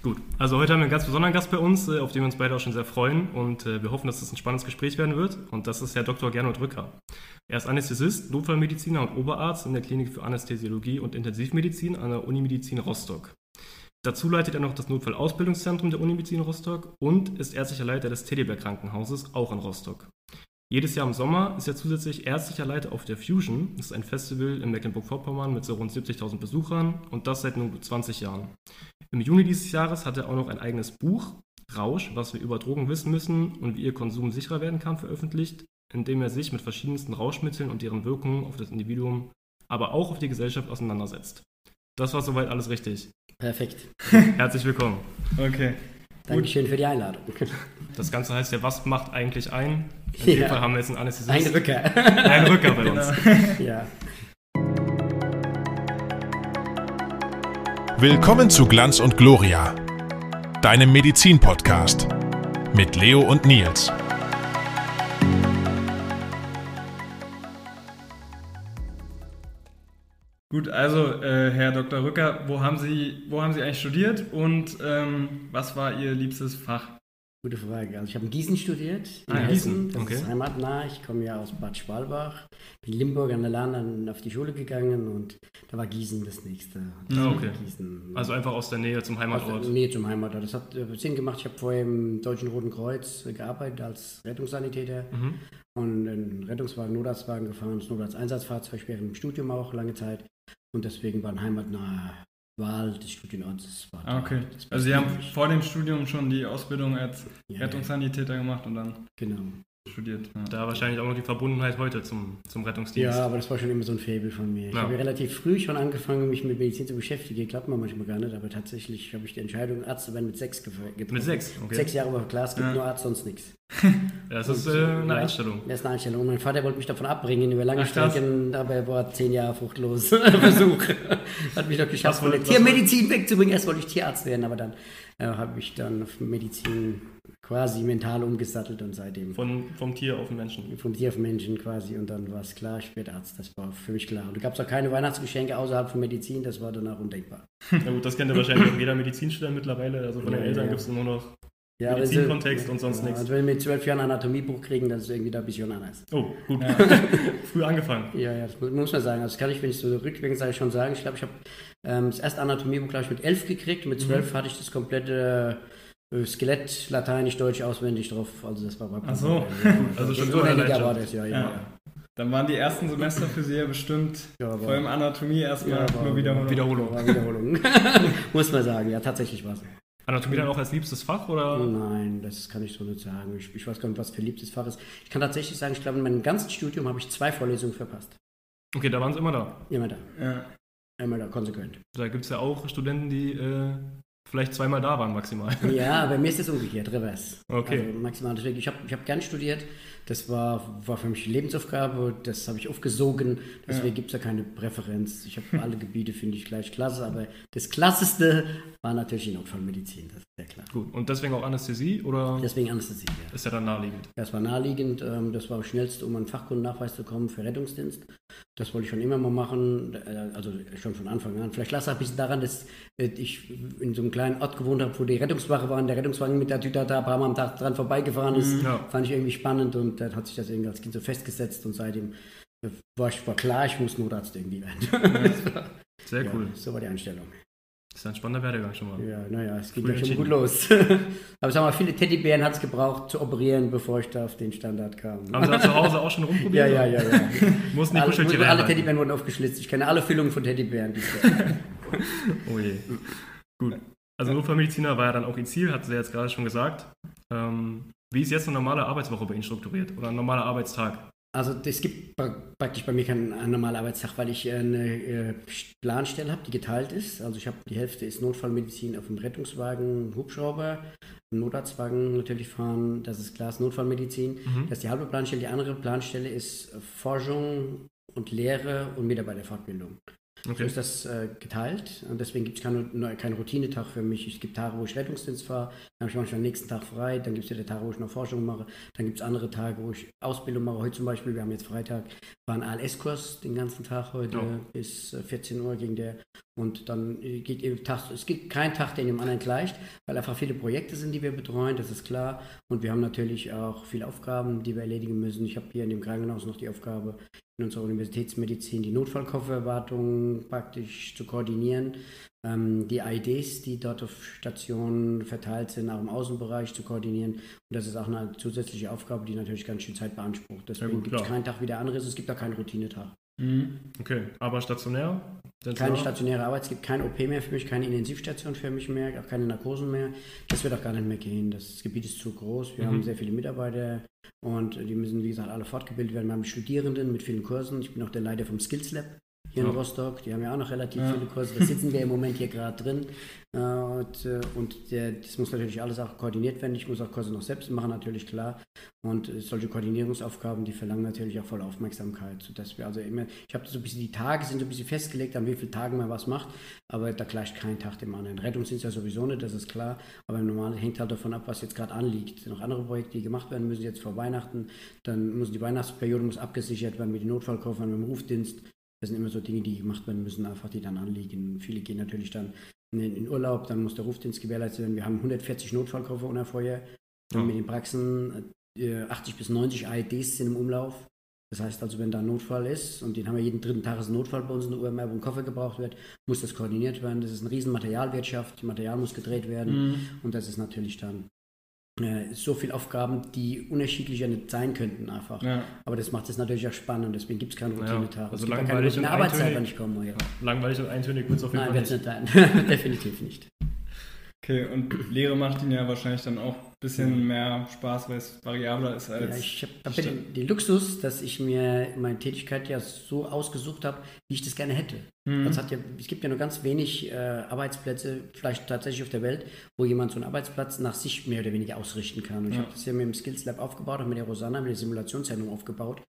Gut, also heute haben wir einen ganz besonderen Gast bei uns, äh, auf den wir uns beide auch schon sehr freuen und äh, wir hoffen, dass es ein spannendes Gespräch werden wird und das ist Herr Dr. Gernot Rücker. Er ist Anästhesist, Notfallmediziner und Oberarzt in der Klinik für Anästhesiologie und Intensivmedizin an der Unimedizin Rostock. Dazu leitet er noch das Notfallausbildungszentrum der Unimedizin Rostock und ist ärztlicher Leiter des Teddybär Krankenhauses, auch in Rostock. Jedes Jahr im Sommer ist er zusätzlich ärztlicher Leiter auf der Fusion. Das ist ein Festival in Mecklenburg-Vorpommern mit so rund 70.000 Besuchern und das seit nur 20 Jahren. Im Juni dieses Jahres hat er auch noch ein eigenes Buch, Rausch, was wir über Drogen wissen müssen und wie ihr Konsum sicherer werden kann, veröffentlicht, in dem er sich mit verschiedensten Rauschmitteln und deren Wirkungen auf das Individuum, aber auch auf die Gesellschaft auseinandersetzt. Das war soweit alles richtig. Perfekt. Herzlich willkommen. Okay. Dankeschön für die Einladung. Das Ganze heißt ja, was macht eigentlich ein? In dem Ja. Fall haben wir jetzt einen Anästhesist. Ein Rücker. Ein Rücker bei uns. ja. Willkommen zu Glanz und Gloria, deinem Medizin-Podcast mit Leo und Nils. Gut, also äh, Herr Dr. Rücker, wo haben Sie, wo haben Sie eigentlich studiert und ähm, was war Ihr liebstes Fach? Gute Frage. Also ich habe in Gießen studiert, in Ah. Gießen, Das okay. ist heimatnah. Ich komme ja aus Bad Schwalbach. Bin in Limburg an der Lahn dann auf die Schule gegangen und da war Gießen das nächste. Ah, okay. Gießen. Also einfach aus der Nähe zum Aus der Heimatort. Nähe zum Heimatort. Das hat äh, Sinn gemacht. Ich habe vorher im Deutschen Roten Kreuz äh, gearbeitet als Rettungssanitäter Mhm. und einen Rettungswagen, Notarztwagen gefahren, das Notarzteinsatzfahrzeug während dem Studium auch lange Zeit. Und deswegen war eine heimatnahe Wahl des Studienorts. das war Ah, okay. Also Sie haben vor dem Studium schon die Ausbildung als Ja, Rettungssanitäter gemacht und dann Genau. Studiert. Ja. Da wahrscheinlich auch noch die Verbundenheit heute zum, zum Rettungsdienst. Ja, aber das war schon immer so ein Faible von mir. Ich Ja. habe relativ früh schon angefangen, mich mit Medizin zu beschäftigen. Klappt mir manchmal gar nicht, aber tatsächlich habe ich die Entscheidung, Arzt zu werden, mit sechs getroffen. Mit sechs, okay. Sechs Jahre war klar, es gibt Ja. nur Arzt, sonst nichts. Das ist äh, eine Einstellung. Das ist eine Einstellung. Mein Vater wollte mich davon abbringen über lange Ach. Strecken, aber er war zehn Jahre fruchtlos. Versuch. Hat mich doch geschafft, von der Tiermedizin wegzubringen. Erst wollte ich Tierarzt werden, aber dann äh, habe ich dann auf Medizin quasi mental umgesattelt und seitdem Von, vom Tier auf den Menschen. vom Tier auf Menschen quasi und dann war es klar, ich werde Arzt. Das war für mich klar. Und da gab es auch keine Weihnachtsgeschenke außerhalb von Medizin, das war danach undenkbar. Na gut, das kennt ja wahrscheinlich auch jeder Medizinstudent mittlerweile. Also von den Ja, Eltern ja. gibt es nur noch. Ja, Medizinkontext und sonst nichts. Also wenn wir mit zwölf Jahren Anatomiebuch kriegen, das ist irgendwie da ein bisschen anders. Oh, gut. Früh angefangen. Ja, ja, das mu- muss man sagen. Also das kann ich, wenn ich so rückwirkend sage, schon sagen. Ich glaube, ich habe ähm, das erste Anatomiebuch, glaube ich, mit elf gekriegt mit zwölf hatte ich das komplette äh, Skelett, Lateinisch, Deutsch auswendig drauf. Also das war Ach so. Also schon so war das, ja, ja. Ja. Dann waren die ersten Semester für Sie ja bestimmt Ja, vor allem Anatomie erstmal Ja, nur Wiederholung. Wiederholung. War Wiederholung. muss man sagen, ja, tatsächlich war es. Anatomie dann auch als liebstes Fach oder? Nein, das kann ich so nicht sagen. Ich, ich weiß gar nicht, was für liebstes Fach ist. Ich kann tatsächlich sagen, ich glaube, in meinem ganzen Studium habe ich zwei Vorlesungen verpasst. Okay, da waren sie immer da. Immer da. Ja. Immer da, konsequent. Da gibt es ja auch Studenten, die äh, vielleicht zweimal da waren maximal. Ja, bei mir ist es umgekehrt, revers. Okay. Also maximal. Deswegen, ich habe ich hab gern studiert. Das war, war für mich Lebensaufgabe. Das habe ich aufgesogen. Deswegen Ja. gibt es da keine Präferenz. Ich habe alle Gebiete, finde ich, gleich klasse. Aber das Klasseste war natürlich die Notfallmedizin. Das sehr klar. Gut. Und deswegen auch Anästhesie oder Deswegen Anästhesie, ja. ist ja dann naheliegend? Das war naheliegend. ähm, Das war am schnellsten, um einen Fachkundennachweis zu kommen für Rettungsdienst. Das wollte ich schon immer mal machen, äh, also schon von Anfang an. Vielleicht lag es ein bisschen daran, dass äh, ich in so einem kleinen Ort gewohnt habe, wo die Rettungswache war und der Rettungswagen mit der Tüte da ein paar Mal am Tag dran vorbeigefahren ist. Ja. Fand ich irgendwie spannend und dann hat sich das irgendwie als Kind so festgesetzt und seitdem äh, war, ich, war klar, ich muss Notarzt irgendwie werden. Sehr Ja, cool. So war die Einstellung. Das ist ein spannender Werdegang schon mal. Ja, naja, es ging Früh ja schon gut los. Aber sag mal, viele Teddybären hat es gebraucht zu operieren, bevor ich da auf den Standard kam. Haben sie da zu Hause auch schon Ja, rumprobiert? ja, ja, ja. Mussten die alle, Kuscheltiere alle herhalten? Teddybären wurden aufgeschlitzt. Ich kenne alle Füllungen von Teddybären. Oh je. Gut. Also Notfallmediziner war ja dann auch Ihr Ziel, hat sie jetzt gerade schon gesagt. Ähm, wie ist jetzt eine normale Arbeitswoche bei Ihnen strukturiert oder ein normaler Arbeitstag? Also es gibt pra praktisch bei mir keinen einen normalen Arbeitstag, weil ich eine äh, Planstelle habe, die geteilt ist. Also ich habe die Hälfte ist Notfallmedizin auf dem Rettungswagen, Hubschrauber, Notarztwagen natürlich fahren, das ist klar, ist Notfallmedizin. Mhm. Das ist die halbe Planstelle. Die andere Planstelle ist äh, Forschung und Lehre und Mitarbeiterfortbildung. So Okay. ist das äh, geteilt und deswegen gibt es keinen kein Routinetag für mich. Es gibt Tage, wo ich Rettungsdienst fahre, Dann habe ich manchmal den nächsten Tag frei, dann gibt es wieder Tage, wo ich noch Forschung mache, dann gibt es andere Tage, wo ich Ausbildung mache. Heute zum Beispiel, wir haben jetzt Freitag, war ein ALS-Kurs den ganzen Tag heute Ja. bis äh, 14 Uhr ging der. Und dann äh, geht eben Tag, es gibt keinen Tag, der dem anderen gleicht, weil einfach viele Projekte sind, die wir betreuen, das ist klar. Und wir haben natürlich auch viele Aufgaben, die wir erledigen müssen. Ich habe hier in dem Krankenhaus noch die Aufgabe, in unserer Universitätsmedizin die Notfallkofferwartung praktisch zu koordinieren, ähm, die IDs, die dort auf Stationen verteilt sind, auch im Außenbereich zu koordinieren. Und das ist auch eine zusätzliche Aufgabe, die natürlich ganz schön Zeit beansprucht. Deswegen gut, gibt es keinen Tag wie der andere ist, es gibt auch keinen Routinetag. Mhm. Okay, aber stationär? Keine stationäre Arbeit, es gibt kein OP mehr für mich, keine Intensivstation für mich mehr, auch keine Narkosen mehr. Das wird auch gar nicht mehr gehen. Das Gebiet ist zu groß. Wir Mhm. haben sehr viele Mitarbeiter und die müssen, wie gesagt, alle fortgebildet werden. Wir haben Studierenden mit vielen Kursen. Ich bin auch der Leiter vom Skills Lab hier in Ja. Rostock. Die haben ja auch noch relativ Ja. viele Kurse. Da sitzen wir im Moment hier gerade drin. Äh, Und, äh, und der, das muss natürlich alles auch koordiniert werden. Ich muss auch Kurse noch selbst machen, natürlich klar. Und äh, solche Koordinierungsaufgaben, die verlangen natürlich auch voll Aufmerksamkeit, sodass wir also immer, ich habe so ein bisschen, die Tage sind so ein bisschen festgelegt, an wie vielen Tagen man was macht, aber da gleicht kein Tag dem anderen. Rettungsdienst ja sowieso nicht, das ist klar, aber im Normalen hängt halt davon ab, was jetzt gerade anliegt. Es sind noch andere Projekte, die gemacht werden müssen, jetzt vor Weihnachten, dann muss die Weihnachtsperiode muss abgesichert werden mit den Notfallkoffern, mit dem Rufdienst. Das sind immer so Dinge, die gemacht werden müssen, einfach die dann anliegen. Viele gehen natürlich dann in in Urlaub, dann muss der Rufdienst gewährleistet werden. Wir haben 140 Notfallkoffer unter Feuer. Ja. Mit den Praxen äh, 80 bis 90 AEDs sind im Umlauf. Das heißt also, wenn da ein Notfall ist, und den haben wir jeden dritten Tag ist ein Notfall bei uns in der UMR, wo ein Koffer gebraucht wird, muss das koordiniert werden. Das ist eine riesen Materialwirtschaft, Material muss gedreht werden Mhm. und das ist natürlich dann äh, so viele Aufgaben, die unterschiedlicher nicht sein könnten einfach. Ja. Aber das macht es natürlich auch spannend, deswegen gibt es keinen Ja, Routinetag. also es gibt auch keine langweilig und eintönig. wenn ich komme. Ja. Langweilig und eintönig wird es auf jeden Nein, Fall wird nicht. es nicht sein. Definitiv nicht. Okay, und Lehre macht Ihnen ja wahrscheinlich dann auch bisschen mehr Spaß, weil es variabler ist Ja, als. ich habe den, den Luxus, dass ich mir meine Tätigkeit ja so ausgesucht habe, wie ich das gerne hätte. Mhm. Es, hat ja, es gibt ja nur ganz wenig äh, Arbeitsplätze, vielleicht tatsächlich auf der Welt, wo jemand so einen Arbeitsplatz nach sich mehr oder weniger ausrichten kann. Und ich Ja. habe das hier mit dem Skills Lab aufgebaut, habe mit der Rosanna, mit der Simulationszentrum aufgebaut.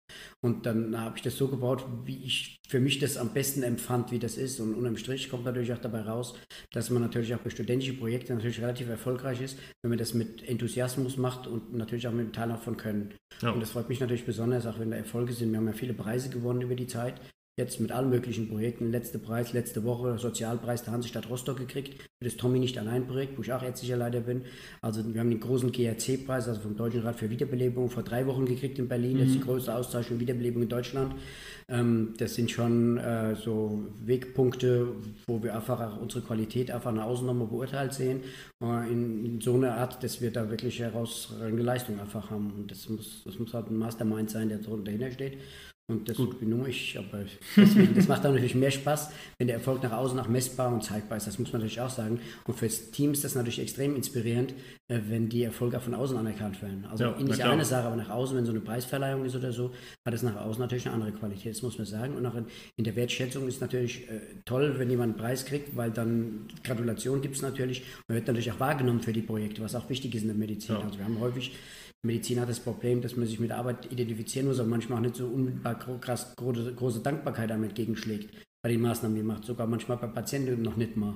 Und dann habe ich das so gebaut, wie ich für mich das am besten empfand, wie das ist. Und unterm Strich kommt natürlich auch dabei raus, dass man natürlich auch bei studentischen Projekten natürlich relativ erfolgreich ist, wenn man das mit Enthusiasmus macht und natürlich auch mit dem Teil von Können. Ja. Und das freut mich natürlich besonders, auch wenn da Erfolge sind. Wir haben ja viele Preise gewonnen über die Zeit. Jetzt mit allen möglichen Projekten. Letzte Preis, letzte Woche, Sozialpreis der Hansestadt Rostock gekriegt. Für das Tommy nicht allein Projekt, wo ich auch ärztlicher Leiter bin. Also wir haben den großen GRC-Preis, also vom Deutschen Rat für Wiederbelebung, vor drei Wochen gekriegt in Berlin. Das ist die größte Auszeichnung Wiederbelebung in Deutschland. Ähm, das sind schon äh, so Wegpunkte, wo wir einfach auch unsere Qualität einfach nach außen nochmal beurteilt sehen. Äh, in, in so einer Art, dass wir da wirklich herausragende Leistung einfach haben. Und das muss, das muss halt ein Mastermind sein, der dahinter steht. Und das bin nur ich, aber deswegen, das macht dann natürlich mehr Spaß, wenn der Erfolg nach außen auch messbar und zeigbar ist. Das muss man natürlich auch sagen. Und fürs Team ist das natürlich extrem inspirierend, äh, wenn die Erfolge auch von außen anerkannt werden. Also Ja, klar. eine Sache, aber nach außen, wenn so eine Preisverleihung ist oder so, hat es nach außen natürlich eine andere Qualität, das muss man sagen. Und auch in, in der Wertschätzung ist natürlich äh, toll, wenn jemand einen Preis kriegt, weil dann Gratulation gibt es natürlich. Man wird natürlich auch wahrgenommen für die Projekte, was auch wichtig ist in der Medizin. Ja. Also wir haben häufig Medizin hat das Problem, dass man sich mit der Arbeit identifizieren muss, aber manchmal auch nicht so unmittelbar krass große, Dankbarkeit damit entgegenschlägt bei den Maßnahmen, die man macht. Sogar manchmal bei Patienten noch nicht mal.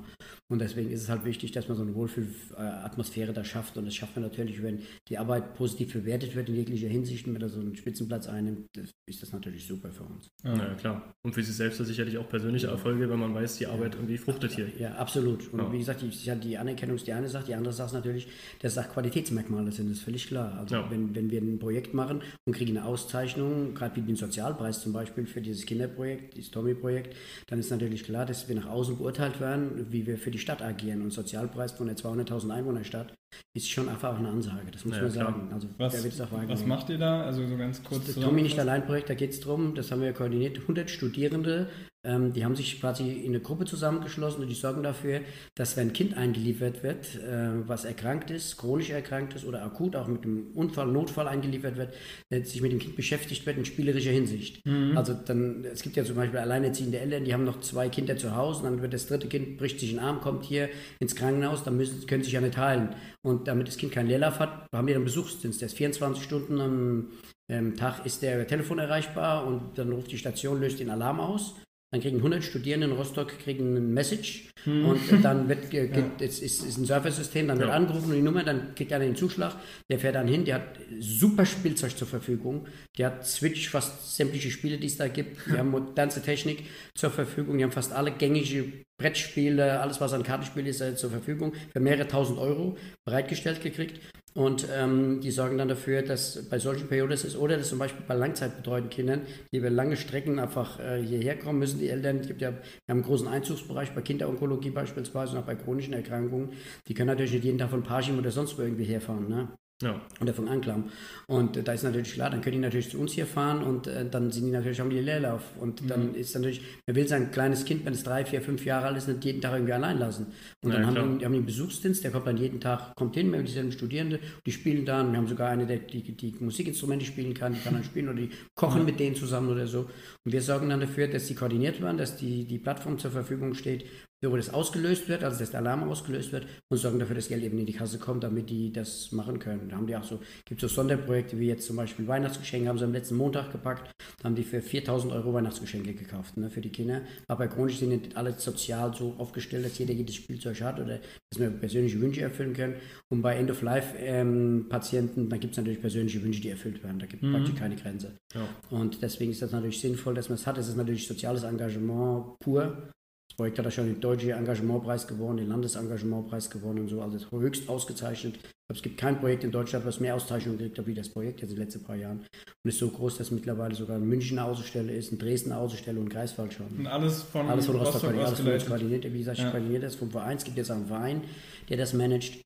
Und deswegen ist es halt wichtig, dass man so eine Wohlfühlatmosphäre da schafft. Und das schafft man natürlich, wenn die Arbeit positiv bewertet wird in jeglicher Hinsicht und wenn er so einen Spitzenplatz einnimmt, das, ist das natürlich super für uns. Ja. Ja, klar. Und für sich selbst ist sicherlich auch persönliche Erfolge, wenn man weiß, die Arbeit irgendwie fruchtet hier. Ja, absolut. Und Ja. wie gesagt, die, ja, die Anerkennung ist die eine Sache, die andere Sache ist natürlich, dass auch Qualitätsmerkmale sind, das ist völlig klar. Also Ja. wenn, wenn wir ein Projekt machen und kriegen eine Auszeichnung, gerade wie den Sozialpreis zum Beispiel für dieses Kinderprojekt, dieses Tommy-Projekt, dann ist natürlich klar, dass wir nach außen beurteilt werden, wie wir für die Stadt agieren. Und Sozialpreis von der 200.000 Einwohnerstadt ist schon einfach auch eine Ansage, das muss Ja, man klar. sagen. Also Was, wird es auch was macht ihr da? Also so ganz kurz Das Tommy nicht allein Projekt, da geht es darum, das haben wir koordiniert, 100 Studierende, ähm, die haben sich quasi in eine Gruppe zusammengeschlossen und die sorgen dafür, dass wenn ein Kind eingeliefert wird, äh, was erkrankt ist, chronisch erkrankt ist oder akut auch mit einem Unfall, Notfall eingeliefert wird, äh, sich mit dem Kind beschäftigt wird in spielerischer Hinsicht. Also dann, es gibt ja zum Beispiel alleinerziehende Eltern, die haben noch zwei Kinder zu Hause und dann wird das dritte Kind, bricht sich einen Arm, kommt hier ins Krankenhaus, dann müssen, können sie sich ja nicht heilen. Und damit das Kind keinen Leerlauf hat, haben wir einen Besuchsdienst, der ist 24 Stunden am ähm, Tag ist der Telefon erreichbar und dann ruft die Station, löst den Alarm aus. Dann kriegen 100 Studierende in Rostock kriegen ein Message Hm. und dann wird, ge- ge- es ist, ist ein Surfersystem, dann wird Ja. angerufen und die Nummer, dann kriegt einer den Zuschlag, der fährt dann hin, der hat super Spielzeug zur Verfügung, der hat Switch, fast sämtliche Spiele, die es da gibt, wir haben modernste Technik zur Verfügung, die haben fast alle gängige Brettspiele, alles was an Kartenspielen ist, äh, zur Verfügung, für mehrere tausend Euro bereitgestellt gekriegt. Und ähm, die sorgen dann dafür, dass bei solchen Perioden es ist, oder dass zum Beispiel bei langzeitbetreuten Kindern, die über lange Strecken einfach äh, hierher kommen müssen, die Eltern, es gibt ja, wir haben einen großen Einzugsbereich bei Kinderonkologie beispielsweise und auch bei chronischen Erkrankungen, die können natürlich nicht jeden Tag von Parchim oder sonst wo irgendwie herfahren. Ne? Ja. oder von Anklam. Und äh, da ist natürlich klar, dann können die natürlich zu uns hier fahren und äh, dann sind die natürlich haben die Leerlauf. Und dann ist natürlich, man will sein kleines Kind, wenn es drei, vier, fünf Jahre alt ist, nicht jeden Tag irgendwie allein lassen. Und Ja, dann haben klar. die, haben die einen Besuchsdienst, der kommt dann jeden Tag, kommt hin, mit dieselben Studierende, die spielen dann, wir haben sogar eine, der, die, die Musikinstrumente spielen kann, die kann dann spielen oder die kochen mit denen zusammen oder so. Und wir sorgen dann dafür, dass die koordiniert werden, dass die, die Plattform zur Verfügung steht, wo das ausgelöst wird, also dass der Alarm ausgelöst wird und sorgen dafür, dass Geld eben in die Kasse kommt, damit die das machen können. Da haben die auch so, gibt so Sonderprojekte wie jetzt zum Beispiel Weihnachtsgeschenke, haben sie am letzten Montag gepackt, da haben die für 4000 Euro Weihnachtsgeschenke gekauft ne, für die Kinder. Aber chronisch sind nicht alle sozial so aufgestellt, dass jeder jedes Spielzeug hat oder dass wir persönliche Wünsche erfüllen können. Und bei End-of-Life-Patienten, da gibt es natürlich persönliche Wünsche, die erfüllt werden. Da gibt es praktisch keine Grenze. Ja. Und deswegen ist das natürlich sinnvoll, dass man es hat. Es ist natürlich soziales Engagement pur. Das Projekt hat ja schon den Deutschen Engagementpreis gewonnen, den Landesengagementpreis gewonnen und so, also höchst ausgezeichnet. Ich glaube, es gibt kein Projekt in Deutschland, was mehr Auszeichnungen gekriegt hat wie das Projekt jetzt in den letzten paar Jahren. Und ist so groß, dass mittlerweile sogar in München eine Außenstelle ist, in Dresden eine Außenstelle und Greifswald schon. Und alles von, Alles von Rostock, Rostock alles von uns koordiniert. Wie gesagt, ich Ja. koordiniere das vom Verein. Es gibt jetzt einen Verein, der das managt.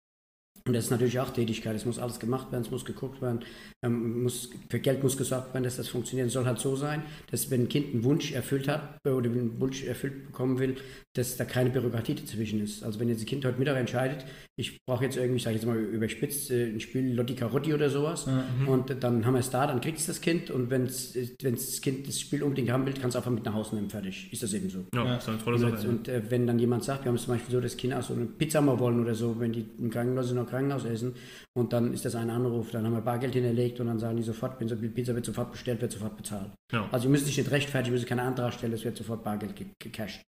Und das ist natürlich auch Tätigkeit. Es muss alles gemacht werden, es muss geguckt werden, ähm, muss, für Geld muss gesorgt werden, dass das funktioniert. Es soll halt so sein, dass wenn ein Kind einen Wunsch erfüllt hat äh, oder einen Wunsch erfüllt bekommen will, dass da keine Bürokratie dazwischen ist. Also wenn jetzt ein Kind heute Mittag entscheidet, ich brauche jetzt irgendwie, ich sage jetzt mal überspitzt, äh, ein Spiel Lotti Carotti oder sowas und dann haben wir es da, dann kriegt es das Kind und wenn das Kind das Spiel unbedingt haben will, kann es einfach mit nach Hause nehmen, fertig. Ist das eben so. Ja, Ja. ist eine tolle Und, Sache. und äh, wenn dann jemand sagt, wir haben es zum Beispiel so, dass Kinder auch so eine Pizza mal wollen oder so, wenn die im Krankenhaus sind, noch Krankenhaus essen und dann ist das ein Anruf, dann haben wir Bargeld hinterlegt und dann sagen die sofort, wenn so viel Pizza wird sofort bestellt, wird sofort bezahlt. Ja. Also ihr müsst sich nicht rechtfertigen, ihr müsst keine Antrag stellen, es wird sofort Bargeld ge gecasht.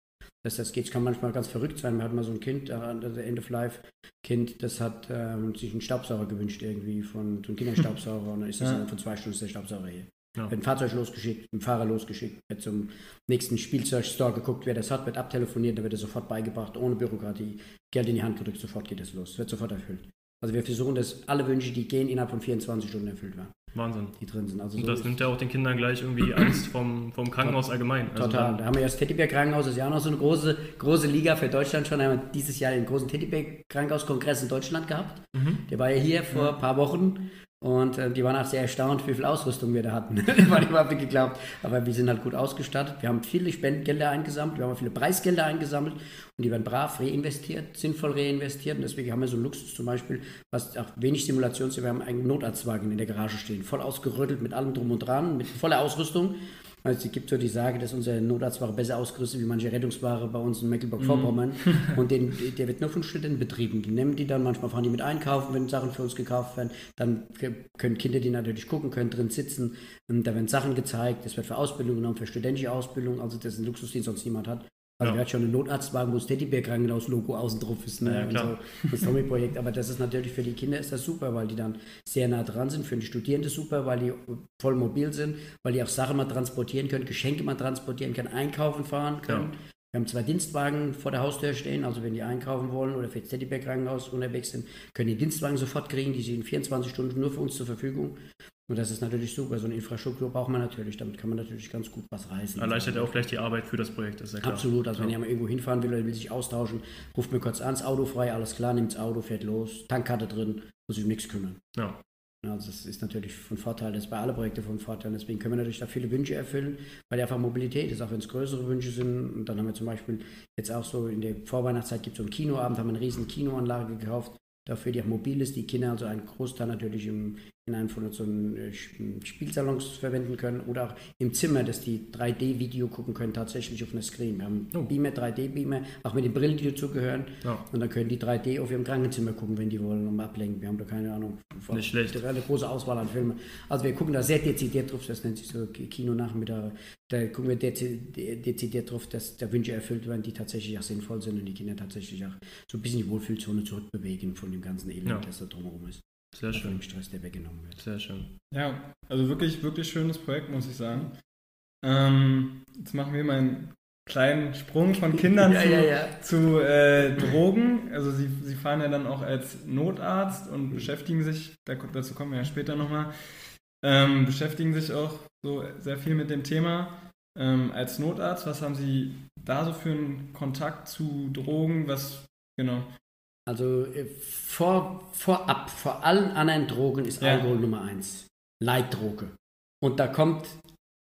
Dass das geht, kann manchmal ganz verrückt sein. Wir hatten mal so ein Kind, äh, das End-of-Life-Kind, das hat ähm, sich einen Staubsauger gewünscht irgendwie, von so einem Kinderstaubsauger und dann ist das Ja. von zwei Stunden ist der Staubsauger hier. Ja. Wird ein Fahrzeug losgeschickt, ein Fahrer losgeschickt, wird zum nächsten Spielzeugstore geguckt, wer das hat, wird abtelefoniert, dann wird es sofort beigebracht, ohne Bürokratie. Geld in die Hand gedrückt, sofort geht es los, wird sofort erfüllt. Also wir versuchen, dass alle Wünsche, die gehen, innerhalb von 24 Stunden erfüllt werden, Wahnsinn. die drin sind. Also Und so das nimmt ja auch den Kindern gleich irgendwie Angst vom, vom Krankenhaus allgemein. Also Total. Da haben wir ja das Teddybär-Krankenhaus, das ist ja auch noch so eine große, große Liga für Deutschland schon. Da haben wir dieses Jahr den großen Teddybär-Krankenhauskongress in Deutschland gehabt. Mhm. Der war ja hier vor ein paar Wochen und äh, die waren auch sehr erstaunt, wie viel Ausrüstung wir da hatten. das war überhaupt nicht geglaubt. Aber wir sind halt gut ausgestattet. Wir haben viele Spendengelder eingesammelt, wir haben viele Preisgelder eingesammelt und die werden brav reinvestiert, sinnvoll reinvestiert. Und deswegen haben wir so einen Luxus zum Beispiel, was auch wenig Simulation ist. Wir haben einen Notarztwagen in der Garage stehen, voll ausgerüttelt mit allem drum und dran, mit voller Ausrüstung. Also es gibt so die Sage, dass unsere Notarztware besser ausgerüstet ist wie manche Rettungsware bei uns in Mecklenburg-Vorpommern. Und den, der wird nur von Studenten betrieben. Die nehmen die dann, manchmal fahren die mit einkaufen, wenn Sachen für uns gekauft werden. Dann können Kinder die natürlich gucken, können drin sitzen. Und da werden Sachen gezeigt. Das wird für Ausbildung genommen, für studentische Ausbildung. Also das ist ein Luxus, den sonst niemand hat. Also Ja. wir hat schon einen Notarztwagen, wo das Teddybär-Krankenhaus-Logo außen drauf ist. Ne? Ja, und so. Das Tommy-Projekt. Aber das ist natürlich für die Kinder ist das super, weil die dann sehr nah dran sind. Für die Studierende super, weil die voll mobil sind, weil die auch Sachen mal transportieren können, Geschenke mal transportieren können, einkaufen fahren können. Wir haben zwei Dienstwagen vor der Haustür stehen, also wenn die einkaufen wollen oder für das Teddybär-Krankenhaus unterwegs sind, können die Dienstwagen sofort kriegen, die sind 24 Stunden nur für uns zur Verfügung. Und das ist natürlich super. So eine Infrastruktur braucht man natürlich. Damit kann man natürlich ganz gut was reißen. Erleichtert ja auch gleich die Arbeit für das Projekt, ist ja klar. Absolut. Also wenn Ja. jemand irgendwo hinfahren will oder will sich austauschen, ruft mir kurz an, das Auto frei, alles klar, nimmt das Auto, fährt los, Tankkarte drin, muss sich um nichts kümmern. Ja. Ja, Also das ist natürlich von Vorteil, das ist bei allen Projekten von Vorteil. Deswegen können wir natürlich da viele Wünsche erfüllen, weil einfach Mobilität ist, auch wenn es größere Wünsche sind. Und dann haben wir zum Beispiel jetzt auch so in der Vorweihnachtszeit gibt es so einen Kinoabend, haben wir eine riesen Kinoanlage gekauft. dafür die auch mobil ist, die Kinder also einen Großteil natürlich im, in einem von so einen äh, Spielsalons verwenden können oder auch im Zimmer, dass die 3D-Video gucken können, tatsächlich auf einer Screen. Wir haben oh. Beamer, 3D-Beamer, auch mit den Brillen, die dazugehören. Ja. Und dann können die 3D auf ihrem Krankenzimmer gucken, wenn die wollen, um ablenken. Wir haben da keine Ahnung. Nicht schlecht. Eine große Auswahl an Filmen. Also wir gucken da sehr dezidiert drauf, das nennt sich so Kino-Nachmittag. Da gucken wir dezidiert drauf, dass der Wünsche erfüllt werden, die tatsächlich auch sinnvoll sind und die Kinder tatsächlich auch so ein bisschen die Wohlfühlzone zurückbewegen von dem ganzen Elend, ja. das da drumherum ist. Sehr schön. Dem Stress, der weggenommen wird. Sehr schön. Ja, also wirklich, wirklich schönes Projekt, muss ich sagen. Ähm, jetzt machen wir mal einen kleinen Sprung von Kindern ja, zu, ja, ja. zu äh, Drogen. Also sie, sie fahren ja dann auch als Notarzt und beschäftigen sich, dazu kommen wir ja später nochmal, ähm, beschäftigen sich auch so sehr viel mit dem Thema. Ähm, als Notarzt, was haben Sie da so für einen Kontakt zu Drogen? Was, genau. Also äh, vor, vorab, vor allen anderen Drogen ist ja. Alkohol Nummer eins. Leitdroge. Und da kommt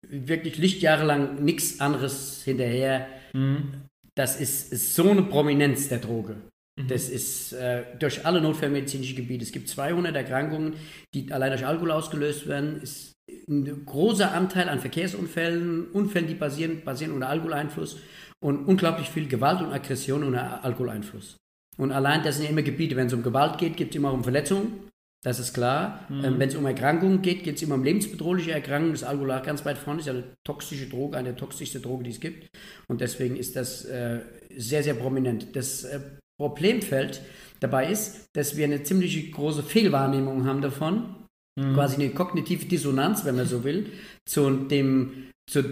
wirklich lichtjahrelang nichts anderes hinterher. Mhm. Das ist, ist, so eine Prominenz der Droge. Mhm. Das ist äh, durch alle notfallmedizinischen Gebiete. Es gibt 200 Erkrankungen, die allein durch Alkohol ausgelöst werden. Es ist ein großer Anteil an Verkehrsunfällen, Unfällen, die basieren, basieren unter Alkoholeinfluss und unglaublich viel Gewalt und Aggression unter Alkoholeinfluss. Und allein, das sind ja immer Gebiete, wenn es um Gewalt geht, geht es immer um Verletzungen. Das ist klar. Mhm. Ähm, wenn es um Erkrankungen geht, geht es immer um lebensbedrohliche Erkrankungen. Das Alkohol ganz weit vorne ist ja eine toxische Droge, eine der toxischste Droge, die es gibt. Und deswegen ist das äh, sehr, sehr prominent. Das äh, Problemfeld dabei ist, dass wir eine ziemlich große Fehlwahrnehmung haben davon. Mhm. Quasi eine kognitive Dissonanz, wenn man so will, zu dem, zu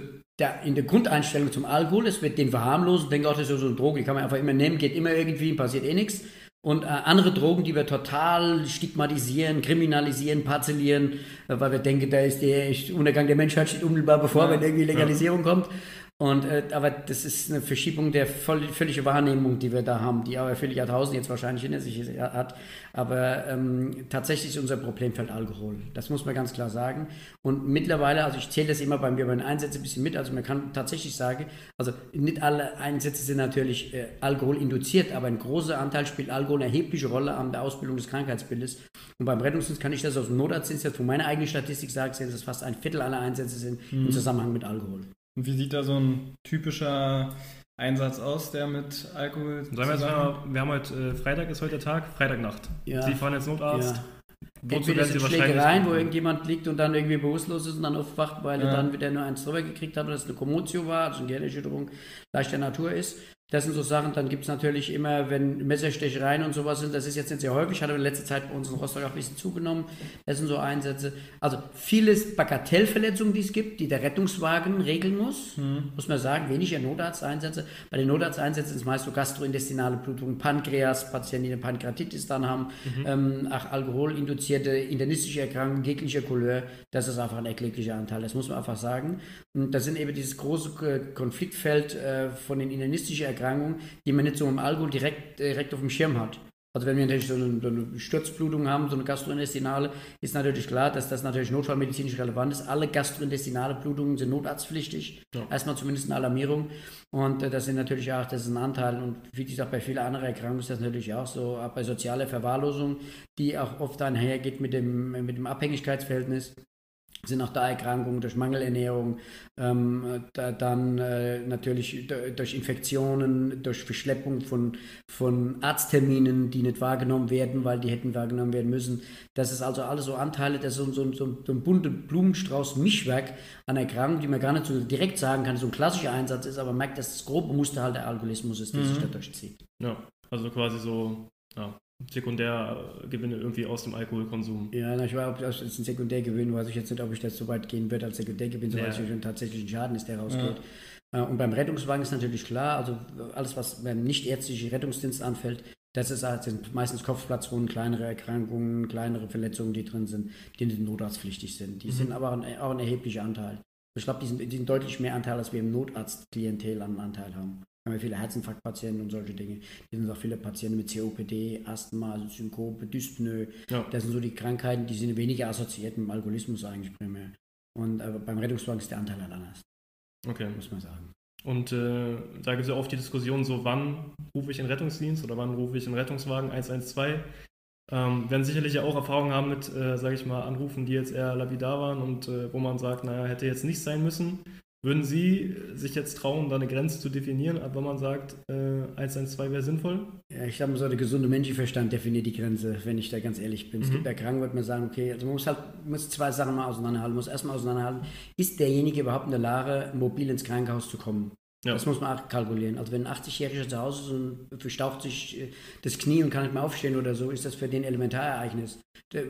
der, in der Grundeinstellung zum Alkohol, es wird den verharmlosen, denken auch, das ist so eine Droge, die kann man einfach immer nehmen, geht immer irgendwie, passiert eh nichts. Und äh, andere Drogen, die wir total stigmatisieren, kriminalisieren, parzellieren, äh, weil wir denken, da ist der Untergang der Menschheit steht unmittelbar bevor, ja, wenn irgendwie Legalisierung ja. kommt. Und, äh, aber das ist eine Verschiebung der voll, völlige Wahrnehmung, die wir da haben, die aber viele Jahrtausende jetzt wahrscheinlich hinter sich hat. Aber ähm, tatsächlich ist unser Problemfeld Alkohol. Das muss man ganz klar sagen. Und mittlerweile, also ich zähle das immer bei mir bei den Einsätzen ein bisschen mit, also man kann tatsächlich sagen, also nicht alle Einsätze sind natürlich äh, Alkohol induziert, aber ein großer Anteil spielt Alkohol eine erhebliche Rolle an der Ausbildung des Krankheitsbildes. Und beim Rettungsdienst kann ich das aus dem Notarztdienst jetzt von meiner eigenen Statistik sagen, dass es fast ein Viertel aller Einsätze sind mhm. im Zusammenhang mit Alkohol. Und wie sieht da so ein typischer Einsatz aus, der mit Alkohol Sagen wir, jetzt mal, wir haben heute, äh, Freitag ist heute der Tag, Freitagnacht. Ja. Sie fahren jetzt Notarzt. Ja. Wozu werden Sie Schlägereien, wo irgendjemand liegt und dann irgendwie bewusstlos ist und dann aufwacht, weil ja. er dann wieder nur eins drüber gekriegt hat, oder es eine Kommotio war, also eine Gehirnerschütterung leichter Natur ist. Das sind so Sachen, dann gibt es natürlich immer, wenn Messerstechereien und sowas sind, das ist jetzt nicht sehr häufig, hat aber in letzter Zeit bei uns in Rostock auch ein bisschen zugenommen. Das sind so Einsätze. Also vieles Bagatellverletzungen, die es gibt, die der Rettungswagen regeln muss, mhm. muss man sagen, weniger Notarzteinsätze. Bei den Notarzteinsätzen sind es meist so gastrointestinale Blutungen, Pankreas, Patienten, die eine Pankreatitis dann haben, mhm. ähm, auch alkoholinduzierte internistische Erkrankungen jeglicher Couleur, das ist einfach ein erkläglicher Anteil, das muss man einfach sagen. Und das sind eben dieses große Konfliktfeld äh, von den internistischen Erkrankungen, Erkrankung, die man nicht so im Alkohol direkt, direkt auf dem Schirm hat. Also wenn wir natürlich so eine, so eine Sturzblutung haben, so eine gastrointestinale, ist natürlich klar, dass das natürlich notfallmedizinisch relevant ist. Alle gastrointestinale Blutungen sind notarztpflichtig, ja. erstmal zumindest eine Alarmierung. Und äh, das sind natürlich auch, das ist ein Anteil. Und wie gesagt, bei vielen anderen Erkrankungen ist das natürlich auch so, auch bei sozialer Verwahrlosung, die auch oft einhergeht mit dem, mit dem Abhängigkeitsverhältnis sind auch da Erkrankungen durch Mangelernährung, ähm, da, dann äh, natürlich durch Infektionen, durch Verschleppung von, von Arztterminen, die nicht wahrgenommen werden, weil die hätten wahrgenommen werden müssen. Das ist also alles so Anteile, das ist so, so, so, so ein bunter Blumenstrauß, Mischwerk an Erkrankungen, die man gar nicht so direkt sagen kann, so ein klassischer Einsatz ist, aber merkt, dass das grobe Muster halt der Alkoholismus ist, der mhm. sich da durchzieht. Ja, also quasi so ja, Sekundärgewinne irgendwie aus dem Alkoholkonsum. Ja, na, ich weiß, ob das ein Sekundärgewinn, weiß ich jetzt nicht, ob ich das so weit gehen würde als Sekundärgewinn, so ja. es schon tatsächlich ein Schaden ist, der rausgeht. Ja. Äh, und beim Rettungswagen ist natürlich klar, also alles, was beim nichtärztlichen Rettungsdienst anfällt, das ist, halt, sind meistens Kopfplatzwunden, kleinere Erkrankungen, kleinere Verletzungen, die drin sind, die nicht notarztpflichtig sind. Die mhm. sind aber ein, auch ein erheblicher Anteil. Ich glaube, die sind, die sind deutlich mehr Anteil, als wir im Notarztklientel an Anteil haben haben wir viele Herzinfarktpatienten und solche Dinge. Hier sind auch viele Patienten mit COPD, Asthma, Synkope, Dyspnoe. Ja. Das sind so die Krankheiten, die sind weniger assoziiert mit dem Alkoholismus eigentlich primär. Und aber beim Rettungswagen ist der Anteil halt anders. Okay. Muss man sagen. Und äh, da gibt es ja oft die Diskussion, so wann rufe ich in Rettungsdienst oder wann rufe ich in Rettungswagen 112. Ähm, werden sicherlich ja auch Erfahrungen haben mit, äh, sage ich mal, Anrufen, die jetzt eher lapidar waren und äh, wo man sagt, naja, hätte jetzt nicht sein müssen. Würden Sie sich jetzt trauen, da eine Grenze zu definieren, ab wann man sagt, äh, 112 wäre sinnvoll? Ja, ich glaube, so der gesunde Menschenverstand definiert die Grenze, wenn ich da ganz ehrlich bin. Mhm. Es gibt Erkrankungen, wird man sagen, okay, also man muss halt muss zwei Sachen mal auseinanderhalten. Man muss erstmal auseinanderhalten, ist derjenige überhaupt in der Lage, mobil ins Krankenhaus zu kommen? Ja. Das muss man auch kalkulieren. Also wenn ein 80-Jähriger zu Hause ist und verstaucht sich äh, das Knie und kann nicht mehr aufstehen oder so, ist das für den Elementarereignis.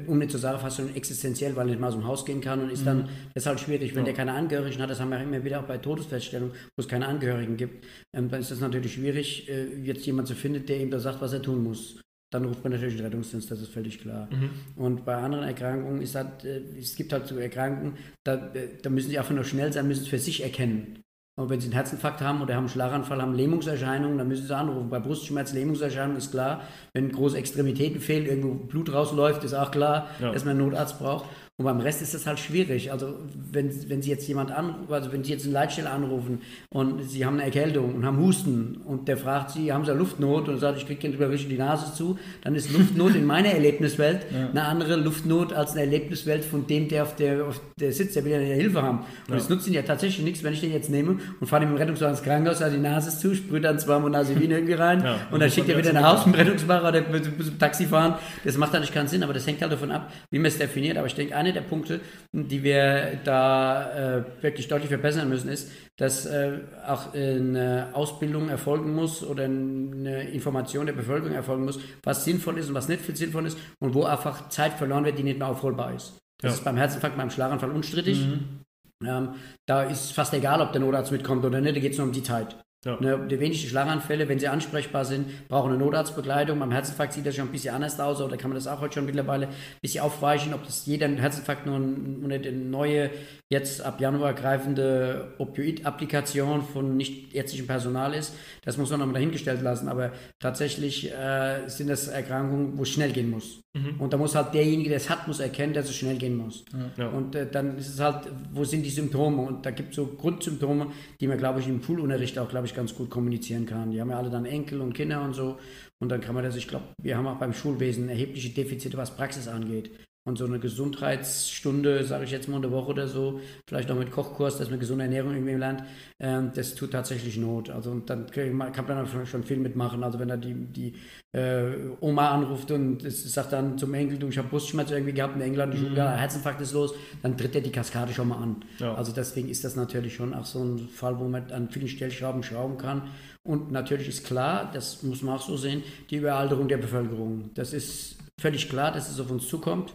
Um nicht zu sagen, fast schon existenziell, weil er nicht mal aus dem Haus gehen kann und ist mhm. dann, halt schwierig. Wenn ja. der keine Angehörigen hat, das haben wir immer wieder auch bei Todesfeststellungen, wo es keine Angehörigen gibt, ähm, dann ist das natürlich schwierig, äh, jetzt jemand zu finden, der ihm da sagt, was er tun muss dann ruft man natürlich den Rettungsdienst, das ist völlig klar. Mhm. Und bei anderen Erkrankungen ist halt, äh, es gibt halt so Erkrankungen, da, da müssen sie einfach nur schnell sein, müssen es für sich erkennen. Und wenn Sie einen Herzinfarkt haben oder haben einen Schlaganfall, haben Lähmungserscheinungen, dann müssen Sie anrufen. Bei Brustschmerz, Lähmungserscheinungen ist klar. Wenn große Extremitäten fehlen, irgendwo Blut rausläuft, ist auch klar, ja. dass man einen Notarzt braucht. Und beim Rest ist das halt schwierig. Also wenn, wenn Sie jetzt jemand anrufen, also wenn Sie jetzt eine Leitstelle anrufen und Sie haben eine Erkältung und haben Husten und der fragt Sie, haben Sie eine Luftnot und sagt, ich kriege Ihnen überwische die Nase zu, dann ist Luftnot in meiner Erlebniswelt ja. eine andere Luftnot als eine Erlebniswelt von dem, der auf der, auf der sitzt, der will ja eine Hilfe haben. Und es ja. nutzt Ihnen ja tatsächlich nichts, wenn ich den jetzt nehme und fahre ihm im Rettungswagen ins Krankenhaus, also die Nase zu, sprüht dann zweimal Nasivin irgendwie rein ja, und, dann schickt er wieder nach Hause mit dem Rettungswagen oder mit dem Taxi fahren. Das macht eigentlich keinen Sinn, aber das hängt halt davon ab, wie man es definiert. Aber ich denke, einer der Punkte, die wir da äh, wirklich deutlich verbessern müssen, ist, dass äh, auch eine Ausbildung erfolgen muss oder eine Information der Bevölkerung erfolgen muss, was sinnvoll ist und was nicht sinnvoll ist und wo einfach Zeit verloren wird, die nicht mehr aufholbar ist. Das ja. ist beim Herzinfarkt, beim Schlaganfall unstrittig. Mhm. Ähm, da ist fast egal, ob der Notarzt mitkommt oder nicht, da geht es nur um die Zeit. Ja. Ne, die wenigsten Schlaganfälle, wenn sie ansprechbar sind, brauchen eine Notarztbegleitung. Beim Herzinfarkt sieht das schon ein bisschen anders aus, oder kann man das auch heute schon mittlerweile ein bisschen aufweichen, ob das jeder Herzinfarkt nur eine neue, jetzt ab Januar greifende Opioid-Applikation von nicht ärztlichem Personal ist. Das muss man nochmal dahingestellt lassen. Aber tatsächlich äh, sind das Erkrankungen, wo es schnell gehen muss. Mhm. Und da muss halt derjenige, der es hat, muss erkennen, dass es schnell gehen muss. Ja. Und äh, dann ist es halt, wo sind die Symptome? Und da gibt es so Grundsymptome, die man, glaube ich, im Schulunterricht auch, glaube ich, ganz gut kommunizieren kann. Die haben ja alle dann Enkel und Kinder und so. Und dann kann man das, ich glaube, wir haben auch beim Schulwesen erhebliche Defizite, was Praxis angeht. Und so eine Gesundheitsstunde, sage ich jetzt mal eine Woche oder so, vielleicht auch mit Kochkurs, dass man gesunde Ernährung irgendwie lernt, ähm, das tut tatsächlich Not. Also und dann kann man dann schon viel mitmachen. Also wenn da die, die äh, Oma anruft und sagt dann zum Enkel, du, ich habe Brustschmerzen irgendwie gehabt in England, mhm. Herzinfarkt ist los, dann tritt er die Kaskade schon mal an. Ja. Also deswegen ist das natürlich schon auch so ein Fall, wo man an vielen Stellschrauben schrauben kann. Und natürlich ist klar, das muss man auch so sehen, die Überalterung der Bevölkerung. Das ist völlig klar, dass es auf uns zukommt.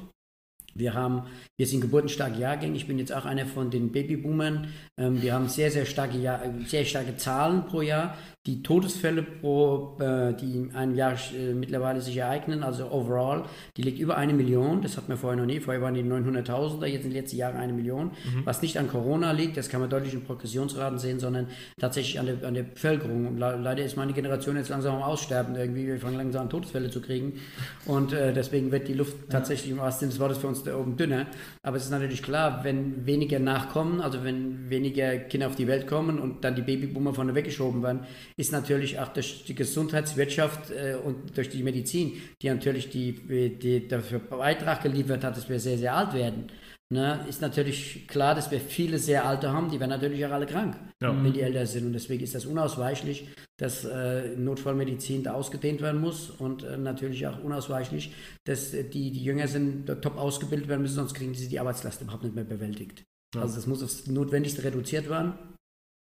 Wir haben, wir sind geburtenstarke Jahrgänge. Ich bin jetzt auch einer von den Babyboomern. Ähm, wir haben sehr, sehr starke, Jahr, sehr starke Zahlen pro Jahr die Todesfälle pro, äh, die in einem Jahr äh, mittlerweile sich ereignen, also overall, die liegt über eine Million. Das hatten wir vorher noch nie. Vorher waren die 900.000er, jetzt in den letzten Jahren eine Million. Mhm. Was nicht an Corona liegt, das kann man deutlich in Progressionsraten sehen, sondern tatsächlich an der, an der Bevölkerung. Und leider ist meine Generation jetzt langsam am Aussterben irgendwie. Wir fangen langsam an, Todesfälle zu kriegen. Und äh, deswegen wird die Luft tatsächlich im wahrsten Sinne des Wortes für uns da oben dünner. Aber es ist natürlich klar, wenn weniger nachkommen, also wenn weniger Kinder auf die Welt kommen und dann die Babyboomer vorne weggeschoben werden, ist natürlich auch durch die Gesundheitswirtschaft äh, und durch die Medizin, die natürlich die, die dafür Beitrag geliefert hat, dass wir sehr, sehr alt werden. Ne, ist natürlich klar, dass wir viele sehr alte haben, die werden natürlich auch alle krank, ja. wenn die älter sind. Und deswegen ist das unausweichlich, dass äh, Notfallmedizin da ausgedehnt werden muss und äh, natürlich auch unausweichlich, dass äh, die, die jünger sind, top ausgebildet werden müssen, sonst kriegen sie die Arbeitslast überhaupt nicht mehr bewältigt. Ja. Also das muss aufs Notwendigste reduziert werden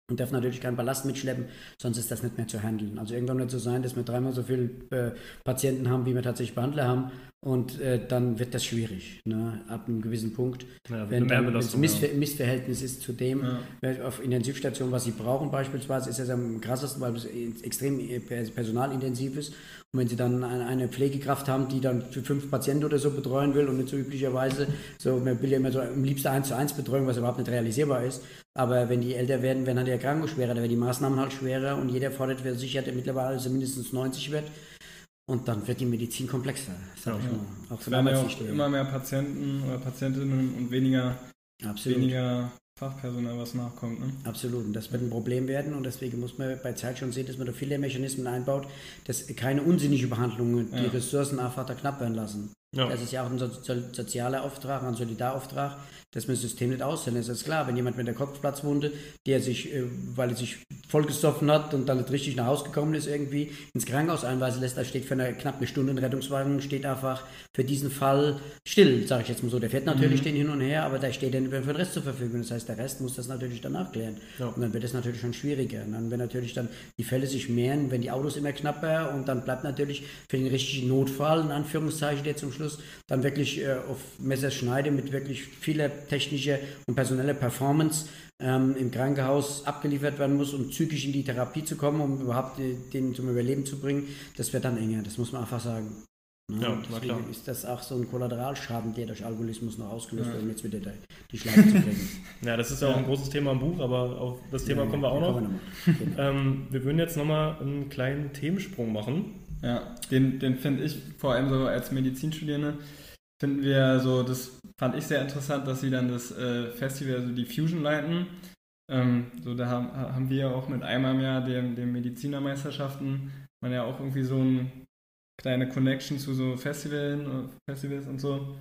und darf natürlich keinen Ballast mitschleppen, sonst ist das nicht mehr zu handeln. Also irgendwann wird es so sein, dass wir dreimal so viele äh, Patienten haben, wie wir tatsächlich Behandler haben und äh, dann wird das schwierig, ne? ab einem gewissen Punkt. Ja, wenn es Missver. Missverhältnis ist zu dem, ja. auf Intensivstationen, was sie brauchen beispielsweise, ist das am krassesten, weil es extrem äh, personalintensiv ist. Und wenn sie dann eine Pflegekraft haben, die dann für fünf Patienten oder so betreuen will und nicht so üblicherweise, so, man will ja immer so am liebsten eins zu eins Betreuung, was überhaupt nicht realisierbar ist. Aber wenn die älter werden, werden halt die Erkrankungen schwerer, dann werden die Maßnahmen halt schwerer und jeder fordert für sich, der mittlerweile mindestens 90 wird. Und dann wird die Medizin komplexer, sag ja, mal. Auch es werden ja auch immer mehr Patienten oder Patientinnen und weniger, weniger Fachpersonal, was nachkommt. Ne? Absolut. Und das wird ein Problem werden und deswegen muss man bei Zeit schon sehen, dass man da viele Mechanismen einbaut, dass keine unsinnige Behandlungen die ja. Ressourcen einfach da knapp werden lassen. Ja. Das ist ja auch ein so sozialer Auftrag, ein Solidarauftrag, dass man das System nicht aushält. Das ist klar, wenn jemand mit der Kopfplatzwunde, der sich, äh, weil er sich vollgesoffen hat und dann nicht richtig nach Hause gekommen ist, irgendwie ins Krankenhaus einweisen lässt, da steht für eine knapp eine Stunde ein Rettungswagen, steht einfach für diesen Fall still, sage ich jetzt mal so. Der fährt natürlich mhm. den hin und her, aber da steht dann für den Rest zur Verfügung. Das heißt, der Rest muss das natürlich danach klären. Ja. Und dann wird es natürlich schon schwieriger. Und dann, wenn natürlich dann die Fälle sich mehren, wenn die Autos immer knapper und dann bleibt natürlich für den richtigen Notfall, in Anführungszeichen, der zum Schluss dann wirklich äh, auf Messerschneide mit wirklich vieler technische und personelle Performance ähm, im Krankenhaus abgeliefert werden muss, um zügig in die Therapie zu kommen, um überhaupt den zum Überleben zu bringen, das wird dann enger, das muss man einfach sagen. Ne? Ja, ja klar. ist das auch so ein Kollateralschaden, der durch Alkoholismus noch ausgelöst wird, um jetzt wieder die Schleife zu kriegen. Ja, das ist ja auch ein großes Thema im Buch, aber auf das Thema ja, kommen wir auch noch. Wir, noch genau. ähm, wir würden jetzt nochmal einen kleinen Themensprung machen. Ja, den, den finde ich vor allem so als Medizinstudierende finden wir so, das fand ich sehr interessant, dass sie dann das äh, Festival, also die Fusion leiten. Ähm, so, da haben, haben wir auch mit einmal im Jahr den Medizinermeisterschaften, man ja auch irgendwie so eine kleine Connection zu so Festivals, Festivals und so.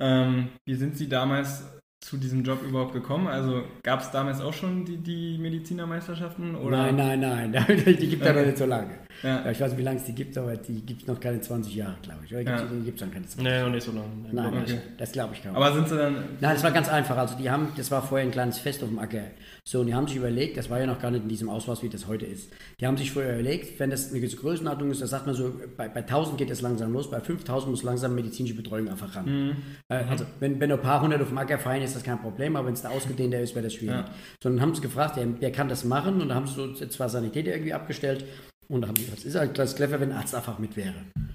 Ähm, wie sind Sie damals zu diesem Job überhaupt gekommen? Also gab es damals auch schon die, die Medizinermeisterschaften? Oder? Nein, nein, nein, die gibt es okay. noch nicht so lange. Ja. Ich weiß nicht, wie lange es die gibt, aber die gibt es noch keine 20 Jahre, glaube ich. Oder ja. die gibt es noch keine 20 Jahre? Nee, noch nicht so lange. Nein, okay. das, das glaube ich kaum. Aber sind sie dann... Nein, das war ganz einfach. Also die haben, das war vorher ein kleines Fest auf dem Acker. So, und die haben sich überlegt, das war ja noch gar nicht in diesem Ausmaß, wie das heute ist. Die haben sich vorher überlegt, wenn das eine gewisse Größenordnung ist, da sagt man so, bei, bei 1000 geht es langsam los, bei 5000 muss langsam medizinische Betreuung einfach ran. Mhm. Äh, also, wenn, wenn nur ein paar hundert auf dem Acker feiern, ist das kein Problem, aber wenn es da ausgedehnter ist, wäre das schwierig. Ja. Sondern haben sie gefragt, der, der kann das machen und da haben sie so zwei Sanitäter irgendwie abgestellt und da haben gesagt, es ist halt ganz clever, wenn ein Arzt einfach mit wäre.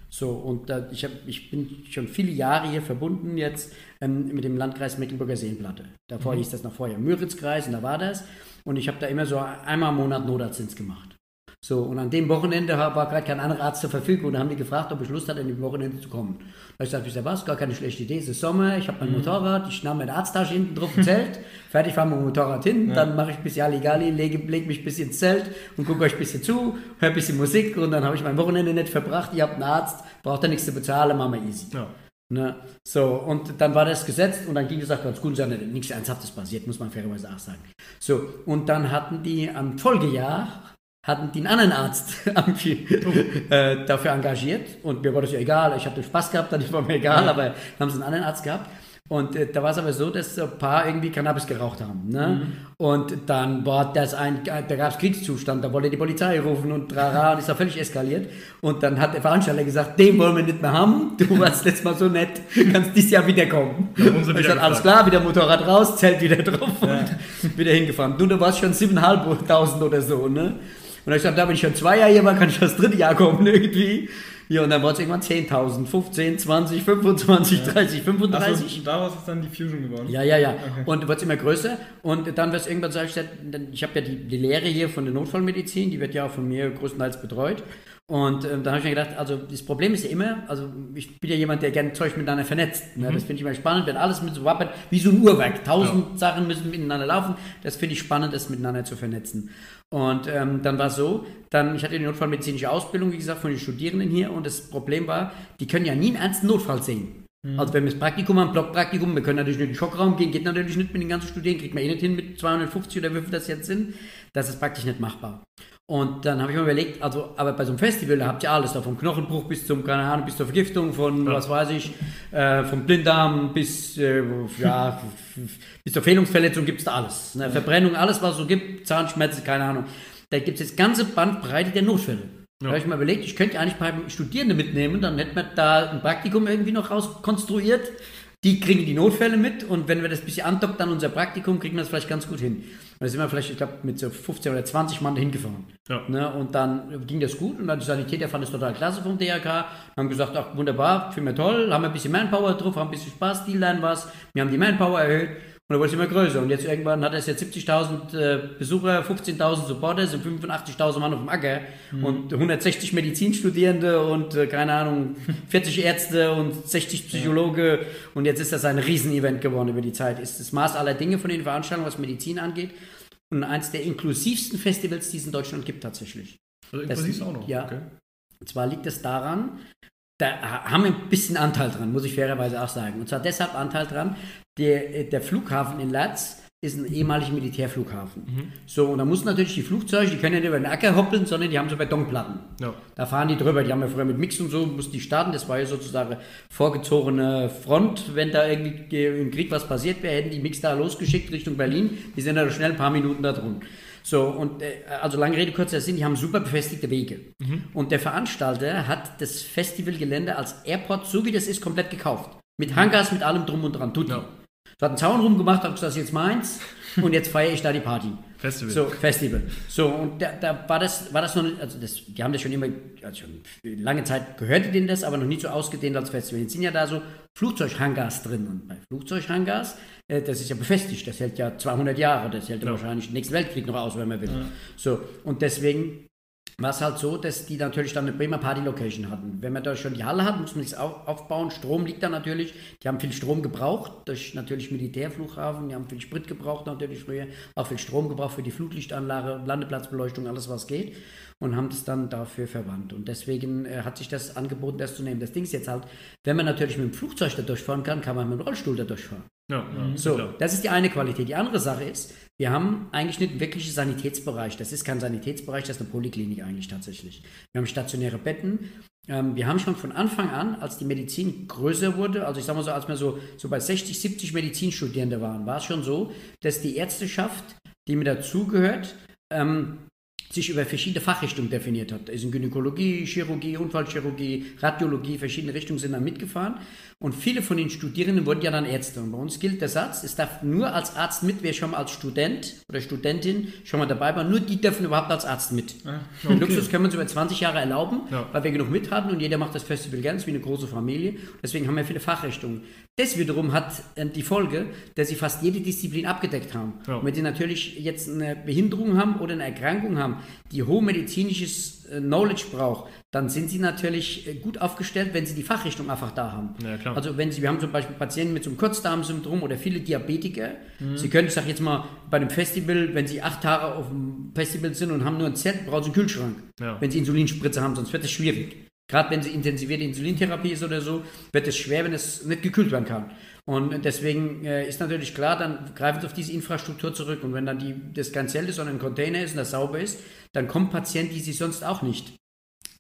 So, und da, ich, hab, ich bin schon viele Jahre hier verbunden jetzt ähm, mit dem Landkreis Mecklenburger Seenplatte. Davor mhm. hieß das noch vorher Müritzkreis und da war das. Und ich habe da immer so einmal im Monat Notarztdienst gemacht. So, und an dem Wochenende war gerade kein anderer Arzt zur Verfügung. Und da haben die gefragt, ob ich Lust hatte, an dem Wochenende zu kommen. Da habe ich gesagt, ich sag, was, gar keine schlechte Idee, es ist Sommer, ich habe mein mhm. Motorrad, ich nahm meine Arzttasche hinten drauf im Zelt, fertig, fahre mit dem Motorrad hin, ja. dann mache ich ein bisschen Aligali, lege, lege mich ein bisschen ins Zelt und gucke euch ein bisschen zu, höre ein bisschen Musik und dann habe ich mein Wochenende nicht verbracht. Ihr habt einen Arzt, braucht da nichts zu bezahlen, machen wir easy. Ja. Ne? So, und dann war das gesetzt und dann ging es auch ganz gut, und nichts Ernsthaftes passiert, muss man fairerweise auch sagen. So, und dann hatten die am Folgejahr hatten einen anderen Arzt äh, dafür engagiert und mir war das ja egal, ich hatte Spaß gehabt, dann war mir egal, aber haben sie einen anderen Arzt gehabt und äh, da war es aber so, dass ein paar irgendwie Cannabis geraucht haben. Ne? Mhm. Und dann war das ein, da gab es Kriegszustand, da wollte die Polizei rufen und trara und ist da völlig eskaliert. Und dann hat der Veranstalter gesagt, den wollen wir nicht mehr haben, du warst letztes Mal so nett, kannst dieses Jahr wiederkommen. Ja, und ich gesagt, alles klar, wieder Motorrad raus, Zelt wieder drauf ja. und wieder hingefahren. Du, da warst schon 7.500 oder so, ne? Und ich gesagt, da bin ich schon zwei Jahre hier, mal kann ich das dritte Jahr kommen irgendwie. Ja, und dann war es irgendwann 10.000, 15, 20, 25, ja. 30, 35. Also, daraus ist dann die Fusion geworden? Ja, ja, ja. Okay. Und wird es immer größer. Und dann wird es irgendwann, sag ich, ich habe ja die, die Lehre hier von der Notfallmedizin, die wird ja auch von mir größtenteils betreut. Und ähm, dann habe ich mir gedacht, also das Problem ist ja immer, also ich bin ja jemand, der gerne Zeug miteinander vernetzt. Ne? Mhm. Das finde ich immer spannend, wenn alles mit so wappert, wie so ein Uhrwerk. Tausend ja. Sachen müssen miteinander laufen. Das finde ich spannend, das miteinander zu vernetzen. Und ähm, dann war es so, dann, ich hatte die notfallmedizinische Ausbildung, wie gesagt, von den Studierenden hier. Und das Problem war, die können ja nie einen ernsten Notfall sehen. Mhm. Also wenn wir das Praktikum haben, Blockpraktikum, wir können natürlich nicht in den Schockraum gehen, geht natürlich nicht mit den ganzen Studierenden, kriegt man eh nicht hin mit 250 oder wie viel das jetzt sind. Das ist praktisch nicht machbar. Und dann habe ich mir überlegt, also, aber bei so einem Festival, da habt ihr alles, da vom Knochenbruch bis zum, keine Ahnung, bis zur Vergiftung, von, ja. was weiß ich, äh, vom Blinddarm bis, äh, ja, bis zur Fehlungsverletzung gibt es da alles. Ne? Verbrennung, alles, was es so gibt, Zahnschmerzen, keine Ahnung. Da gibt es jetzt ganze Bandbreite der Notfälle. Ja. Da habe ich mir überlegt, ich könnte ja eigentlich ein paar Studierende mitnehmen, dann hätten wir da ein Praktikum irgendwie noch rauskonstruiert die kriegen die Notfälle mit und wenn wir das ein bisschen andockt an unser Praktikum, kriegen wir das vielleicht ganz gut hin. Und da sind wir vielleicht, ich glaube, mit so 15 oder 20 Mann dahin gefahren. Ja. Ne? Und dann ging das gut und dann die Sanitäter fanden es total klasse vom DRK, haben gesagt, ach wunderbar, finden wir toll, haben wir ein bisschen Manpower drauf, haben ein bisschen Spaß, die lernen was, wir haben die Manpower erhöht dann wurde es immer größer. Und jetzt irgendwann hat es jetzt 70.000 äh, Besucher, 15.000 Supporters und 85.000 Mann auf dem Acker mhm. und 160 Medizinstudierende und äh, keine Ahnung, 40 Ärzte und 60 Psychologe. Ja. Und jetzt ist das ein Riesenevent geworden über die Zeit. Ist das Maß aller Dinge von den Veranstaltungen, was Medizin angeht. Und eins der inklusivsten Festivals, die es in Deutschland gibt tatsächlich. Also inklusiv das, auch noch? Ja. Okay. Und zwar liegt es daran, da haben wir ein bisschen Anteil dran, muss ich fairerweise auch sagen. Und zwar deshalb Anteil dran, der, der Flughafen in Latz ist ein ehemaliger Militärflughafen. Mhm. So, und da mussten natürlich die Flugzeuge, die können ja nicht über den Acker hoppeln, sondern die haben so Betonplatten. Ja. Da fahren die drüber, die haben ja früher mit Mix und so, mussten die starten, das war ja sozusagen vorgezogene Front. Wenn da irgendwie im Krieg was passiert wäre, hätten die Mix da losgeschickt Richtung Berlin, die sind da schnell ein paar Minuten da drin. So, und äh, also lange Rede, kurzer Sinn, die haben super befestigte Wege. Mhm. Und der Veranstalter hat das Festivalgelände als Airport, so wie das ist, komplett gekauft. Mit Hangars, mit allem drum und dran. Tutti. Ja. So hat einen Zaun rumgemacht, hat gesagt, das ist jetzt meins und jetzt feiere ich da die Party. Festival. So, Festival. So, und da, da war das, war das noch nicht, also das, die haben das schon immer, also schon lange Zeit gehörte denen das, aber noch nicht so ausgedehnt als Festival. Jetzt sind ja da so Flugzeughangars drin und bei Flugzeughangars äh, das ist ja befestigt, das hält ja 200 Jahre, das hält ja. wahrscheinlich den nächsten Weltkrieg noch aus, wenn man will. Ja. So, und deswegen war es halt so, dass die natürlich dann eine prima Party-Location hatten. Wenn man da schon die Halle hat, muss man sich aufbauen. Strom liegt da natürlich. Die haben viel Strom gebraucht, durch natürlich Militärflughafen. Die haben viel Sprit gebraucht natürlich früher. Auch viel Strom gebraucht für die Flutlichtanlage, Landeplatzbeleuchtung, alles was geht. Und haben das dann dafür verwandt. Und deswegen äh, hat sich das angeboten, das zu nehmen. Das Ding ist jetzt halt, wenn man natürlich mit dem Flugzeug da durchfahren kann, kann man mit dem Rollstuhl da durchfahren. Ja, ja, so, klar. das ist die eine Qualität. Die andere Sache ist, wir haben eigentlich nicht einen wirklichen Sanitätsbereich. Das ist kein Sanitätsbereich, das ist eine Poliklinik eigentlich tatsächlich. Wir haben stationäre Betten. Ähm, wir haben schon von Anfang an, als die Medizin größer wurde, also ich sage mal so, als wir so, so bei 60, 70 Medizinstudierende waren, war es schon so, dass die Ärzteschaft, die mir dazugehört, ähm, sich über verschiedene Fachrichtungen definiert hat. Es sind Gynäkologie, Chirurgie, Unfallchirurgie, Radiologie, verschiedene Richtungen sind dann mitgefahren. Und viele von den Studierenden wurden ja dann Ärzte. Und bei uns gilt der Satz, es darf nur als Arzt mit, wer schon mal als Student oder Studentin schon mal dabei war, nur die dürfen überhaupt als Arzt mit. Ah, okay. Den Luxus können wir uns über 20 Jahre erlauben, ja. weil wir genug mit hatten und jeder macht das Festival ganz wie eine große Familie. Deswegen haben wir viele Fachrichtungen. Das wiederum hat äh, die Folge, dass sie fast jede Disziplin abgedeckt haben. Ja. Und wenn sie natürlich jetzt eine Behinderung haben oder eine Erkrankung haben, die hohe medizinisches Knowledge braucht, dann sind sie natürlich äh, gut aufgestellt, wenn sie die Fachrichtung einfach da haben. Ja, also wenn sie, wir haben zum Beispiel Patienten mit so einem Kurzdarmsyndrom oder viele Diabetiker. Mhm. Sie können, ich sage jetzt mal, bei einem Festival, wenn sie acht Tage auf dem Festival sind und haben nur ein Zelt, brauchen sie einen Kühlschrank, ja. wenn sie Insulinspritze haben, sonst wird es schwierig. Gerade wenn sie intensivierte Insulintherapie ist oder so, wird es schwer, wenn es nicht gekühlt werden kann. Und deswegen äh, ist natürlich klar, dann greifen sie auf diese Infrastruktur zurück. Und wenn dann die, das kein Zelt ist, sondern ein Container ist und das sauber ist, dann kommen Patienten, die sie sonst auch nicht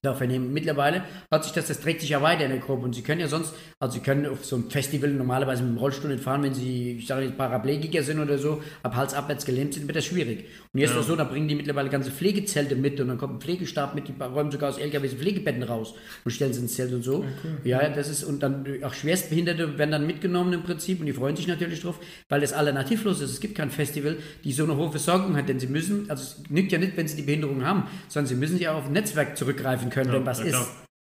dafür nehmen. Mittlerweile hat sich das, das trägt sich ja weiter in der Gruppe und Sie können ja sonst, also Sie können auf so einem Festival normalerweise mit dem Rollstuhl nicht fahren, wenn Sie, ich sage jetzt Paraplegiker sind oder so, ab Hals abwärts gelähmt sind, wird das schwierig. Und jetzt ja. ist das so, da bringen die mittlerweile ganze Pflegezelte mit und dann kommt ein Pflegestab mit, die räumen sogar aus LKWs Pflegebetten raus und stellen sie ins Zelt und so. Okay. Ja, das ist, und dann auch Schwerstbehinderte werden dann mitgenommen im Prinzip und die freuen sich natürlich drauf, weil das alternativlos ist. Es gibt kein Festival, die so eine hohe Versorgung hat, denn sie müssen, also es nügt ja nicht, wenn sie die Behinderung haben, sondern sie müssen ja auf ein Netzwerk zurückgreifen können, ja, wenn was ist.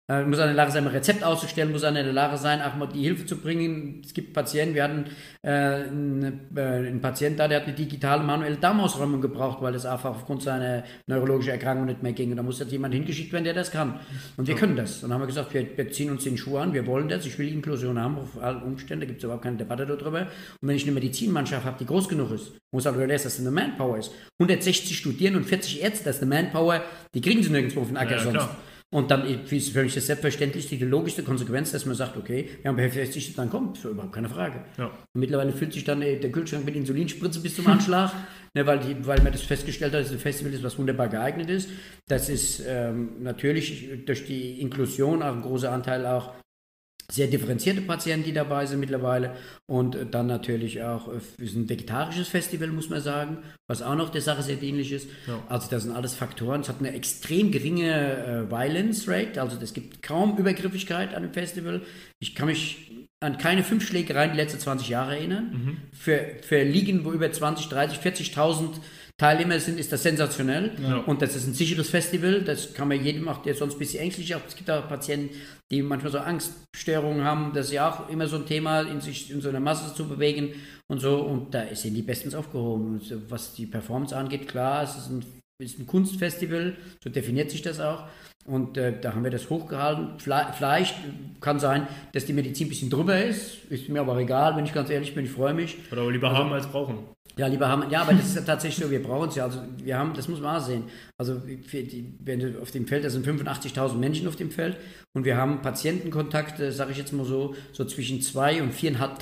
Äh, muss in der Lage sein, ein Rezept auszustellen, muss in der Lage sein, auch mal die Hilfe zu bringen. Es gibt Patienten, wir hatten äh, einen, äh, einen Patienten da, der hat eine digitale manuelle Darmausräumung gebraucht, weil es einfach aufgrund seiner neurologischen Erkrankung nicht mehr ging. Und da muss jetzt jemand hingeschickt werden, der das kann. Und wir können das. Und dann haben wir gesagt, wir, wir, ziehen uns den Schuh an, wir wollen das, ich will Inklusion haben, auf alle Umstände, gibt es überhaupt keine Debatte darüber. Und wenn ich eine Medizinmannschaft habe, die groß genug ist, muss auch dass das eine Manpower ist. 160 Studierende und 40 Ärzte, das ist eine Manpower, die kriegen sie nirgendwo auf den Acker ja, sonst. Klar. Und dann ist für mich das selbstverständlich die logischste Konsequenz, dass man sagt, okay, wir haben befestigt, dann kommt, für überhaupt keine Frage. Ja. Und mittlerweile fühlt sich dann der Kühlschrank mit Insulinspritze bis zum Anschlag, ne, weil, die, weil man das festgestellt hat, dass ein Festival ist, was wunderbar geeignet ist. Das ist ähm, natürlich durch die Inklusion auch ein großer Anteil auch sehr differenzierte Patienten, die dabei sind mittlerweile. Und dann natürlich auch, äh, ist ein vegetarisches Festival, muss man sagen, was auch noch der Sache sehr dienlich ist. Ja. Also das sind alles Faktoren. Es hat eine extrem geringe äh, Violence Rate, also es gibt kaum Übergriffigkeit an dem Festival. Ich kann mich an keine fünf Schlägereien die letzten 20 Jahre erinnern. Mhm. Für, für Ligen, wo über 20, 30, 40.000 Teilnehmer sind, ist das sensationell. Ja. Und das ist ein sicheres Festival. Das kann man jedem auch, der sonst ein bisschen ängstlich ist. Es gibt auch Patienten, die manchmal so Angststörungen haben. Das ist ja auch immer so ein Thema, in sich in so einer Masse zu bewegen und so. Und da sind die bestens aufgehoben. Was die Performance angeht, klar, es ist ein, ist ein Kunstfestival. So definiert sich das auch. Und äh, da haben wir das hochgehalten. Vielleicht kann sein, dass die Medizin ein bisschen drüber ist. Ist mir aber egal, wenn ich ganz ehrlich bin, ich freue mich. Oder lieber also, haben als brauchen. Ja, lieber haben. Ja, aber das ist ja tatsächlich so, wir brauchen es ja. Also wir haben, das muss man auch sehen. Also die, wenn du auf dem Feld, da sind 85.000 Menschen auf dem Feld und wir haben Patientenkontakte, sage ich jetzt mal so, so zwischen 2.000 und 4.500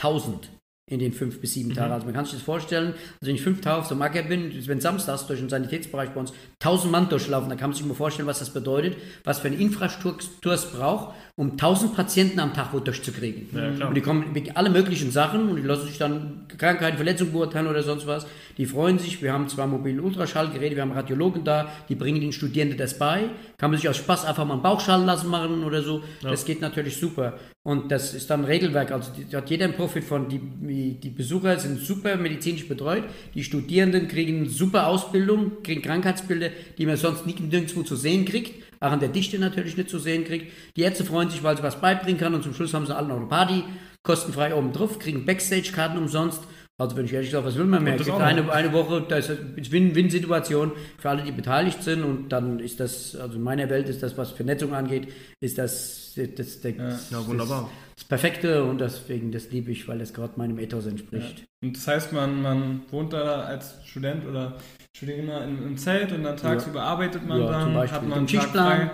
in den fünf bis sieben mhm. Tagen. Also man kann sich das vorstellen, also wenn ich fünf Tage auf der Macke bin, wenn samstags durch den Sanitätsbereich bei uns tausend Mann durchlaufen, dann kann man sich mal vorstellen, was das bedeutet, was für eine Infrastruktur es braucht, um 1000 Patienten am Tag wo durchzukriegen. Ja, und die kommen mit alle möglichen Sachen und die lassen sich dann Krankheiten, Verletzungen beurteilen oder sonst was. Die freuen sich. Wir haben zwar mobile Ultraschallgeräte, wir haben Radiologen da, die bringen den Studierenden das bei. Kann man sich aus Spaß einfach mal einen Bauchschall lassen machen oder so. Ja. Das geht natürlich super. Und das ist dann ein Regelwerk. Also da hat jeder einen Profit von. Die, die Besucher sind super medizinisch betreut. Die Studierenden kriegen super Ausbildung, kriegen Krankheitsbilder, die man sonst nirgendwo zu sehen kriegt auch an der Dichte natürlich nicht zu sehen kriegt. Die Ärzte freuen sich, weil sie was beibringen kann und zum Schluss haben sie alle noch eine Party, kostenfrei oben drauf, kriegen Backstage-Karten umsonst. Also wenn ich ehrlich sage, was will man mehr? Es gibt eine, eine Woche, da ist eine Win-Win-Situation für alle, die beteiligt sind und dann ist das, also in meiner Welt ist das, was Vernetzung angeht, ist das, das, das, das, ja, ja, wunderbar. das Perfekte und deswegen, das liebe ich, weil das gerade meinem Ethos entspricht. Ja. Und das heißt, man, man wohnt da als Student oder Studierender im, im Zelt und dann tagsüber arbeitet man dann, zum Beispiel. hat man einen Schichtplan,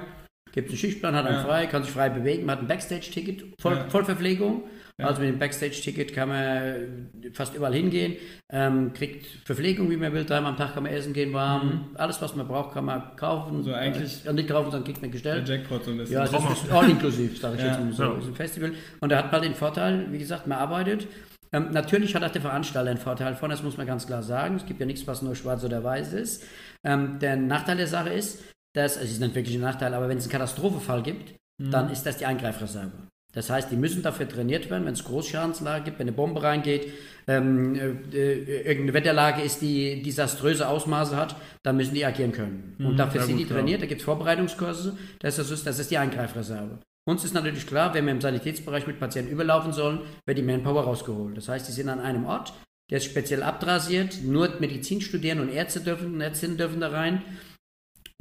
gibt einen Schichtplan, hat einen frei, kann sich frei bewegen, man hat ein Backstage-Ticket, Voll, Vollverpflegung. Ja. Also mit dem Backstage-Ticket kann man fast überall hingehen, ähm, kriegt Verpflegung, wie man will, dreimal am Tag kann man essen gehen, warm. Mhm. Alles, was man braucht, kann man kaufen. So eigentlich. Äh, nicht kaufen, sondern kriegt man gestellt. Der Jackpot so ein bisschen. Ja, das ist all inklusiv, sage ich ja. jetzt mal so. Ja. ist ein Festival. Und da hat man den Vorteil, wie gesagt, man arbeitet. Ähm, natürlich hat auch der Veranstalter einen Vorteil von, das muss man ganz klar sagen. Es gibt ja nichts, was nur schwarz oder weiß ist. Ähm, der Nachteil der Sache ist, dass, also es ist nicht wirklich ein Nachteil, aber wenn es einen Katastrophenfall gibt, mhm. dann ist das die Eingreifreserve. Das heißt, die müssen dafür trainiert werden, wenn es Großschadenslage gibt, wenn eine Bombe reingeht, ähm, äh, äh, irgendeine Wetterlage ist, die desaströse Ausmaße hat, dann müssen die agieren können. Mhm, und dafür sind gut, die trainiert, ja. da gibt es Vorbereitungskurse, das ist, das ist die Eingreifreserve. Uns ist natürlich klar, wenn wir im Sanitätsbereich mit Patienten überlaufen sollen, wird die Manpower rausgeholt. Das heißt, die sind an einem Ort, der ist speziell abdrasiert, nur Medizin studieren und Ärzte dürfen Ärztinnen dürfen da rein.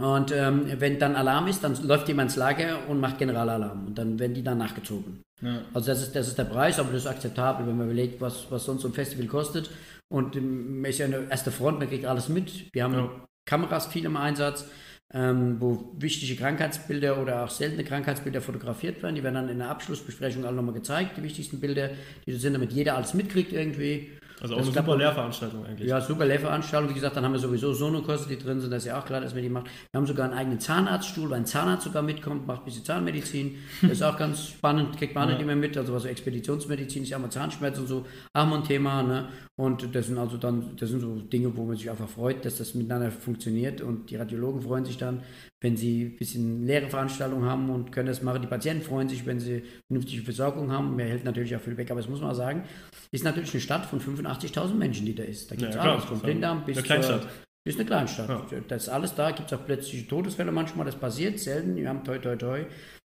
Und ähm, wenn dann Alarm ist, dann läuft jemand ins Lager und macht Generalalarm. Und dann werden die dann nachgezogen. Ja. Also das ist, das ist der Preis, aber das ist akzeptabel, wenn man überlegt, was, was sonst so ein Festival kostet. Und ähm, man ist ja eine erste Front, man kriegt alles mit. Wir haben ja. Kameras viel im Einsatz, ähm, wo wichtige Krankheitsbilder oder auch seltene Krankheitsbilder fotografiert werden. Die werden dann in der Abschlussbesprechung alle nochmal gezeigt, die wichtigsten Bilder, die sind, damit jeder alles mitkriegt irgendwie. Also auch das eine super Lehrveranstaltung eigentlich. Ja, super Lehrveranstaltung. Wie gesagt, dann haben wir sowieso Sonokurse, die drin sind. Das ist ja auch klar, dass wir die machen. Wir haben sogar einen eigenen Zahnarztstuhl, weil ein Zahnarzt sogar mitkommt, macht ein bisschen Zahnmedizin. Das ist auch ganz spannend, kriegt man ja. nicht immer mit. Also was so Expeditionsmedizin ist ja immer Zahnschmerzen und so, auch mal ein Thema. Ne? Und das sind also dann, das sind so Dinge, wo man sich einfach freut, dass das miteinander funktioniert. Und die Radiologen freuen sich dann, wenn sie ein bisschen leere Veranstaltungen haben und können das machen. Die Patienten freuen sich, wenn sie vernünftige Versorgung haben. Mir hilft natürlich auch viel weg, aber das muss man auch sagen, ist natürlich eine Stadt von 85.000 Menschen, die da ist. Da gibt es ja, alles, vom Blinddarm bis zur... Ist eine Kleinstadt. Ja. Das ist alles da. Gibt es auch plötzliche Todesfälle manchmal. Das passiert selten. Wir haben toi toi toi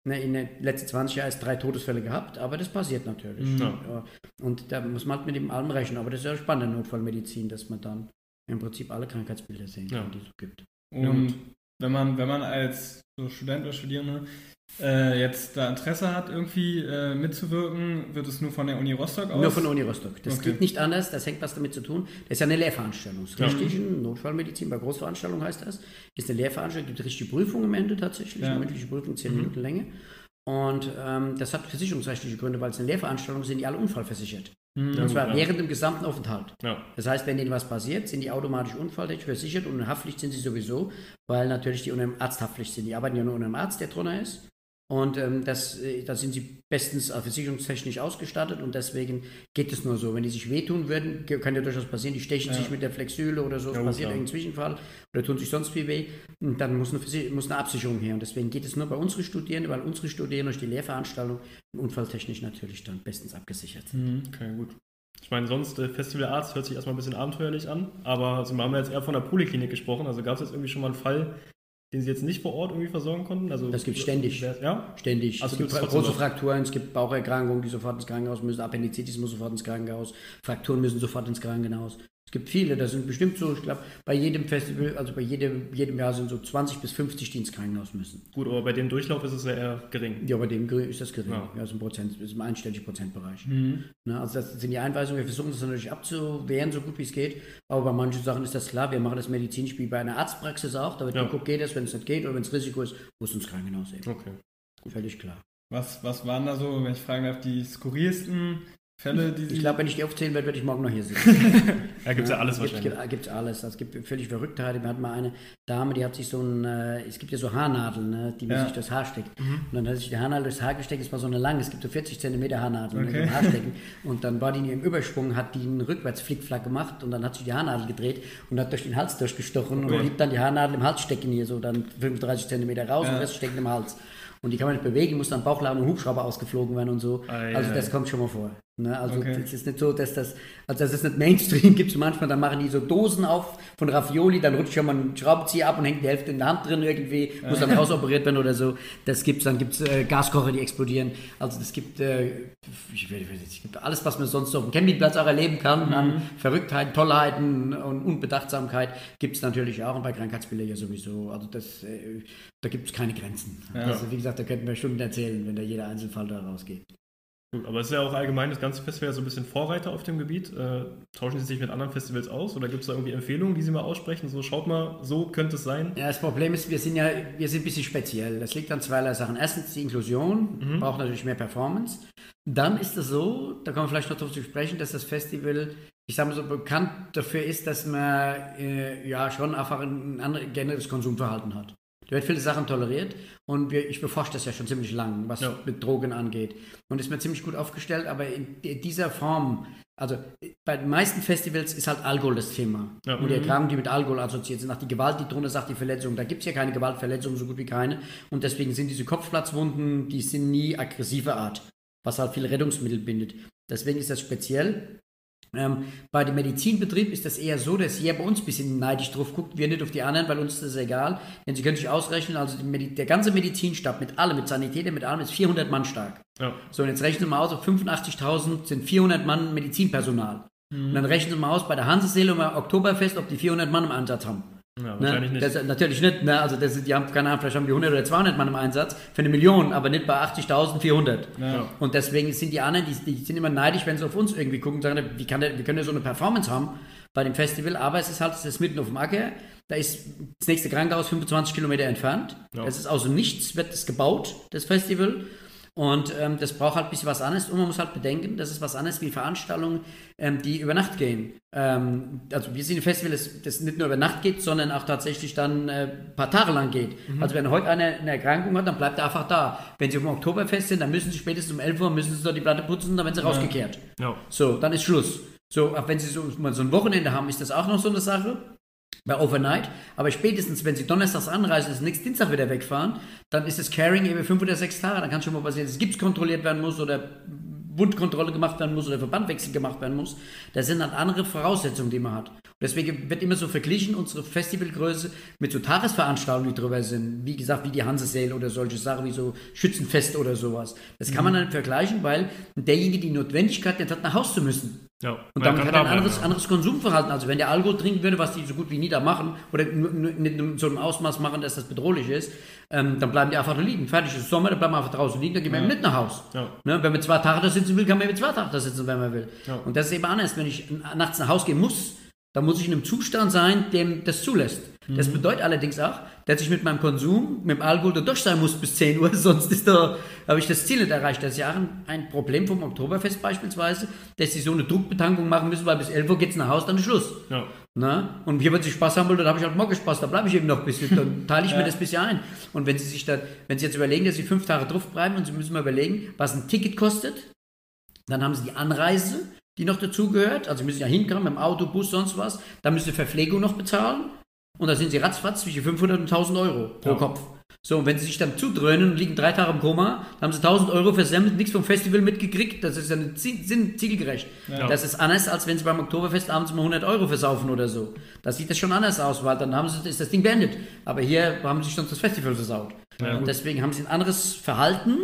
ne, in den letzten 20 Jahren drei Todesfälle gehabt, aber das passiert natürlich. Ja. Und da muss man halt mit dem allem rechnen. Aber das ist ja spannend in Notfallmedizin, dass man dann im Prinzip alle Krankheitsbilder sehen kann, die es gibt. Und wenn man, wenn man als so Student oder Studierende äh, jetzt da Interesse hat, irgendwie äh, mitzuwirken, wird es nur von der Uni Rostock aus? Nur von der Uni Rostock. Das okay. geht nicht anders, das hängt was damit zu tun. Das ist ja eine Lehrveranstaltung. Das ist richtig, ja. Notfallmedizin, bei Großveranstaltungen heißt das. Ist eine Lehrveranstaltung, gibt richtige Prüfung am Ende tatsächlich, ja. eine mündliche Prüfung, 10 mhm. Minuten Länge. Und ähm, das hat versicherungsrechtliche Gründe, weil es eine Lehrveranstaltung sind, die alle unfallversichert. Mhm. Und zwar ja. während dem gesamten Aufenthalt. Ja. Das heißt, wenn ihnen was passiert, sind die automatisch unfalltechnisch versichert und in Haftpflicht sind sie sowieso, weil natürlich die unter Arzthaftpflicht sind. Die arbeiten ja nur unter einem Arzt, der drunter ist. Und ähm, das, äh, da sind sie bestens äh, versicherungstechnisch ausgestattet und deswegen geht es nur so. Wenn die sich wehtun würden, kann ja durchaus passieren, die stechen ja. sich mit der Flexüle oder so, ja, passiert irgendein Zwischenfall oder tun sich sonst viel weh, und dann muss eine, muss eine Absicherung her. Und deswegen geht es nur bei unseren Studierenden, weil unsere Studierenden durch die Lehrveranstaltung unfalltechnisch natürlich dann bestens abgesichert sind. Mhm, okay, gut. Ich meine, sonst äh, Festivalarzt hört sich erstmal ein bisschen abenteuerlich an, aber also, wir haben ja jetzt eher von der Poliklinik gesprochen. Also gab es jetzt irgendwie schon mal einen Fall, den Sie jetzt nicht vor Ort irgendwie versorgen konnten? Also, das gibt es ständig. Ja? Ständig. Also es gibt große Frakturen, es gibt Baucherkrankungen, die sofort ins Krankenhaus müssen, Appendizitis muss sofort ins Krankenhaus, Frakturen müssen sofort ins Krankenhaus. Es gibt viele, das sind bestimmt so, ich glaube, bei jedem Festival, also bei jedem, jedem Jahr sind so 20 bis 50, die ins Krankenhaus müssen. Gut, aber bei dem Durchlauf ist es ja eher gering. Ja, bei dem ist das gering. Ja, ja ist ein Prozent, ist im einstelligen Prozentbereich. Mhm. Na, also das sind die Einweisungen, wir versuchen das natürlich abzuwehren, so gut wie es geht, aber bei manchen Sachen ist das klar, wir machen das medizinisch wie bei einer Arztpraxis auch, da wird ja. geguckt, geht das, wenn es nicht geht oder wenn es Risiko ist, muss ins Krankenhaus eben. Okay. Völlig klar. Was, was waren da so, wenn ich fragen darf, die skurrilsten Fälle, die Ich glaube, wenn ich die aufzählen werde, werde ich morgen noch hier sitzen. da gibt es ja, ja, alles wahrscheinlich. Gibt, gibt alles. Es gibt völlig Verrücktheit. Wir hatten mal eine Dame, die hat sich so ein, äh, es gibt ja so Haarnadeln, ne, die man ja. sich durchs Haar steckt. Mhm. Und dann hat sich die Haarnadel durchs Haar gesteckt, es war so eine lange, es gibt so 40 cm Haarnadeln okay. ne, Haar stecken. Und dann war die in ihrem Übersprung, hat die einen Rückwärtsflickflack gemacht und dann hat sich die Haarnadel gedreht und hat durch den Hals durchgestochen okay. und blieb dann die Haarnadel im Hals stecken hier, so dann 35 cm raus ja. und das steckt im Hals und die kann man nicht bewegen, muss dann Bauchladen und Hubschrauber ausgeflogen werden und so. Ah, also das kommt schon mal vor. Ne? Also okay. es ist nicht so, dass das, also dass es nicht Mainstream gibt, so manchmal, dann machen die so Dosen auf von Ravioli, dann rutscht schon mal ein Schraubenzieher ab und hängt die Hälfte in der Hand drin irgendwie, muss dann rausoperiert werden oder so. Das gibt's, dann gibt es äh, Gaskocher, die explodieren. Also es gibt, äh, ich weiß, ich gibt alles, was man sonst auf dem Campingplatz auch erleben kann, mhm. an Verrücktheiten, Tollheiten und Unbedachtsamkeit, gibt es natürlich auch und bei Krankheitsbildern ja sowieso. Also das, äh, da gibt es keine Grenzen. Ja. Also wie gesagt, da könnten wir Stunden erzählen, wenn da jeder Einzelfall da rausgeht. Gut, aber es ist ja auch allgemein das ganze Festival so ein bisschen Vorreiter auf dem Gebiet. Äh, tauschen Sie sich mit anderen Festivals aus oder gibt es da irgendwie Empfehlungen, die Sie mal aussprechen? So, schaut mal, so könnte es sein. Ja, das Problem ist, wir sind ja wir sind ein bisschen speziell. Das liegt an zweierlei Sachen. Erstens die Inklusion, mhm. braucht natürlich mehr Performance. Dann ist es so, da kann man vielleicht noch darauf zu sprechen, dass das Festival, ich sage mal so, bekannt dafür ist, dass man äh, ja schon einfach ein, ein generelles Konsumverhalten hat. Da wird viele Sachen toleriert und wir, ich beforsche das ja schon ziemlich lang, was ja. mit Drogen angeht. Und ist mir ziemlich gut aufgestellt, aber in dieser Form, also bei den meisten Festivals ist halt Alkohol das Thema. Ja. Und die mhm. Erkrankungen, die mit Alkohol assoziiert sind, nach die Gewalt, die drunter sagt, die Verletzung, da gibt es ja keine Gewaltverletzung, so gut wie keine. Und deswegen sind diese Kopfplatzwunden, die sind nie aggressiver Art, was halt viele Rettungsmittel bindet. Deswegen ist das speziell. Ähm, bei dem Medizinbetrieb ist das eher so, dass jeder bei uns ein bisschen neidisch drauf guckt, wir nicht auf die anderen, weil uns ist das egal. Denn Sie können sich ausrechnen, also der ganze Medizinstab mit allem, mit Sanitäter, mit allem ist 400 Mann stark. Ja. So, und jetzt rechnen Sie mal aus, auf 85.000 sind 400 Mann Medizinpersonal. Mhm. Und dann rechnen Sie mal aus, bei der Hanseseele und Oktoberfest, ob die 400 Mann im Einsatz haben. Ja, ne? wahrscheinlich ne? nicht. Das, natürlich nicht. Ne? Also das, die haben, keine Ahnung, vielleicht haben die 100 oder 200 Mann im Einsatz für eine Million, aber nicht bei 80.400. Ja. Und deswegen sind die anderen, die, die, sind immer neidisch, wenn sie auf uns irgendwie gucken und sagen, wie, kann der, wie können wir so eine Performance haben bei dem Festival. Aber es ist halt, es ist mitten auf dem Acker. Da ist das nächste Krankenhaus 25 Kilometer entfernt. Ja. Das ist also nichts, wird es gebaut, das Festival. Und ähm, das braucht halt ein bisschen was anderes. Und man muss halt bedenken, das ist was anderes wie Veranstaltungen, ähm, die über Nacht gehen. Ähm, also wir sind ein Festival, das, das, nicht nur über Nacht geht, sondern auch tatsächlich dann ein äh, paar Tage lang geht. Mhm. Also wenn heute einer eine Erkrankung hat, dann bleibt er einfach da. Wenn sie auf dem Oktoberfest sind, dann müssen sie spätestens um 11 Uhr müssen sie dort die Platte putzen, dann werden sie ja. rausgekehrt. Ja. So, dann ist Schluss. So, auch wenn sie so, mal so ein Wochenende haben, ist das auch noch so eine Sache bei Overnight. Aber spätestens, wenn sie donnerstags anreisen, ist nächsten Dienstag wieder wegfahren, dann ist das Carrying eben fünf oder sechs Tage. Dann kann schon mal passieren, dass Gips kontrolliert werden muss oder Wundkontrolle gemacht werden muss oder Verbandwechsel gemacht werden muss. Das sind dann andere Voraussetzungen, die man hat. Deswegen wird immer so verglichen, unsere Festivalgröße mit so Tagesveranstaltungen, die drüber sind. Wie gesagt, wie die Hansesäle oder solche Sachen wie so Schützenfest oder sowas. Das kann man mhm. dann vergleichen, weil derjenige die Notwendigkeit hat, nach Hause zu müssen. Ja, und damit hat er ein anderes, ja. anderes Konsumverhalten. Also wenn der Alkohol trinken würde, was die so gut wie nie da machen, oder nicht in so einem Ausmaß machen, dass das bedrohlich ist, ähm, dann bleiben die einfach da liegen. Fertig ist Sommer, dann bleiben wir einfach draußen liegen, dann gehen wir ja. nicht nach Hause. Ja. Ne? Wenn man zwei Tage da sitzen will, kann man mit zwei Tage da sitzen, wenn man will. Und das ist eben anders. Wenn ich nachts nach Hause gehen muss, dann muss ich in einem Zustand sein, dem das zulässt. Mhm. Das bedeutet allerdings auch, dass ich mit meinem Konsum, mit dem Alkohol da durch sein muss bis 10 Uhr, sonst ist da, habe ich das Ziel nicht erreicht. Das ist ja auch ein, ein Problem vom Oktoberfest beispielsweise, dass sie so eine Druckbetankung machen müssen, weil bis 11 Uhr geht es nach Hause, dann ist Schluss. Ja. Na? Und hier, wenn sie Spaß haben wollen, dann habe ich halt morgen Spaß, da bleibe ich eben noch ein bisschen, dann teile ich ja. mir das ein bisschen ein. Und wenn sie sich dann, wenn sie jetzt überlegen, dass sie fünf Tage drauf bleiben und sie müssen mal überlegen, was ein Ticket kostet, dann haben sie die Anreise, die noch dazugehört. Also müssen ja hinkommen mit dem Auto, Bus, sonst was. Dann müssen sie Verpflegung noch bezahlen. Und da sind sie ratzfatz zwischen 500 und 1000 Euro pro ja. Kopf. So, und wenn sie sich dann zudröhnen und liegen drei Tage im Koma, dann haben sie 1000 Euro versemmelt, nichts vom Festival mitgekriegt. Das ist ja zielgerecht. Ja. Das ist anders, als wenn sie beim Oktoberfest abends mal 100 Euro versaufen oder so. Da sieht das schon anders aus, weil dann haben sie, ist das Ding beendet. Aber hier haben sie sich sonst das Festival versaut. Ja, und deswegen haben sie ein anderes Verhalten.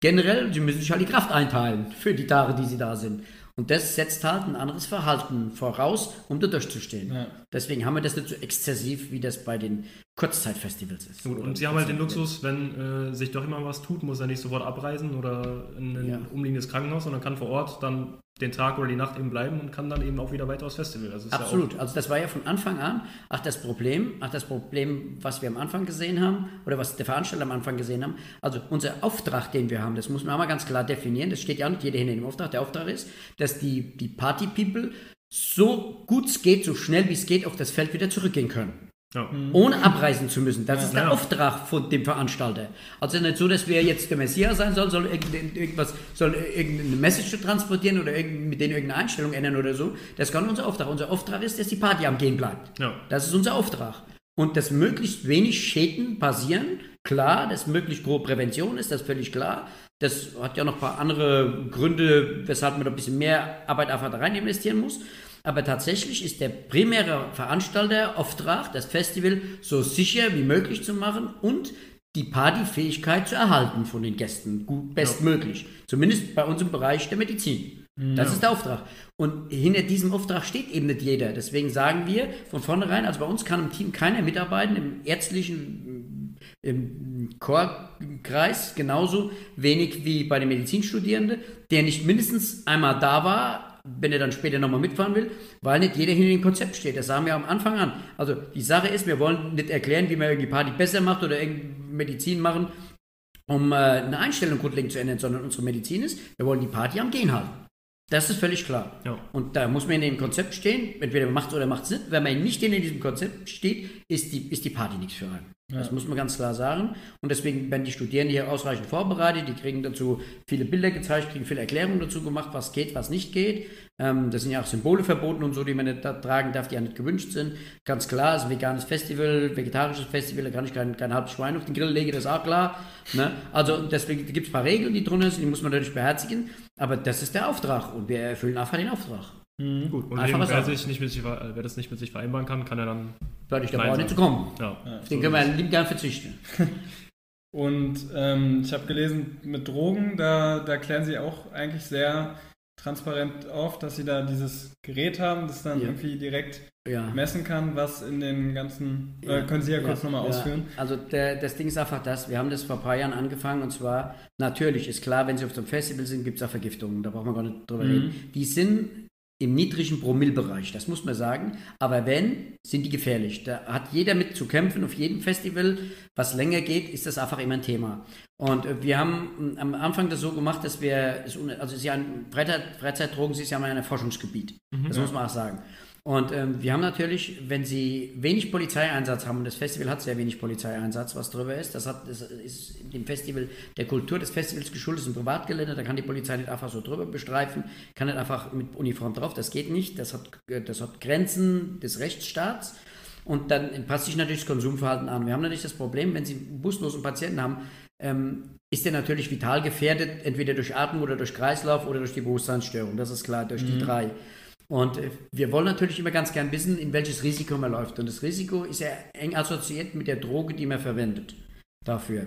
Generell, sie müssen sich halt die Kraft einteilen für die Tage, die sie da sind. Und das setzt halt ein anderes Verhalten voraus, um da durchzustehen. Ja. Deswegen haben wir das nicht so exzessiv, wie das bei den Kurzzeitfestivals ist. Gut, und Sie haben halt den Luxus, wenn äh, sich doch immer was tut, muss er nicht sofort abreisen oder in ein ja. umliegendes Krankenhaus, sondern kann vor Ort dann den Tag oder die Nacht eben bleiben und kann dann eben auch wieder weiter aufs Festival. Absolut. Ja also das war ja von Anfang an, ach das Problem, ach das Problem, was wir am Anfang gesehen haben oder was der Veranstalter am Anfang gesehen haben. Also unser Auftrag, den wir haben, das muss man auch mal ganz klar definieren. Das steht ja nicht jeder hin in dem Auftrag. Der Auftrag ist, dass die, die Party-People so gut es geht, so schnell wie es geht auf das Feld wieder zurückgehen können. Ja. Mhm. Ohne abreisen zu müssen. Das ja, ist der ja. Auftrag von dem Veranstalter. Also nicht so, dass wir jetzt der Messias sein sollen, soll irgendwas, soll irgendeine Message transportieren oder mit denen irgendeine Einstellung ändern oder so. Das ist gar nicht unser Auftrag. Unser Auftrag ist, dass die Party am Gehen bleibt. Das ist unser Auftrag. Und dass möglichst wenig Schäden passieren, klar, dass möglichst große Prävention ist, das ist völlig klar. Das hat ja noch ein paar andere Gründe, weshalb man da ein bisschen mehr Arbeit einfach da rein investieren muss. Aber tatsächlich ist der primäre Veranstalterauftrag, das Festival so sicher wie möglich zu machen und die Partyfähigkeit zu erhalten von den Gästen, gut, bestmöglich. Ja. Zumindest bei uns im Bereich der Medizin. Das ja. ist der Auftrag. Und hinter diesem Auftrag steht eben nicht jeder. Deswegen sagen wir von vornherein, also bei uns kann im Team keiner mitarbeiten, im ärztlichen im Chorkreis genauso wenig wie bei den Medizinstudierenden, der nicht mindestens einmal da war, wenn er dann später nochmal mitfahren will, weil nicht jeder hinter dem Konzept steht. Das sagen wir am Anfang an. Also die Sache ist, wir wollen nicht erklären, wie man irgendwie Party besser macht oder Medizin machen, um äh, eine Einstellung grundlegend zu ändern, sondern unsere Medizin ist, wir wollen die Party am Gehen halten. Das ist völlig klar. Ja. Und da muss man in dem Konzept stehen, entweder man macht es oder macht es nicht. Wenn man nicht in diesem Konzept steht, ist die, ist die Party nichts für einen. Ja. Das muss man ganz klar sagen. Und deswegen werden die Studierenden hier ausreichend vorbereitet. Die kriegen dazu viele Bilder gezeigt, kriegen viele Erklärungen dazu gemacht, was geht, was nicht geht. Ähm, das sind ja auch Symbole verboten und so, die man nicht tragen darf, die ja nicht gewünscht sind. Ganz klar, es ist ein veganes Festival, vegetarisches Festival, da kann ich kein, kein halbes Schwein auf den Grill legen, das ist auch klar. Ne? Also deswegen gibt es ein paar Regeln, die drunter sind, die muss man natürlich beherzigen. Aber das ist der Auftrag und wir erfüllen einfach den Auftrag. Mhm. Gut, und Einfach wer, sich nicht mit sich, wer das nicht mit sich vereinbaren kann, kann er dann. Werde ich da nicht zu kommen. Ja. ja den können wir lieb gern verzichten. und ähm, ich habe gelesen, mit Drogen, da, da klären sie auch eigentlich sehr transparent auf, dass sie da dieses Gerät haben, das dann ja. irgendwie direkt ja. messen kann, was in den ganzen. Äh, können Sie ja kurz nochmal ausführen. Also der, das Ding ist einfach das, wir haben das vor ein paar Jahren angefangen und zwar, natürlich ist klar, wenn Sie auf so einem Festival sind, gibt es auch Vergiftungen, da braucht man gar nicht drüber mhm. reden. Die sind im niedrigen Promillbereich, das muss man sagen. Aber wenn, sind die gefährlich. Da hat jeder mit zu kämpfen. Auf jedem Festival, was länger geht, ist das einfach immer ein Thema. Und äh, wir haben am Anfang das so gemacht, dass wir, also es ist ja ein Freizeit, Freizeitdrogen, ist ja mal ein Forschungsgebiet. Mhm. Das muss man auch sagen. Und ähm, wir haben natürlich, wenn Sie wenig Polizeieinsatz haben, und das Festival hat sehr wenig Polizeieinsatz, was drüber ist, das, hat, das ist dem Festival, der Kultur des Festivals geschuldet, ist ein Privatgelände, da kann die Polizei nicht einfach so drüber bestreifen, kann nicht einfach mit Uniform drauf, das geht nicht, das hat, das hat Grenzen des Rechtsstaats. Und dann passt sich natürlich das Konsumverhalten an. Wir haben natürlich das Problem, wenn Sie einen buslosen Patienten haben, ähm, ist der natürlich vital gefährdet, entweder durch Atmung oder durch Kreislauf oder durch die Bewusstseinsstörung. Das ist klar, durch mhm. die drei. Und äh, wir wollen natürlich immer ganz gern wissen, in welches Risiko man läuft. Und das Risiko ist ja eng assoziiert mit der Droge, die man verwendet dafür.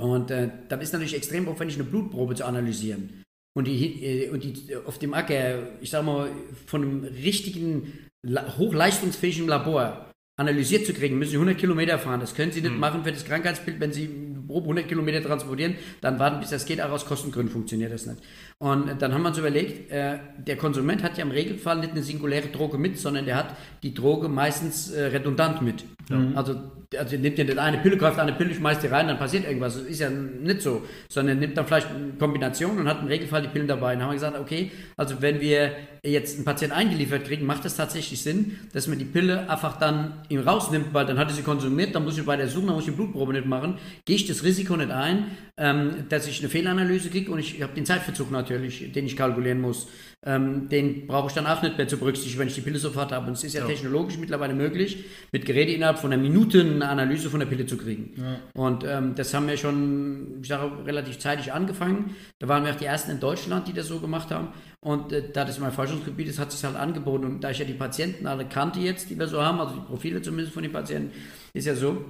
Und äh, dann ist natürlich extrem aufwendig, eine Blutprobe zu analysieren. Und die, äh, und die auf dem Acker, ich sag mal, von einem richtigen, hochleistungsfähigen Labor analysiert zu kriegen, müssen Sie 100 Kilometer fahren. Das können Sie nicht mhm. machen für das Krankheitsbild, wenn Sie grob 100 Kilometer transportieren, dann warten, bis das geht, auch aus Kostengründen funktioniert das nicht. Und dann haben wir uns überlegt, äh, der Konsument hat ja im Regelfall nicht eine singuläre Droge mit, sondern der hat die Droge meistens äh, redundant mit. Mhm. Also, also nimmt ja nicht eine Pille, kauft eine Pille, schmeißt die rein, dann passiert irgendwas. Das ist ja nicht so. Sondern nimmt dann vielleicht eine Kombination und hat im Regelfall die Pillen dabei. Dann haben wir gesagt, okay, also wenn wir jetzt einen Patienten eingeliefert kriegen, macht das tatsächlich Sinn, dass man die Pille einfach dann ihm rausnimmt, weil dann hat er sie konsumiert, dann muss ich bei der Suche, dann muss ich die Blutprobe nicht machen. Gehe ich das das Risiko nicht ein, ähm, dass ich eine Fehlanalyse kriege und ich habe den Zeitverzug natürlich, den ich kalkulieren muss. Ähm, den brauche ich dann auch nicht mehr zu berücksichtigen, wenn ich die Pille sofort habe. Und es ist ja, ja, technologisch mittlerweile möglich, mit Geräten innerhalb von einer Minute eine Analyse von der Pille zu kriegen. Ja. Und ähm, das haben wir schon, ich sage, relativ zeitig angefangen. Da waren wir auch die ersten in Deutschland, die das so gemacht haben. Und äh, da das mein Forschungsgebiet ist, hat sich halt angeboten. Und da ich ja die Patienten alle kannte jetzt, die wir so haben, also die Profile zumindest von den Patienten, ist ja so,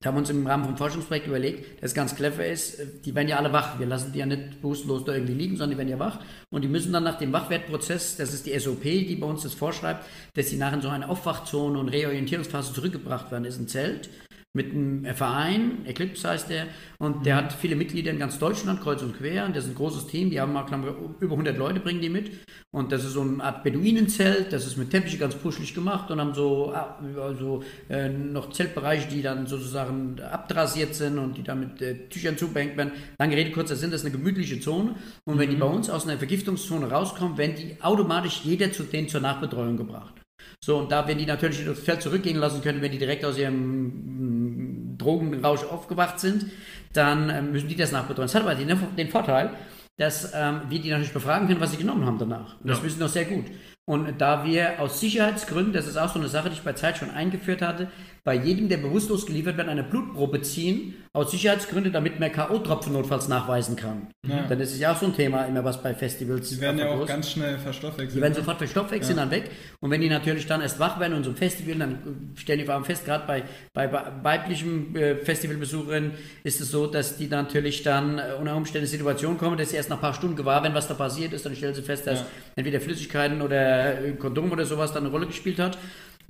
da haben wir uns im Rahmen vom Forschungsprojekt überlegt, dass es ganz clever ist, die werden ja alle wach. Wir lassen die ja nicht bewusstlos da irgendwie liegen, sondern die werden ja wach. Und die müssen dann nach dem Wachwertprozess, das ist die SOP, die bei uns das vorschreibt, dass sie nachher in so eine Aufwachzone und Reorientierungsphase zurückgebracht werden. Das ist ein Zelt mit einem Verein, Eclipse heißt der, und der mhm. hat viele Mitglieder in ganz Deutschland, kreuz und quer, und das ist ein großes Team, die haben mal, über 100 Leute bringen die mit, und das ist so eine Art Beduinenzelt, das ist mit Teppiche ganz puschelig gemacht und haben so also, äh, noch Zeltbereiche, die dann sozusagen abdrasiert sind und die dann mit äh, Tüchern zubehängt werden. Lange Rede, kurzer Sinn, das ist eine gemütliche Zone, und mhm. wenn die mhm. bei uns aus einer Vergiftungszone rauskommen, werden die automatisch jeder zu denen zur Nachbetreuung gebracht. So, und da, wenn die natürlich das Feld zurückgehen lassen können, wenn die direkt aus ihrem mm, Drogenrausch aufgewacht sind, dann äh, müssen die das nachbetreuen. Das hat aber den, den Vorteil, dass ähm, wir die natürlich befragen können, was sie genommen haben danach. Und das ja. wissen wir sehr gut. Und da wir aus Sicherheitsgründen, das ist auch so eine Sache, die ich bei Zeit schon eingeführt hatte, bei jedem, der bewusstlos geliefert wird, eine Blutprobe ziehen, aus Sicherheitsgründen, damit man K.O.-Tropfen notfalls nachweisen kann. Ja. Dann ist es ja auch so ein Thema, immer was bei Festivals. Die werden ja auch ganz schnell verstoffwechselt. Die werden ne? sofort verstoffwechselt, ja. dann weg. Und wenn die natürlich dann erst wach werden und so ein Festival, dann stellen die vor allem fest, gerade bei, bei, weiblichen äh, Festivalbesucherinnen ist es so, dass die natürlich dann äh, unter Umständen in Situation kommen, dass sie erst nach ein paar Stunden gewahr werden, was da passiert ist. Dann stellen sie fest, dass ja. entweder Flüssigkeiten oder äh, Kondom oder sowas dann eine Rolle gespielt hat.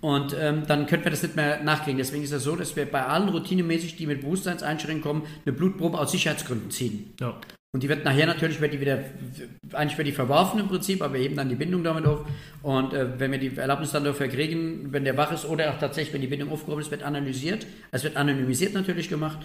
Und ähm, dann könnten wir das nicht mehr nachkriegen. Deswegen ist es so, dass wir bei allen routinemäßig, die mit Bewusstseinseinschränkungen kommen, eine Blutprobe aus Sicherheitsgründen ziehen. Ja. Und die wird nachher natürlich, wird die wieder, eigentlich wird die verworfen im Prinzip, aber wir heben dann die Bindung damit auf. Und äh, wenn wir die Erlaubnis dann dafür kriegen, wenn der wach ist oder auch tatsächlich, wenn die Bindung aufgehoben ist, wird analysiert. Es wird anonymisiert natürlich gemacht.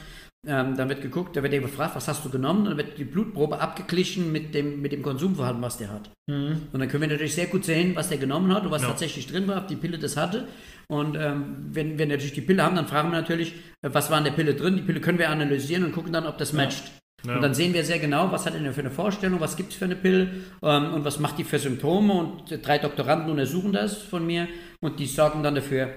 Ähm, dann wird geguckt, da wird er gefragt, was hast du genommen? dann wird die Blutprobe abgeglichen mit dem, mit dem Konsumverhalten, was der hat. Mhm. Und dann können wir natürlich sehr gut sehen, was der genommen hat und was ja. tatsächlich drin war, ob die Pille das hatte. Und ähm, wenn wir natürlich die Pille haben, dann fragen wir natürlich, äh, was war in der Pille drin? Die Pille können wir analysieren und gucken dann, ob das matcht. Ja. Und dann sehen wir sehr genau, was hat er für eine Vorstellung, was gibt es für eine Pille ähm, und was macht die für Symptome. Und drei Doktoranden untersuchen das von mir und die sorgen dann dafür,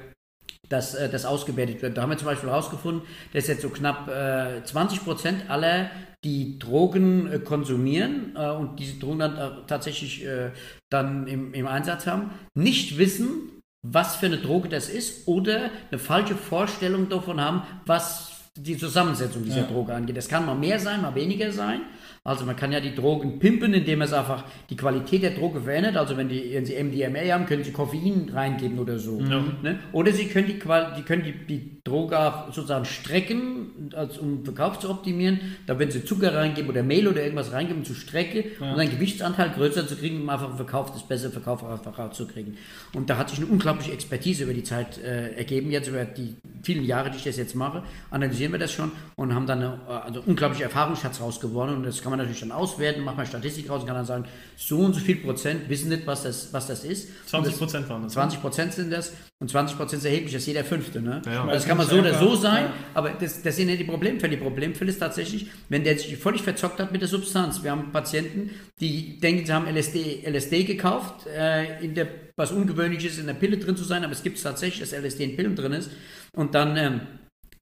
dass äh, das ausgewertet wird. Da haben wir zum Beispiel herausgefunden, dass jetzt so knapp äh, 20 Prozent aller, die Drogen äh, konsumieren äh, und diese Drogen dann äh, tatsächlich äh, dann im, im Einsatz haben, nicht wissen, was für eine Droge das ist oder eine falsche Vorstellung davon haben, was die Zusammensetzung dieser ja. Droge angeht. Das kann mal mehr sein, mal weniger sein. Also man kann ja die Drogen pimpen, indem es einfach die Qualität der Droge verändert. Also wenn, die, wenn Sie MDMA haben, können Sie Koffein reingeben oder so. Ja. Ne? Oder Sie können, die, die, können die, die Droge sozusagen strecken, also um Verkauf zu optimieren. Da wenn Sie Zucker reingeben oder Mehl oder irgendwas reingeben zur Strecke, ja. um einen Gewichtsanteil größer zu kriegen, um einfach Verkauf, das bessere Verkauf einfach zu kriegen. Und da hat sich eine unglaubliche Expertise über die Zeit äh, ergeben, jetzt über die vielen Jahre, die ich das jetzt mache, analysieren wir das schon und haben dann eine also unglaubliche Erfahrungsschatz rausgewonnen und das kann man natürlich dann auswerten, macht man Statistik raus und kann dann sagen, so und so viel Prozent wissen nicht, was das, was das ist. 20 Prozent waren das. 20 ne? Prozent sind das und 20 Prozent ist erheblich, das ist jeder Fünfte. Ne? Ja, also das kann man so oder so sein, ja. aber das, das sind ja die Problemfälle. Die Problemfälle ist tatsächlich, wenn der sich völlig verzockt hat mit der Substanz. Wir haben Patienten, die denken, sie haben LSD, LSD gekauft, äh, in der, was ungewöhnlich ist, in der Pille drin zu sein, aber es gibt tatsächlich, dass LSD in Pillen drin ist und dann ähm,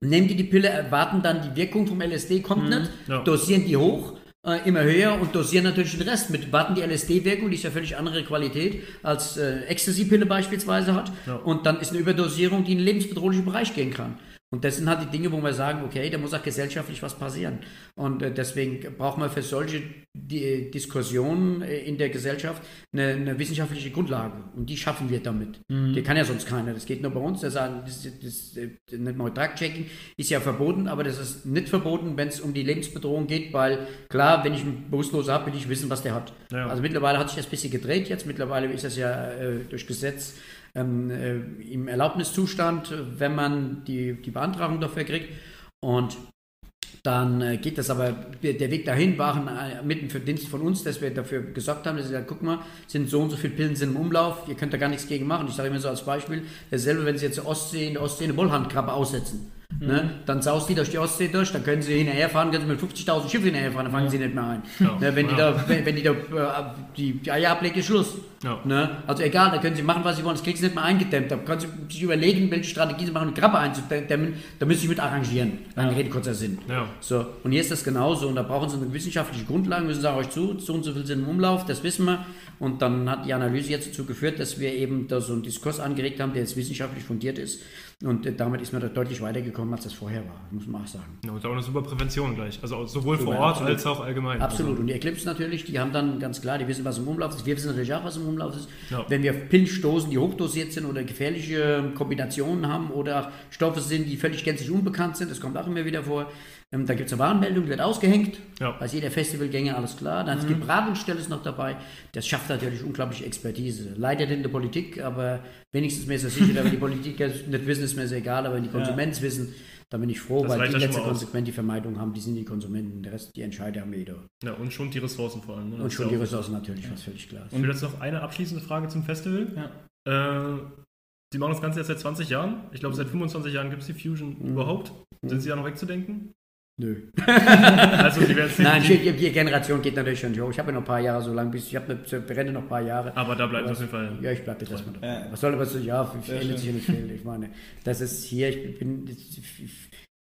nehmen die die Pille, erwarten dann die Wirkung vom LSD, kommt mhm, nicht, ja. dosieren die hoch, äh, immer höher und dosieren natürlich den Rest mit. Warten die LSD-Wirkung, die ist ja völlig andere Qualität als äh, Ecstasy-Pille beispielsweise hat. Ja. Und dann ist eine Überdosierung, die in den lebensbedrohlichen Bereich gehen kann. Und das sind halt die Dinge, wo wir sagen, okay, da muss auch gesellschaftlich was passieren. Und äh, deswegen braucht man für solche Diskussionen äh, in der Gesellschaft eine, eine, wissenschaftliche Grundlage. Und die schaffen wir damit. Mhm. Die kann ja sonst keiner. Das geht nur bei uns. Das, das, das, das nicht mal Drug-Checking ist ja verboten, aber das ist nicht verboten, wenn es um die Lebensbedrohung geht, weil klar, wenn ich einen Bewusstloser habe, will ich wissen, was der hat. Ja. Also mittlerweile hat sich das ein bisschen gedreht jetzt. Mittlerweile ist das ja äh, durch Gesetz ähm, äh, im Erlaubniszustand, wenn man die, die Beantragung dafür kriegt. Und dann äh, geht das aber, der Weg dahin war äh, mitten für Dienst von uns, dass wir dafür gesorgt haben, dass sie sagen, guck mal, sind so und so viele Pillen sind im Umlauf, ihr könnt da gar nichts gegen machen. Ich sage immer so als Beispiel, dasselbe, wenn sie jetzt Ostsee, in der Ostsee eine Wollhandkrabbe aussetzen. Mhm. Ne? Dann saust die durch die Ostsee durch, dann können sie hinterherfahren, können sie mit 50.000 Schiffen hinterherfahren, dann fangen sie nicht mehr ein. Ja. Ne? Wenn, ja. die da, wenn, wenn, die da äh, die, die Eier ablegen, ist Schluss. Ja. Ne? Also egal, da können sie machen, was sie wollen, das kriegen sie nicht mehr eingedämmt. Da können sie sich überlegen, welche Strategie sie machen, um Krabbe einzudämmen, da müssen sie mit arrangieren. Lange ja. Rede, kurzer Sinn. Ja. So, und hier ist das genauso und da brauchen sie eine wissenschaftliche Grundlage, müssen sagen euch zu, so und so viel sind im Umlauf, das wissen wir. Und dann hat die Analyse jetzt dazu geführt, dass wir eben da so einen Diskurs angeregt haben, der jetzt wissenschaftlich fundiert ist. Und damit ist man da deutlich weitergekommen, als das vorher war, muss man auch sagen. Ja, und auch eine super Prävention gleich. Also sowohl vor Ort absolut. als auch allgemein. Absolut. Also. Und die Eclipse natürlich, die haben dann ganz klar, die wissen, was im Umlauf ist. Wir wissen natürlich auch, was im Umlauf ist. Ja. Wenn wir Pilzstoßen, die hochdosiert sind oder gefährliche Kombinationen haben oder Stoffe sind, die völlig gänzlich unbekannt sind, das kommt auch immer wieder vor, ähm, da gibt es eine Warnmeldung, die wird ausgehängt. Ja. Weiß jeder Festivalgänger, alles klar. Dann mhm. die Beratungsstelle ist noch dabei. Das schafft natürlich unglaubliche Expertise. Leider in der Politik, aber wenigstens mir ist es sicher, wenn die Politiker nicht wissen, ist mir sehr egal, aber wenn die Konsumenten ja. wissen, dann bin ich froh, das weil die letzte konsequent die Vermeidung haben, die sind die Konsumenten, der Rest, die Entscheider haben jeder. Ja, und schon die Ressourcen vor allem. Ne? Und schon die Ressourcen natürlich, ja. was völlig klar ist. Und jetzt noch eine abschließende Frage zum Festival. Ja. Äh, die machen das Ganze jetzt seit 20 Jahren. Ich glaube, seit 25 Jahren gibt es die Fusion mhm. überhaupt. Sind sie ja noch wegzudenken? Nö. also die Nein, die, die, Generation geht natürlich schon hoch. Ich habe ja noch ein paar Jahre so lange, bis ich habe eine noch ein paar Jahre. Aber da bleibt es auf jeden Fall. Ja, ich bleibe jetzt erstmal dabei. Ja. Was soll aber so, ja, ändert sich ja nicht viel. Ich meine, das ist hier, ich bin,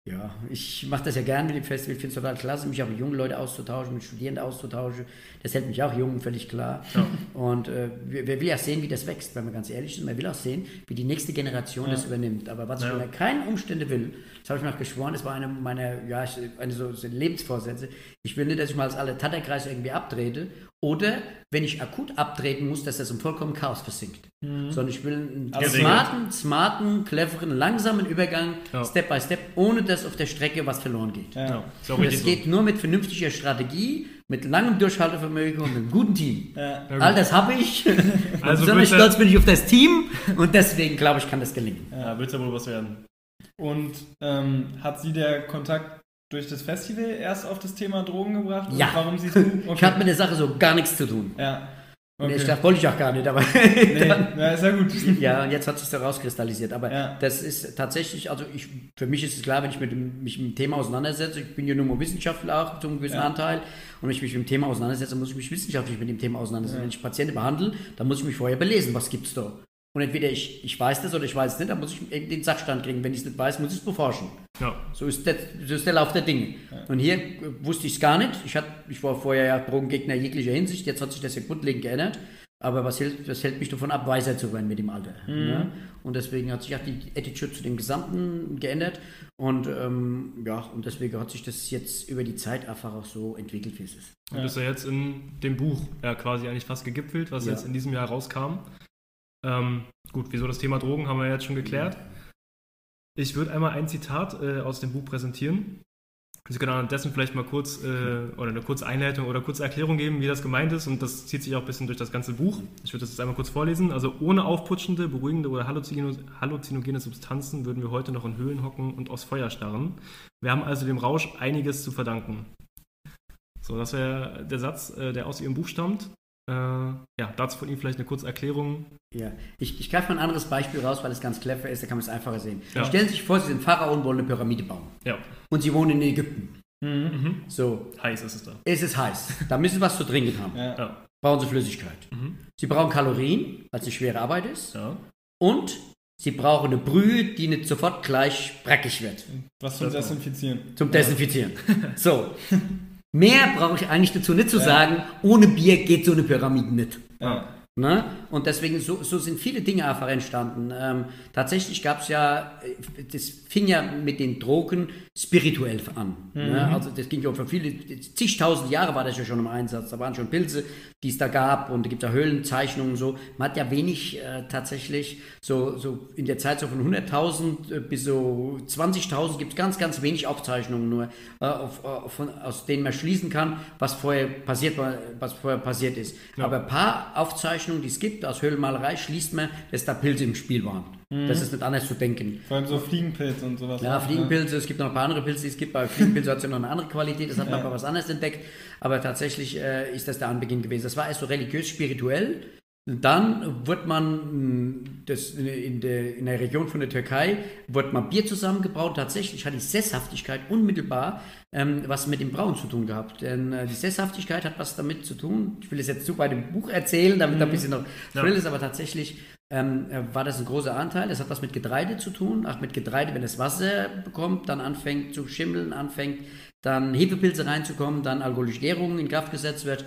ja, ich mache das ja gerne mit dem Festival. Ich finde es total klasse, mich auch mit jungen Leuten auszutauschen, mit Studierenden auszutauschen. Das hält mich auch jung, völlig klar. Ja. Und äh, wer will ja sehen, wie das wächst, wenn wir ganz ehrlich sind. Man will auch sehen, wie die nächste Generation ja. das übernimmt. Aber was ja. ich unter keinen Umständen will, das habe ich mir auch geschworen, das war eine meiner ja, eine so, so Lebensvorsätze. Ich will nicht, dass ich mal als alle Tatterkreise irgendwie abtrete oder wenn ich akut abtreten muss, dass das im vollkommen Chaos versinkt. Mhm. Sondern ich will einen also smarten, smarten, cleveren, langsamen Übergang, ja. Step by Step, ohne dass auf der Strecke was verloren geht. Ja. Ja. Das geht nur mit vernünftiger Strategie, mit langem Durchhaltevermögen und einem guten Team. Ja. All das habe ich. Also besonders stolz bin ich auf das Team und deswegen glaube ich, kann das gelingen. Ja, wird ja wohl was werden. Und ähm, hat sie der Kontakt durch das Festival erst auf das Thema Drogen gebracht? Ja. warum siehst du? Okay. Ich hatte mit der Sache so gar nichts zu tun. Ja. Okay. Nee, das wollte ich auch gar nicht, aber. nee, dann, ja, ist ja gut. Ja, und jetzt hat sich da rauskristallisiert. Aber ja. das ist tatsächlich, also ich, für mich ist es klar, wenn ich mit dem, mich mit dem Thema auseinandersetze, ich bin ja nur mal Wissenschaftler auch zum gewissen ja. Anteil, und wenn ich mich mit dem Thema auseinandersetze, muss ich mich wissenschaftlich mit dem Thema auseinandersetzen. Ja. Wenn ich Patienten behandle, dann muss ich mich vorher belesen, was gibt es da. Und entweder ich, ich weiß das oder ich weiß es nicht, dann muss ich den Sachstand kriegen. Wenn ich es nicht weiß, muss ich es beforschen. Ja. So, ist der, so ist der Lauf der Dinge. Ja. Und hier wusste ich es gar nicht. Ich, hat, ich war vorher ja Drogengegner jeglicher Hinsicht. Jetzt hat sich das ja grundlegend geändert. Aber was hält, das hält mich davon ab, weiser zu werden mit dem Alter. Mhm. Ja? Und deswegen hat sich auch die Attitude zu dem Gesamten geändert. Und ähm, ja, und deswegen hat sich das jetzt über die Zeit einfach auch so entwickelt, wie es ist. Und das ist ja jetzt in dem Buch ja, quasi eigentlich fast gegipfelt, was ja. jetzt in diesem Jahr rauskam. Ähm, gut, wieso das Thema Drogen haben wir jetzt schon geklärt. Ich würde einmal ein Zitat äh, aus dem Buch präsentieren. Sie können andessen vielleicht mal kurz äh, oder eine kurze Einleitung oder kurze Erklärung geben, wie das gemeint ist. Und das zieht sich auch ein bisschen durch das ganze Buch. Ich würde das jetzt einmal kurz vorlesen. Also ohne aufputschende, beruhigende oder halluzinogene Substanzen würden wir heute noch in Höhlen hocken und aus Feuer starren. Wir haben also dem Rausch einiges zu verdanken. So, das wäre der Satz, äh, der aus Ihrem Buch stammt. Äh, ja, dazu von Ihnen vielleicht eine kurze Erklärung. Ja, ich, ich greife mal ein anderes Beispiel raus, weil es ganz clever ist, da kann man es einfacher sehen. Ja. Stellen Sie sich vor, Sie sind Pharao und wollen eine Pyramide bauen. Ja. Und Sie wohnen in Ägypten. Mhm. So. Heiß ist es da. Es ist heiß. Da müssen Sie was zu trinken haben. Ja. ja. Brauchen Sie Flüssigkeit. Mhm. Sie brauchen Kalorien, weil es eine schwere Arbeit ist. Ja. Und Sie brauchen eine Brühe, die nicht sofort gleich brackig wird. Was zum Desinfizieren. Zum Desinfizieren. so. Mehr brauche ich eigentlich dazu nicht zu ja. sagen, ohne Bier geht so eine Pyramide nicht. Ja. Ne? Und deswegen, so, so, sind viele Dinge einfach entstanden. Ähm, tatsächlich gab es ja, das fing ja mit den Drogen spirituell an. Ne? Mhm. Ne? Also das ging ja für viele, zigtausend Jahre war das ja schon im Einsatz. Da waren schon Pilze, die es da gab und da gibt es ja Höhlenzeichnungen und so. Man hat ja wenig äh, tatsächlich, so, so in der Zeit so von 100.000 äh, bis so 20.000 gibt es ganz, ganz wenig Aufzeichnungen nur, äh, auf, auf, von, aus denen man schließen kann, was vorher passiert, was vorher passiert ist. Ja. Aber ein paar Aufzeichnungen Zeichnungen, die es gibt, aus Höhlenmalerei, schließt man, dass da Pilze im Spiel waren. Mhm. Das ist nicht anders zu denken. Vor allem so Fliegenpilze und sowas. Ja, Fliegenpilze, es gibt noch ein paar andere Pilze, die es gibt. Bei Fliegenpilze hat es ja noch eine andere Qualität, das hat man ja. aber was anderes entdeckt. Aber tatsächlich äh, ist das der Anbeginn gewesen. Das war erst so religiös-spirituell. Dann wird man das in, der, in der Region von der Türkei wird man Bier zusammengebraut. Tatsächlich hat die Sesshaftigkeit unmittelbar ähm, was mit dem Brauen zu tun gehabt. Denn äh, die Sesshaftigkeit hat was damit zu tun. Ich will es jetzt zu bei dem Buch erzählen, damit mhm. da ein bisschen noch Thrill ja. ist, aber tatsächlich ähm, äh, war das ein großer Anteil. Das hat was mit Getreide zu tun. Auch mit Getreide, wenn es Wasser bekommt, dann anfängt zu schimmeln, anfängt dann Hefepilze reinzukommen, dann alkoholische Gärung in Kraft gesetzt wird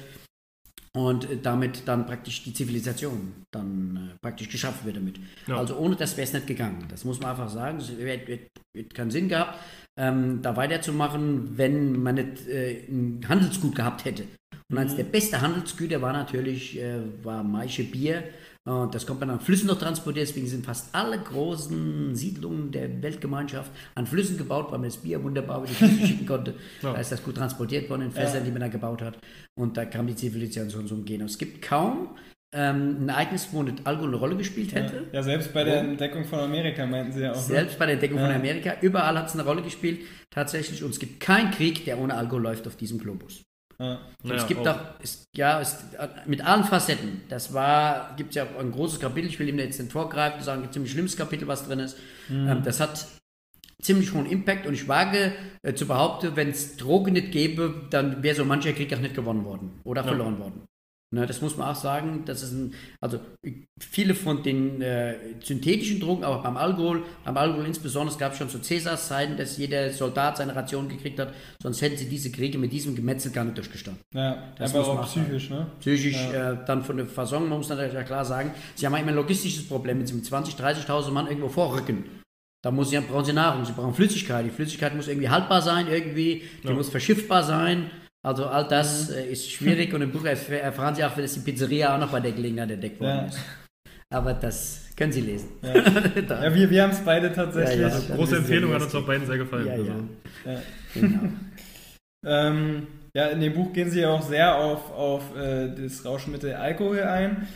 und damit dann praktisch die Zivilisation dann äh, praktisch geschafft wird damit. Ja. Also ohne das wäre es nicht gegangen. Das muss man einfach sagen. Es hätte keinen Sinn gehabt, ähm, da weiterzumachen, wenn man nicht äh, ein Handelsgut gehabt hätte. Und eines mhm. der besten Handelsgüter war natürlich äh, war Maische Bier und das kommt dann an Flüssen noch transportiert, deswegen sind fast alle großen Siedlungen der Weltgemeinschaft an Flüssen gebaut, weil man das Bier wunderbar über die Flüsse schicken konnte. Ja. Da ist das gut transportiert worden in Fässern, ja. die man da gebaut hat. Und da kam die Zivilisation so umgehen. Es gibt kaum ähm, ein Ereignis, wo nicht Alkohol eine Rolle gespielt hätte. Ja, ja selbst bei der Entdeckung von Amerika meinten sie ja auch. Ne? Selbst bei der Entdeckung von Amerika, überall hat es eine Rolle gespielt, tatsächlich. Und es gibt keinen Krieg, der ohne Alkohol läuft auf diesem Globus. Ja. es gibt auch, es, ja, es, mit allen Facetten. Das war, gibt es ja ein großes Kapitel, ich will ihm jetzt nicht vorgreifen, sagen, ein ziemlich schlimmes Kapitel, was drin ist. Mhm. Ähm, das hat ziemlich hohen Impact und ich wage äh, zu behaupten, wenn es Drogen nicht gäbe, dann wäre so mancher Krieg auch nicht gewonnen worden oder ja. verloren worden. Ne, das muss man auch sagen. Das ist ein, also viele von den äh, synthetischen Drogen, aber beim Alkohol, beim Alkohol insbesondere, es gab schon zu Cäsars Zeiten, dass jeder Soldat seine Ration gekriegt hat, sonst hätten sie diese Kriege mit diesem Gemetzel gar nicht durchgestanden. Ja, das aber auch psychisch, ne? Psychisch, ja. äh, dann von der Fasson, man muss natürlich ja klar sagen, sie haben immer ein logistisches Problem, wenn sie mit 20.000, 30.000 Mann irgendwo vorrücken. Da muss sie, brauchen sie Nahrung, sie brauchen Flüssigkeit. Die Flüssigkeit muss irgendwie haltbar sein, irgendwie, die ja. muss verschiffbar sein. Also all das mhm. äh, ist schwierig und im Buch erfahren Sie auch, dass die Pizzeria auch noch bei der Gelegenheit entdeckt worden ja. ist. Aber das können Sie lesen. Ja, ja wir, wir haben es beide tatsächlich. Ja, also große Empfehlung, hat uns auch beiden sehr gefallen. Ja, also. ja. Genau. ähm, ja, in dem Buch gehen Sie auch sehr auf, auf äh, das Rauschmittel Alkohol ein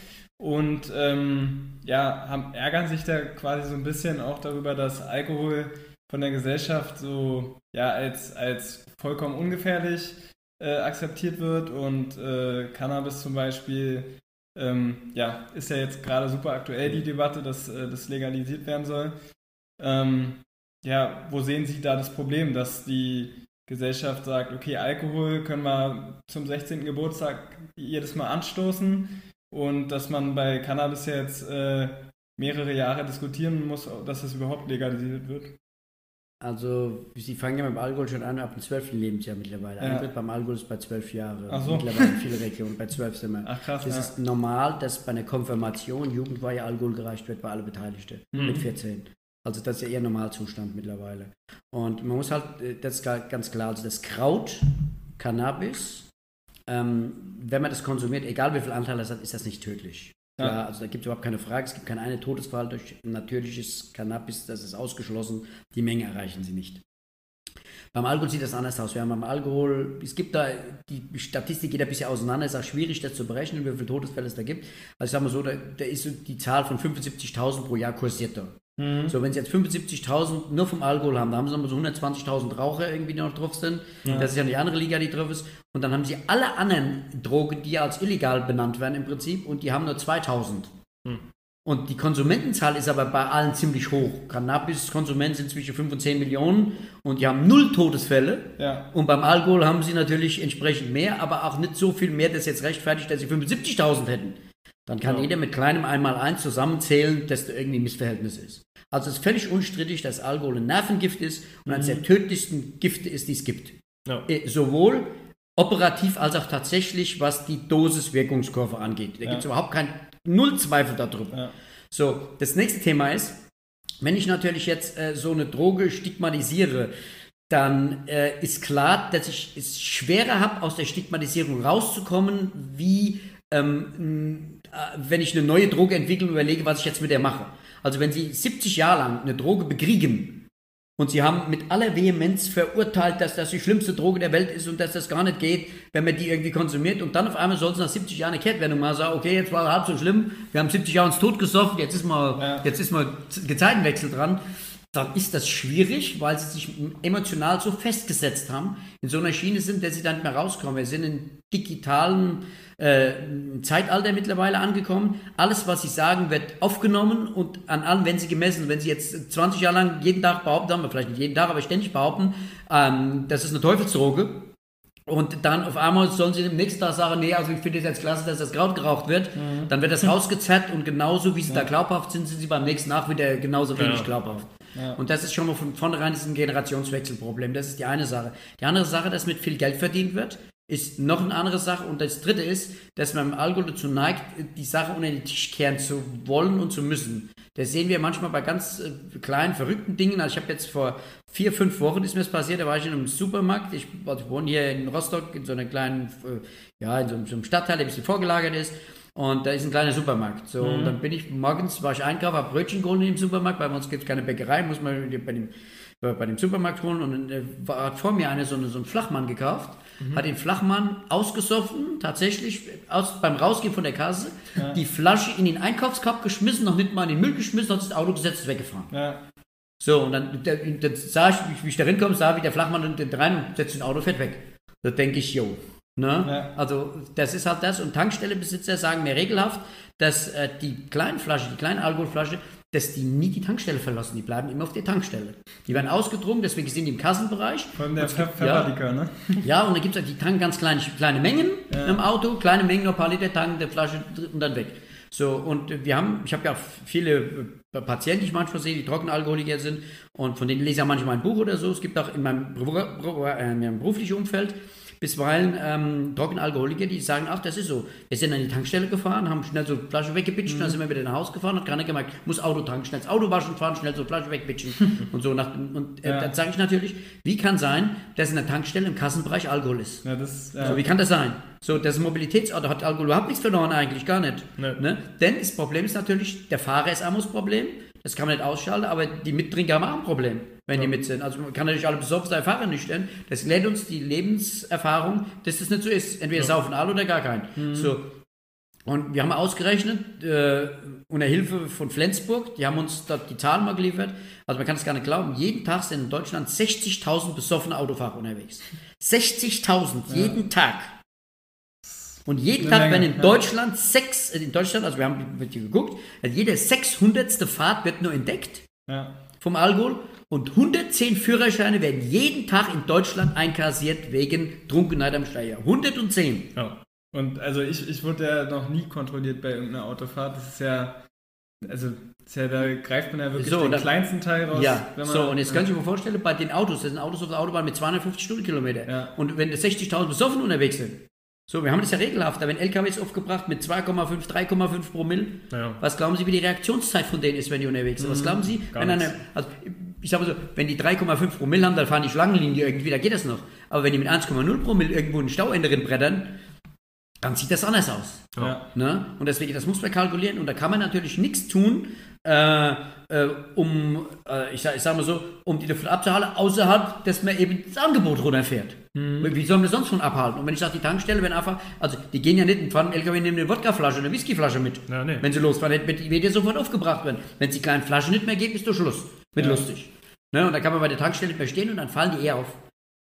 und ähm, ja, haben, ärgern sich da quasi so ein bisschen auch darüber, dass Alkohol von der Gesellschaft so ja als, als vollkommen ungefährlich äh, akzeptiert wird und äh, Cannabis zum Beispiel, ähm, ja, ist ja jetzt gerade super aktuell die Debatte, dass äh, das legalisiert werden soll. Ähm, ja, wo sehen Sie da das Problem, dass die Gesellschaft sagt, okay, Alkohol können wir zum 16. Geburtstag jedes Mal anstoßen und dass man bei Cannabis jetzt äh, mehrere Jahre diskutieren muss, dass es überhaupt legalisiert wird? Also, Sie fangen ja mit dem Alkohol schon an, ab dem 12. Lebensjahr mittlerweile. Ja. Eintritt beim Alkohol ist bei 12 Jahren. So. Mittlerweile in vielen Regionen, bei 12 sind wir. Ach krass. Das ja. ist normal, dass bei einer Konfirmation Jugendweihe Alkohol gereicht wird bei allen Beteiligten mhm. mit 14. Also das ist ja eher Normalzustand mittlerweile. Und man muss halt, äh, das ist ganz klar, also das Kraut, Cannabis, ähm, wenn man das konsumiert, egal wie viel Anteil das hat, ist das nicht tödlich. Ja. also da gibt es überhaupt keine Frage. Es gibt keinen einen Todesfall durch natürliches Cannabis, das ist ausgeschlossen. Die Menge erreichen sie nicht. Beim Alkohol sieht das anders aus. Wir haben beim Alkohol, es gibt da, die Statistik geht ein bisschen auseinander, es ist auch schwierig, das zu berechnen, wie viele Todesfälle es da gibt. Also ich sage mal so, da, da ist die Zahl von 75.000 pro Jahr kursiert da. Mhm. So, wenn sie jetzt 75.000 nur vom Alkohol haben, da haben sie nochmal so 120.000 Raucher irgendwie, die noch drauf sind. Ja. Das ist ja die andere Liga, die drauf ist. Und dann haben sie alle anderen Drogen, die als illegal benannt werden im Prinzip, und die haben nur 2.000. Mhm. Und die Konsumentenzahl ist aber bei allen ziemlich hoch. Cannabis-Konsumenten sind zwischen 5 und 10 Millionen und die haben null Todesfälle. Ja. Und beim Alkohol haben sie natürlich entsprechend mehr, aber auch nicht so viel mehr, dass jetzt rechtfertigt, dass sie 75.000 hätten. Dann kann ja. jeder mit kleinem Einmal-Eins zusammenzählen, dass da irgendwie ein Missverhältnis ist. Also es ist völlig unstrittig, dass Alkohol ein Nervengift ist und eines mhm. der tödlichsten Gifte ist, die es gibt. Ja. Äh, sowohl operativ als auch tatsächlich, was die Dosis-Wirkungskurve angeht. Da ja. gibt es überhaupt keinen Null Zweifel darüber. Ja. So, das nächste Thema ist, wenn ich natürlich jetzt äh, so eine Droge stigmatisiere, dann äh, ist klar, dass ich es schwerer habe, aus der Stigmatisierung rauszukommen, wie ähm, äh, wenn ich eine neue Droge entwickle und überlege, was ich jetzt mit der mache. Also wenn Sie 70 Jahre lang eine Droge bekriegen und Sie haben mit aller Vehemenz verurteilt, dass das die schlimmste Droge der Welt ist und dass das gar nicht geht, wenn man die irgendwie konsumiert und dann auf einmal soll es nach 70 Jahren eine Kehrtwendung mal sagen, okay, jetzt war es halb so schlimm, wir haben 70 Jahre uns totgesoffen, jetzt ist mal, ja. jetzt ist mal Gezeitenwechsel dran. Dann ist das schwierig, weil sie sich emotional so festgesetzt haben, in so einer Schiene sind, dass sie dann nicht mehr rauskommen. Wir sind in digitalen äh, Zeitalter mittlerweile angekommen. Alles, was sie sagen, wird aufgenommen und an allem werden sie gemessen. Wenn sie jetzt 20 Jahre lang jeden Tag behaupten, haben vielleicht nicht jeden Tag, aber ständig behaupten, ähm, das ist eine Teufelsdroge, und dann auf einmal sollen sie im nächsten Tag sagen, nee, also ich finde es jetzt klasse, dass das Kraut geraucht wird. Mhm. Dann wird das rausgezerrt und genauso wie sie ja. da glaubhaft sind, sind sie beim nächsten Tag wieder genauso wenig ja. glaubhaft. Ja. Und das ist schon mal von vornherein ein Generationswechselproblem. Das ist die eine Sache. Die andere Sache, dass mit viel Geld verdient wird, ist noch eine andere Sache. Und das dritte ist, dass man im Alkohol dazu neigt, die Sache unter den Tisch kehren zu wollen und zu müssen. Das sehen wir manchmal bei ganz äh, kleinen, verrückten Dingen. Also ich habe jetzt vor vier, fünf Wochen ist mir das passiert, da war ich in einem Supermarkt. Ich, also ich wohne hier in Rostock in so einer kleinen, äh, ja, in so, so einem Stadtteil, der ein bisschen vorgelagert ist. Und da ist ein kleiner Supermarkt. So, mhm. und dann bin ich morgens, war ich einkaufen, habe Brötchen geholt im Supermarkt. Bei uns gibt es keine Bäckerei, muss man bei dem, bei dem Supermarkt holen. Und dann äh, hat vor mir einer so, eine, so einen Flachmann gekauft, mhm. hat den Flachmann ausgesoffen, tatsächlich aus, beim Rausgehen von der Kasse, ja. die Flasche in den Einkaufskorb geschmissen, noch nicht mal in den Müll geschmissen, hat das Auto gesetzt, weggefahren. Ja. So, und dann, dann sah ich, wie ich da hinkomme, sah, wie der Flachmann rein und setzt den Auto fett weg. Da denke ich, jo, Ne? Ja. Also das ist halt das. Und Tankstellebesitzer sagen mir regelhaft, dass äh, die kleinen Flasche, die kleine Alkoholflasche, dass die nie die Tankstelle verlassen. Die bleiben immer auf der Tankstelle. Die werden ausgetrunken, deswegen sind die im Kassenbereich. Vor allem der Pfefferlikör, ja, ne? Ja, und da gibt es die tanken ganz kleine, kleine Mengen ja. im Auto, kleine Mengen, nur ein paar Liter tanken, der Flasche und dann weg. So, und wir haben, ich habe ja viele äh, Patienten, die ich manchmal sehe, die Trockenalkoholiker sind und von denen lese ich ja manchmal ein Buch oder so. Es gibt auch in meinem, äh, in meinem beruflichen Umfeld bisweilen ähm, Trockenalkoholiker, die sagen, ach, das ist so. Wir sind an die Tankstelle gefahren, haben schnell so Flasche weggepitcht, mhm. dann sind wir wieder nach Hause gefahren, hat keiner gemerkt, muss Auto tanken, schnell das Auto waschen, fahren, schnell so Flasche wegpitchen und so. Nach, und äh, ja. dann sage ich natürlich, wie kann sein, dass in der Tankstelle im Kassenbereich Alkohol ist? Ja, das, ja. So, wie kann das sein? So, das Mobilitätsauto hat Alkohol überhaupt nichts verloren eigentlich, gar nicht. Nee. Ne? Denn das Problem ist natürlich, der Fahrer ist einmal das Problem, das kann man nicht ausschalten, aber die Mittrinker haben auch ein Problem, wenn ja. die mit sind. Also man kann natürlich alle besoffen sein, Fahrer nüchtern. Das lehrt uns die Lebenserfahrung, dass das nicht so ist. Entweder ja. saufen alle oder gar keinen. Mhm. So. Und wir haben ausgerechnet, äh, unter Hilfe von Flensburg, die haben uns dort die Zahlen mal geliefert. Also man kann es gar nicht glauben, jeden Tag sind in Deutschland 60.000 besoffene Autofahrer unterwegs. 60.000 ja. jeden Tag. Und jeden Tag werden in Deutschland sechs, in Deutschland, also wir haben hier geguckt, also jede 600. Fahrt wird nur entdeckt ja. vom Alkohol und 110 Führerscheine werden jeden Tag in Deutschland einkassiert wegen Trunkenheit am Steuer. 110. Ja. Und also ich, ich wurde ja noch nie kontrolliert bei irgendeiner Autofahrt. Das ist ja, also ja, da greift man ja wirklich so, den dann, kleinsten Teil raus. Ja, man, so und jetzt ja. kann ich mir vorstellen, bei den Autos, das sind Autos auf der Autobahn mit 250 Stundenkilometer. Ja. Und wenn 60.000 besoffen unterwegs sind, so, wir haben das ja regelhaft. Da werden LKWs aufgebracht mit 2,5, 3,5 Promille. Ja. Was glauben Sie, wie die Reaktionszeit von denen ist, wenn die unterwegs sind? Was mhm. glauben Sie, wenn eine, also ich sage so, wenn die 3,5 Promille haben, dann fahren die Schlangenlinie irgendwie, da geht das noch. Aber wenn die mit 1,0 Promille irgendwo einen Stauende drin brettern, dann sieht das anders aus. Ja. Ne? Und deswegen, das muss man kalkulieren und da kann man natürlich nichts tun, äh, äh, um, äh, ich, sag, ich sag mal so, um die davon abzuhalten, außerhalb, dass man eben das Angebot runterfährt. Mhm. Wie sollen wir sonst von abhalten? Und wenn ich sage, die Tankstelle, wenn einfach, also die gehen ja nicht und fahren im LKW nehmen eine Wodkaflasche, eine Whiskyflasche mit. Ja, nee. Wenn sie losfahren, wird, wird ja sofort aufgebracht werden. Wenn es die kleinen Flaschen nicht mehr gibt, ist doch Schluss. Wird ja. lustig. Ne? Und dann kann man bei der Tankstelle nicht mehr stehen und dann fallen die eher auf.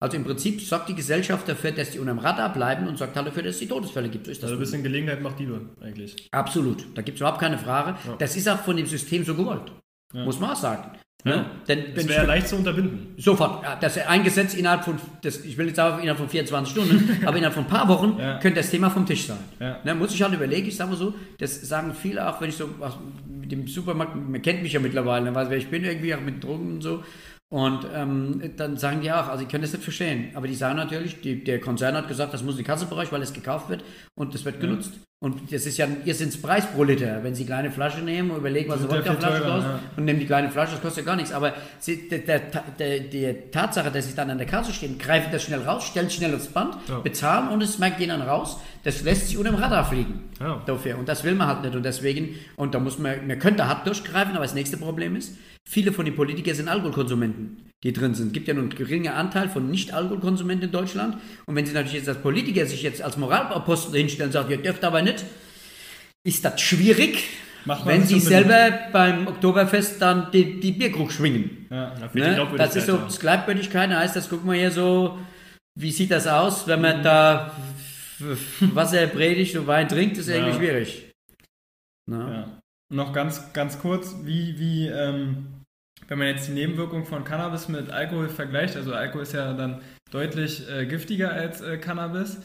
Also im Prinzip sorgt die Gesellschaft dafür, dass die unterm Radar bleiben und sorgt halt dafür, dass es die Todesfälle gibt. So ist das also ein bisschen Gelegenheit macht Diebe eigentlich. Absolut. Da gibt es überhaupt keine Frage. Ja. Das ist auch von dem System so gewollt. Ja. Muss man auch sagen. Ja. Ne? Denn, das wäre leicht zu unterbinden. Sofort. Das ist eingesetzt innerhalb von, das, ich will jetzt sagen innerhalb von 24 Stunden, aber innerhalb von ein paar Wochen ja. könnte das Thema vom Tisch sein. Ja. Ne, muss ich halt überlegen, ich sage mal so, das sagen viele auch, wenn ich so was, mit dem Supermarkt, man kennt mich ja mittlerweile, man weiß, wer ich bin, irgendwie auch mit Drogen und so. Und ähm, dann sagen die auch, also ich kann das nicht verstehen, aber die sagen natürlich, die, der Konzern hat gesagt, das muss in den Kassenbereich, weil es gekauft wird und das wird ja. genutzt. Und das ist ja, ihr sind Preis pro Liter. Wenn Sie kleine Flasche nehmen und überlegen, was eine Wodkaflasche kostet ja. und nehmen die kleine Flasche, das kostet ja gar nichts. Aber sie, der, der, der, die Tatsache, dass sie dann an der Kasse stehen, greifen das schnell raus, stellen schnell aufs Band, ja. bezahlen und es merkt jemand raus, das lässt sich unter dem Radar fliegen. Ja. Dafür. Und das will man halt nicht. Und deswegen, und da muss man, man könnte hart durchgreifen, aber das nächste Problem ist, viele von den Politikern sind Alkoholkonsumenten, die drin sind. Es gibt ja nur einen geringen Anteil von Nicht-Alkoholkonsumenten in Deutschland. Und wenn sie natürlich jetzt als Politiker sich jetzt als Moralapostel hinstellen und sagen, ihr dürft aber nicht, ist das schwierig, wenn sie selber beim Oktoberfest dann die, die Bierkrug schwingen. Ja, ne? Das ist so das Glaubwürdigkeit, heißt das, guck mal hier so, wie sieht das aus, wenn man da Wasser predigt und Wein trinkt, ist irgendwie schwierig. Ja. Noch ganz, ganz kurz, wie, wie ähm, wenn man jetzt die Nebenwirkungen von Cannabis mit Alkohol vergleicht, also Alkohol ist ja dann deutlich äh, giftiger als äh, Cannabis,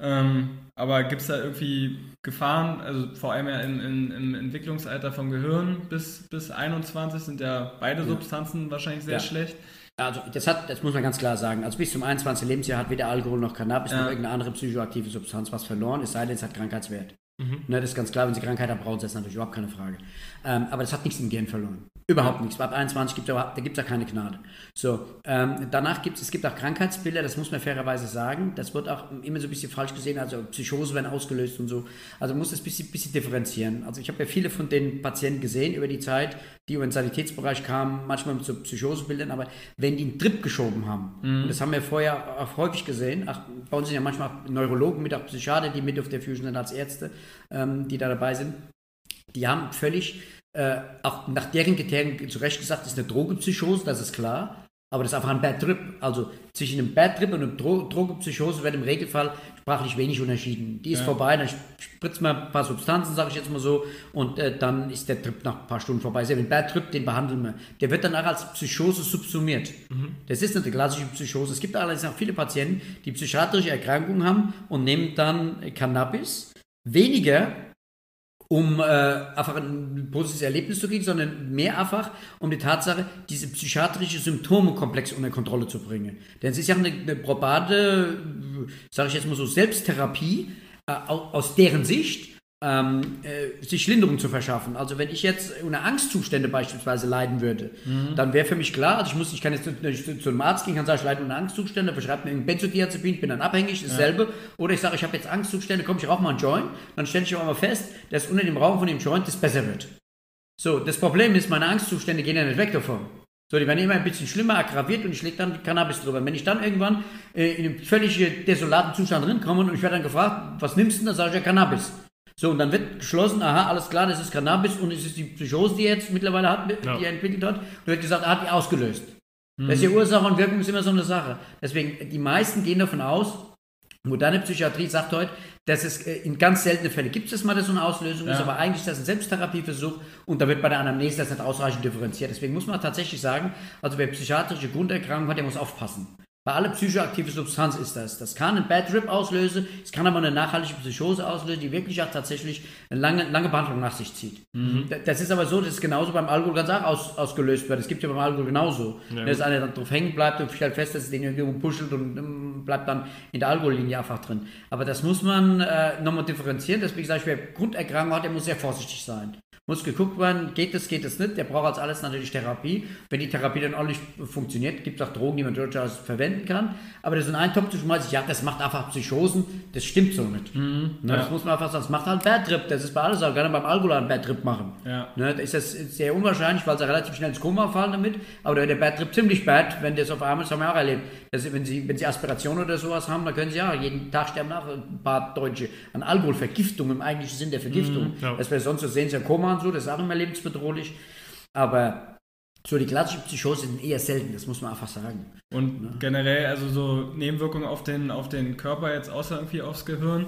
ähm, aber gibt es da irgendwie Gefahren, also vor allem ja in, in, im Entwicklungsalter vom Gehirn bis, bis 21 sind ja beide ja. Substanzen wahrscheinlich sehr ja. schlecht. Also das hat, das muss man ganz klar sagen. Also bis zum 21. Lebensjahr hat weder Alkohol noch Cannabis ja. noch irgendeine andere psychoaktive Substanz was verloren, es sei denn, es hat Krankheitswert. Mhm. Ne, das ist ganz klar, wenn sie Krankheit haben, brauchen sie das natürlich überhaupt keine Frage. Ähm, aber das hat nichts im Gehirn verloren. Überhaupt nichts. Ab 21 gibt es da gibt es keine Gnade. So, ähm, danach gibt es, es gibt auch Krankheitsbilder, das muss man fairerweise sagen. Das wird auch immer so ein bisschen falsch gesehen, also Psychose werden ausgelöst und so. Also man muss das ein bisschen, bisschen differenzieren. Also ich habe ja viele von den Patienten gesehen über die Zeit, die über den Sanitätsbereich kamen, manchmal mit so Psychosebildern, aber wenn die einen Trip geschoben haben, mhm. und das haben wir vorher auch häufig gesehen, ach, bei uns sind ja manchmal auch Neurologen mit, auch Psychiater, die mit auf der Fusion sind als Ärzte, ähm, die da dabei sind, die haben völlig äh, auch nach deren Kriterien zu Recht gesagt, ist eine Drogenpsychose, das ist klar. Aber das ist einfach ein Bad Trip. Also zwischen einem Bad Trip und einer Dro Drogenpsychose wird im Regelfall sprachlich wenig unterschieden. Die ist ja. vorbei, dann spritzt man ein paar Substanzen, sage ich jetzt mal so, und äh, dann ist der Trip nach ein paar Stunden vorbei. Selbst den Bad Trip, den behandeln wir. Der wird danach als Psychose subsumiert. Mhm. Das ist nicht eine klassische Psychose. Es gibt allerdings auch viele Patienten, die psychiatrische Erkrankungen haben und nehmen dann Cannabis. Weniger um äh, einfach ein positives Erlebnis zu kriegen, sondern mehr einfach um die Tatsache, diese psychiatrische Symptomekomplex unter Kontrolle zu bringen. Denn es ist ja eine, eine probate, sage ich jetzt mal so, Selbsttherapie äh, aus deren Sicht, ähm, äh, sich Linderung zu verschaffen. Also wenn ich jetzt unter Angstzustände beispielsweise leiden würde, mhm. dann wäre für mich klar, also ich muss, ich kann jetzt zu, zu einem Arzt gehen, kann sagen, ich leide unter Angstzustände, verschreibt mir ein Benzodiazepin, bin dann abhängig, dasselbe. Ja. Oder ich sage, ich habe jetzt Angstzustände, komm, ich rauche mal einen Joint, dann stelle ich auch mal fest, dass unter dem Raum von dem Joint es besser wird. So, das Problem ist, meine Angstzustände gehen ja nicht weg davon. So, die werden immer ein bisschen schlimmer aggraviert und ich lege dann Cannabis drüber. Wenn ich dann irgendwann äh, in einem völlig desolaten Zustand drinkomme und ich werde dann gefragt, was nimmst du denn, dann sage ich ja Cannabis. So, und dann wird geschlossen, aha, alles klar, das ist Cannabis und es ist die Psychose, die er jetzt mittlerweile hat, ja. die er entwickelt hat. Und wird gesagt, er hat die ausgelöst. Mhm. Das ist ja Ursache und Wirkung ist immer so eine Sache. Deswegen, die meisten gehen davon aus, moderne Psychiatrie sagt heute, dass es äh, in ganz seltenen Fällen gibt es mal, dass so eine Auslösung ja. ist, aber eigentlich ist das ein Selbsttherapieversuch und da wird bei der Anamnese das nicht ausreichend differenziert. Deswegen muss man tatsächlich sagen, also wer psychiatrische Grunderkrankungen hat, der muss aufpassen. Bei aller psychoaktive Substanz ist das. Das kann einen Bad Trip auslösen, es kann aber eine nachhaltige Psychose auslösen, die wirklich auch tatsächlich eine lange, lange Behandlung nach sich zieht. Mhm. Das ist aber so, dass es genauso beim Alkohol ganz auch aus, ausgelöst wird. Es gibt ja beim Alkohol genauso. Ja, dass einer dann drauf hängen bleibt und stellt fest, dass es den irgendwie puschelt und um, bleibt dann in der Alkohollinie einfach drin. Aber das muss man äh, nochmal differenzieren. Deswegen sage ich, wer Grunderkrankung hat, der muss sehr vorsichtig sein muss geguckt werden, geht es, geht es nicht. Der braucht als alles natürlich Therapie. Wenn die Therapie dann auch nicht funktioniert, gibt es auch Drogen, die man durchaus verwenden kann. Aber das ist ein Top zu schmeißen, ja, das macht einfach Psychosen, das stimmt so nicht. Mhm, ne, ja. Das muss man einfach sagen, das macht halt Bad Trip. Das ist bei alles auch, kann beim Alkohol einen Bad Trip machen. Ja. Ne, da ist das sehr unwahrscheinlich, weil sie relativ schnell ins Koma fallen damit. Aber der Bad Trip ziemlich bad, wenn das auf einmal, das haben wir auch erlebt. Dass, wenn, sie, wenn sie Aspiration oder sowas haben, dann können sie ja jeden Tag sterben nach ein paar Deutsche an Alkoholvergiftung im eigentlichen Sinn der Vergiftung. Mhm, ja. Das wäre sonst so sehen sie ja Koma und so, das ist auch immer lebensbedrohlich. Aber so die klassischen Psychose sind eher selten, das muss man einfach sagen. Und ja. generell, also so Nebenwirkungen auf den, auf den Körper, jetzt außer irgendwie aufs Gehirn,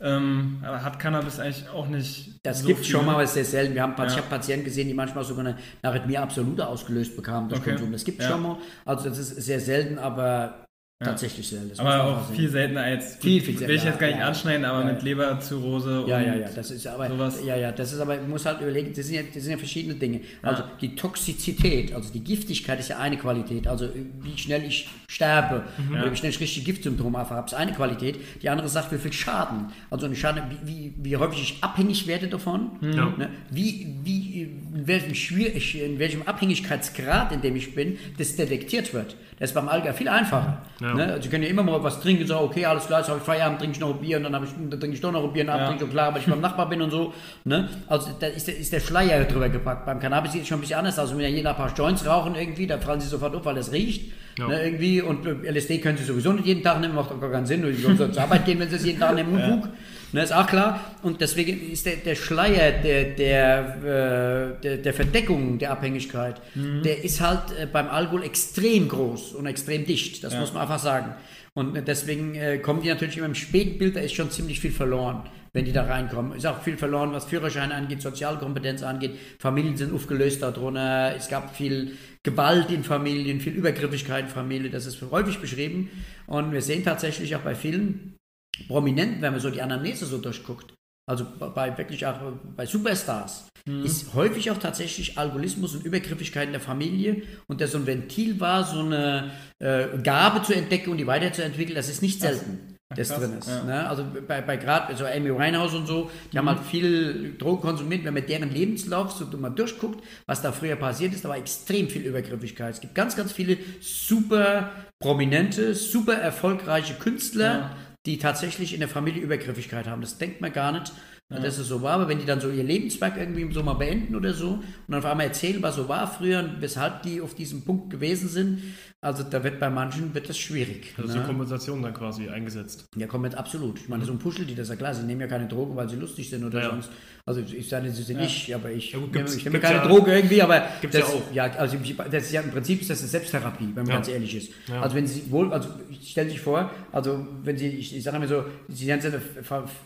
ähm, hat Cannabis eigentlich auch nicht. Das so gibt es schon mal, aber es ist sehr selten. Wir haben, ja. Ich habe Patienten gesehen, die manchmal sogar eine Arrhythmie absolute ausgelöst bekamen durch okay. Konsum. Das gibt es ja. schon mal. Also das ist sehr selten, aber. Tatsächlich selten. aber auch sehen. viel seltener als viel, viel seltener. Will ich jetzt gar nicht ja, anschneiden, aber ja, mit Leberzirrhose ja, ja, ja, das ist aber sowas. Ja, ja, das ist aber, man muss halt überlegen, das sind ja, das sind ja verschiedene Dinge. Also die Toxizität, also die Giftigkeit ist ja eine Qualität. Also wie schnell ich sterbe mhm. oder wie schnell ich richtig Giftsymptome einfach habe, ist eine Qualität. Die andere sagt, wie viel Schaden. Also eine Schaden, wie, wie, wie häufig ich abhängig werde davon. Mhm. Ne? Wie, wie, in welchem, in welchem Abhängigkeitsgrad, in dem ich bin, das detektiert wird. Das ist beim Alkohol viel einfacher. Ja. Ne? Also Sie können ja immer mal was trinken, so, okay, alles klar, jetzt habe ich Feierabend, trinke ich noch ein Bier und dann, ich, dann trinke ich doch noch ein Bier und dann ja. trinke ich klar, weil ich beim Nachbar bin und so. Ne? Also da ist der, ist der Schleier drüber gepackt. Beim Cannabis sieht es schon ein bisschen anders aus. wenn jeder ein paar Joints rauchen irgendwie, da fallen Sie sofort auf, weil es riecht. Ja. Ne, irgendwie. Und LSD können Sie sowieso nicht jeden Tag nehmen, macht auch gar keinen Sinn. Sie sollen zur Arbeit gehen, wenn Sie es jeden Tag nehmen. Unfug. Ne, ist auch klar. Und deswegen ist der, der Schleier der, der, äh, der, der Verdeckung der Abhängigkeit, mhm. der ist halt äh, beim Alkohol extrem groß und extrem dicht. Das ja. muss man einfach sagen. Und deswegen äh, kommen die natürlich immer im Spätbild, da ist schon ziemlich viel verloren, wenn die da reinkommen. Ist auch viel verloren, was Führerschein angeht, Sozialkompetenz angeht. Familien sind aufgelöst darunter. Es gab viel Gewalt in Familien, viel Übergriffigkeit in Familien. Das ist häufig beschrieben. Und wir sehen tatsächlich auch bei vielen Prominenten, wenn man so die Anamnese so durchguckt, also bei wirklich auch bei Superstars, mhm. ist häufig auch tatsächlich Alkoholismus und Übergriffigkeit in der Familie und der so ein Ventil war, so eine äh, Gabe zu entdecken und die weiterzuentwickeln, das ist nicht selten. das drin ist. Ja. Ne? Also bei, bei gerade so Amy Winehouse und so, die mhm. haben halt viel Drogen konsumiert. Wenn man deren Lebenslauf so mal durchguckt, was da früher passiert ist, da war extrem viel Übergriffigkeit. Es gibt ganz, ganz viele super prominente, super erfolgreiche Künstler, ja die tatsächlich in der Familie Übergriffigkeit haben. Das denkt man gar nicht, ja. dass es so war. Aber wenn die dann so ihr Lebenswerk irgendwie im Sommer beenden oder so und dann auf einmal erzählen, was so war früher und weshalb die auf diesem Punkt gewesen sind, also da wird bei manchen wird das schwierig. Also ne? so Kompensation dann quasi eingesetzt. Ja, kommt absolut. Ich meine, so ein Puschel, die das ist ja klar, sie nehmen ja keine Drogen, weil sie lustig sind oder ja. sonst. Also ich sage, sie sind ja. nicht, aber ich, ja, gut, nehme, ich nehme keine ja, Droge irgendwie, aber gibt's das, ja auch. Ja, also das ist ja im Prinzip ist das eine Selbsttherapie, wenn man ganz ehrlich ist. Also wenn sie wohl, also ich stelle sich vor, also wenn sie, ich, ich sage mir so, sie eine,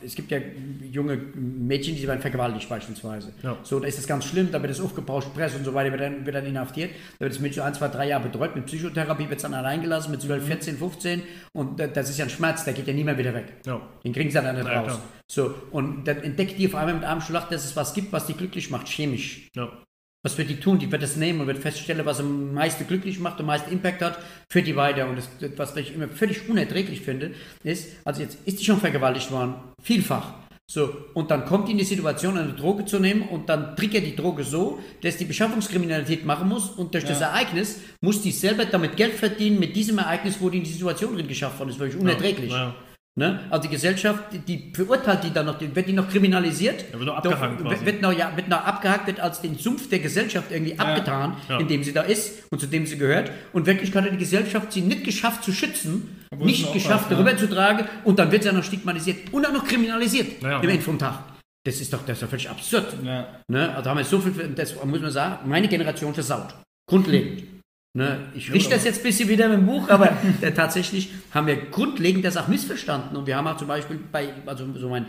es gibt ja junge Mädchen, die werden vergewaltigt beispielsweise. So, da ist das ganz schlimm, da wird das aufgebauscht, Press und so weiter, wird dann, wird dann inhaftiert, da wird das Mädchen ein, zwei, drei Jahre betreut mit Psychotherapie, wird es dann allein reingelassen mit 12, 14, 15 und das ist ja ein Schmerz, der geht ja nie mehr wieder weg. Ja. Den kriegen sie dann nicht ja, raus. So, und dann entdeckt die auf einmal mit einem Schlag, dass es was gibt, was die glücklich macht, chemisch. Ja. Was wird die tun? Die wird das nehmen und wird feststellen, was am meisten glücklich macht und am meisten Impact hat, für die weiter. Und das, was ich immer völlig unerträglich finde, ist, also jetzt ist die schon vergewaltigt worden, vielfach. So, und dann kommt die in die Situation, eine Droge zu nehmen und dann triggert die Droge so, dass die Beschaffungskriminalität machen muss und durch ja. das Ereignis muss die selber damit Geld verdienen mit diesem Ereignis, wo die in die Situation drin geschafft worden ist, wirklich unerträglich. Ja. Ja. Ne? Also die Gesellschaft, die, die, verurteilt die dann noch, wird die noch kriminalisiert, ja, wird noch abgehakt, doch, wird, noch, ja, wird noch abgehakt, wird als den Sumpf der Gesellschaft irgendwie ja, abgetan, ja. in dem sie da ist und zu dem sie gehört. Und wirklich hat die Gesellschaft sie nicht geschafft zu schützen, Obwohl nicht geschafft was, darüber zu tragen und dann wird sie auch noch stigmatisiert und auch noch kriminalisiert im Ende vom Tag. Das ist doch, das ist doch völlig absurd. Ne? Also haben wir so viel, das muss man sagen, meine Generation versaut. Grundlegend. Ne, ich richte das jetzt ein bisschen wieder mit dem Buch, aber äh, tatsächlich haben wir grundlegend das auch missverstanden. Und wir haben auch zum Beispiel bei, also so mein,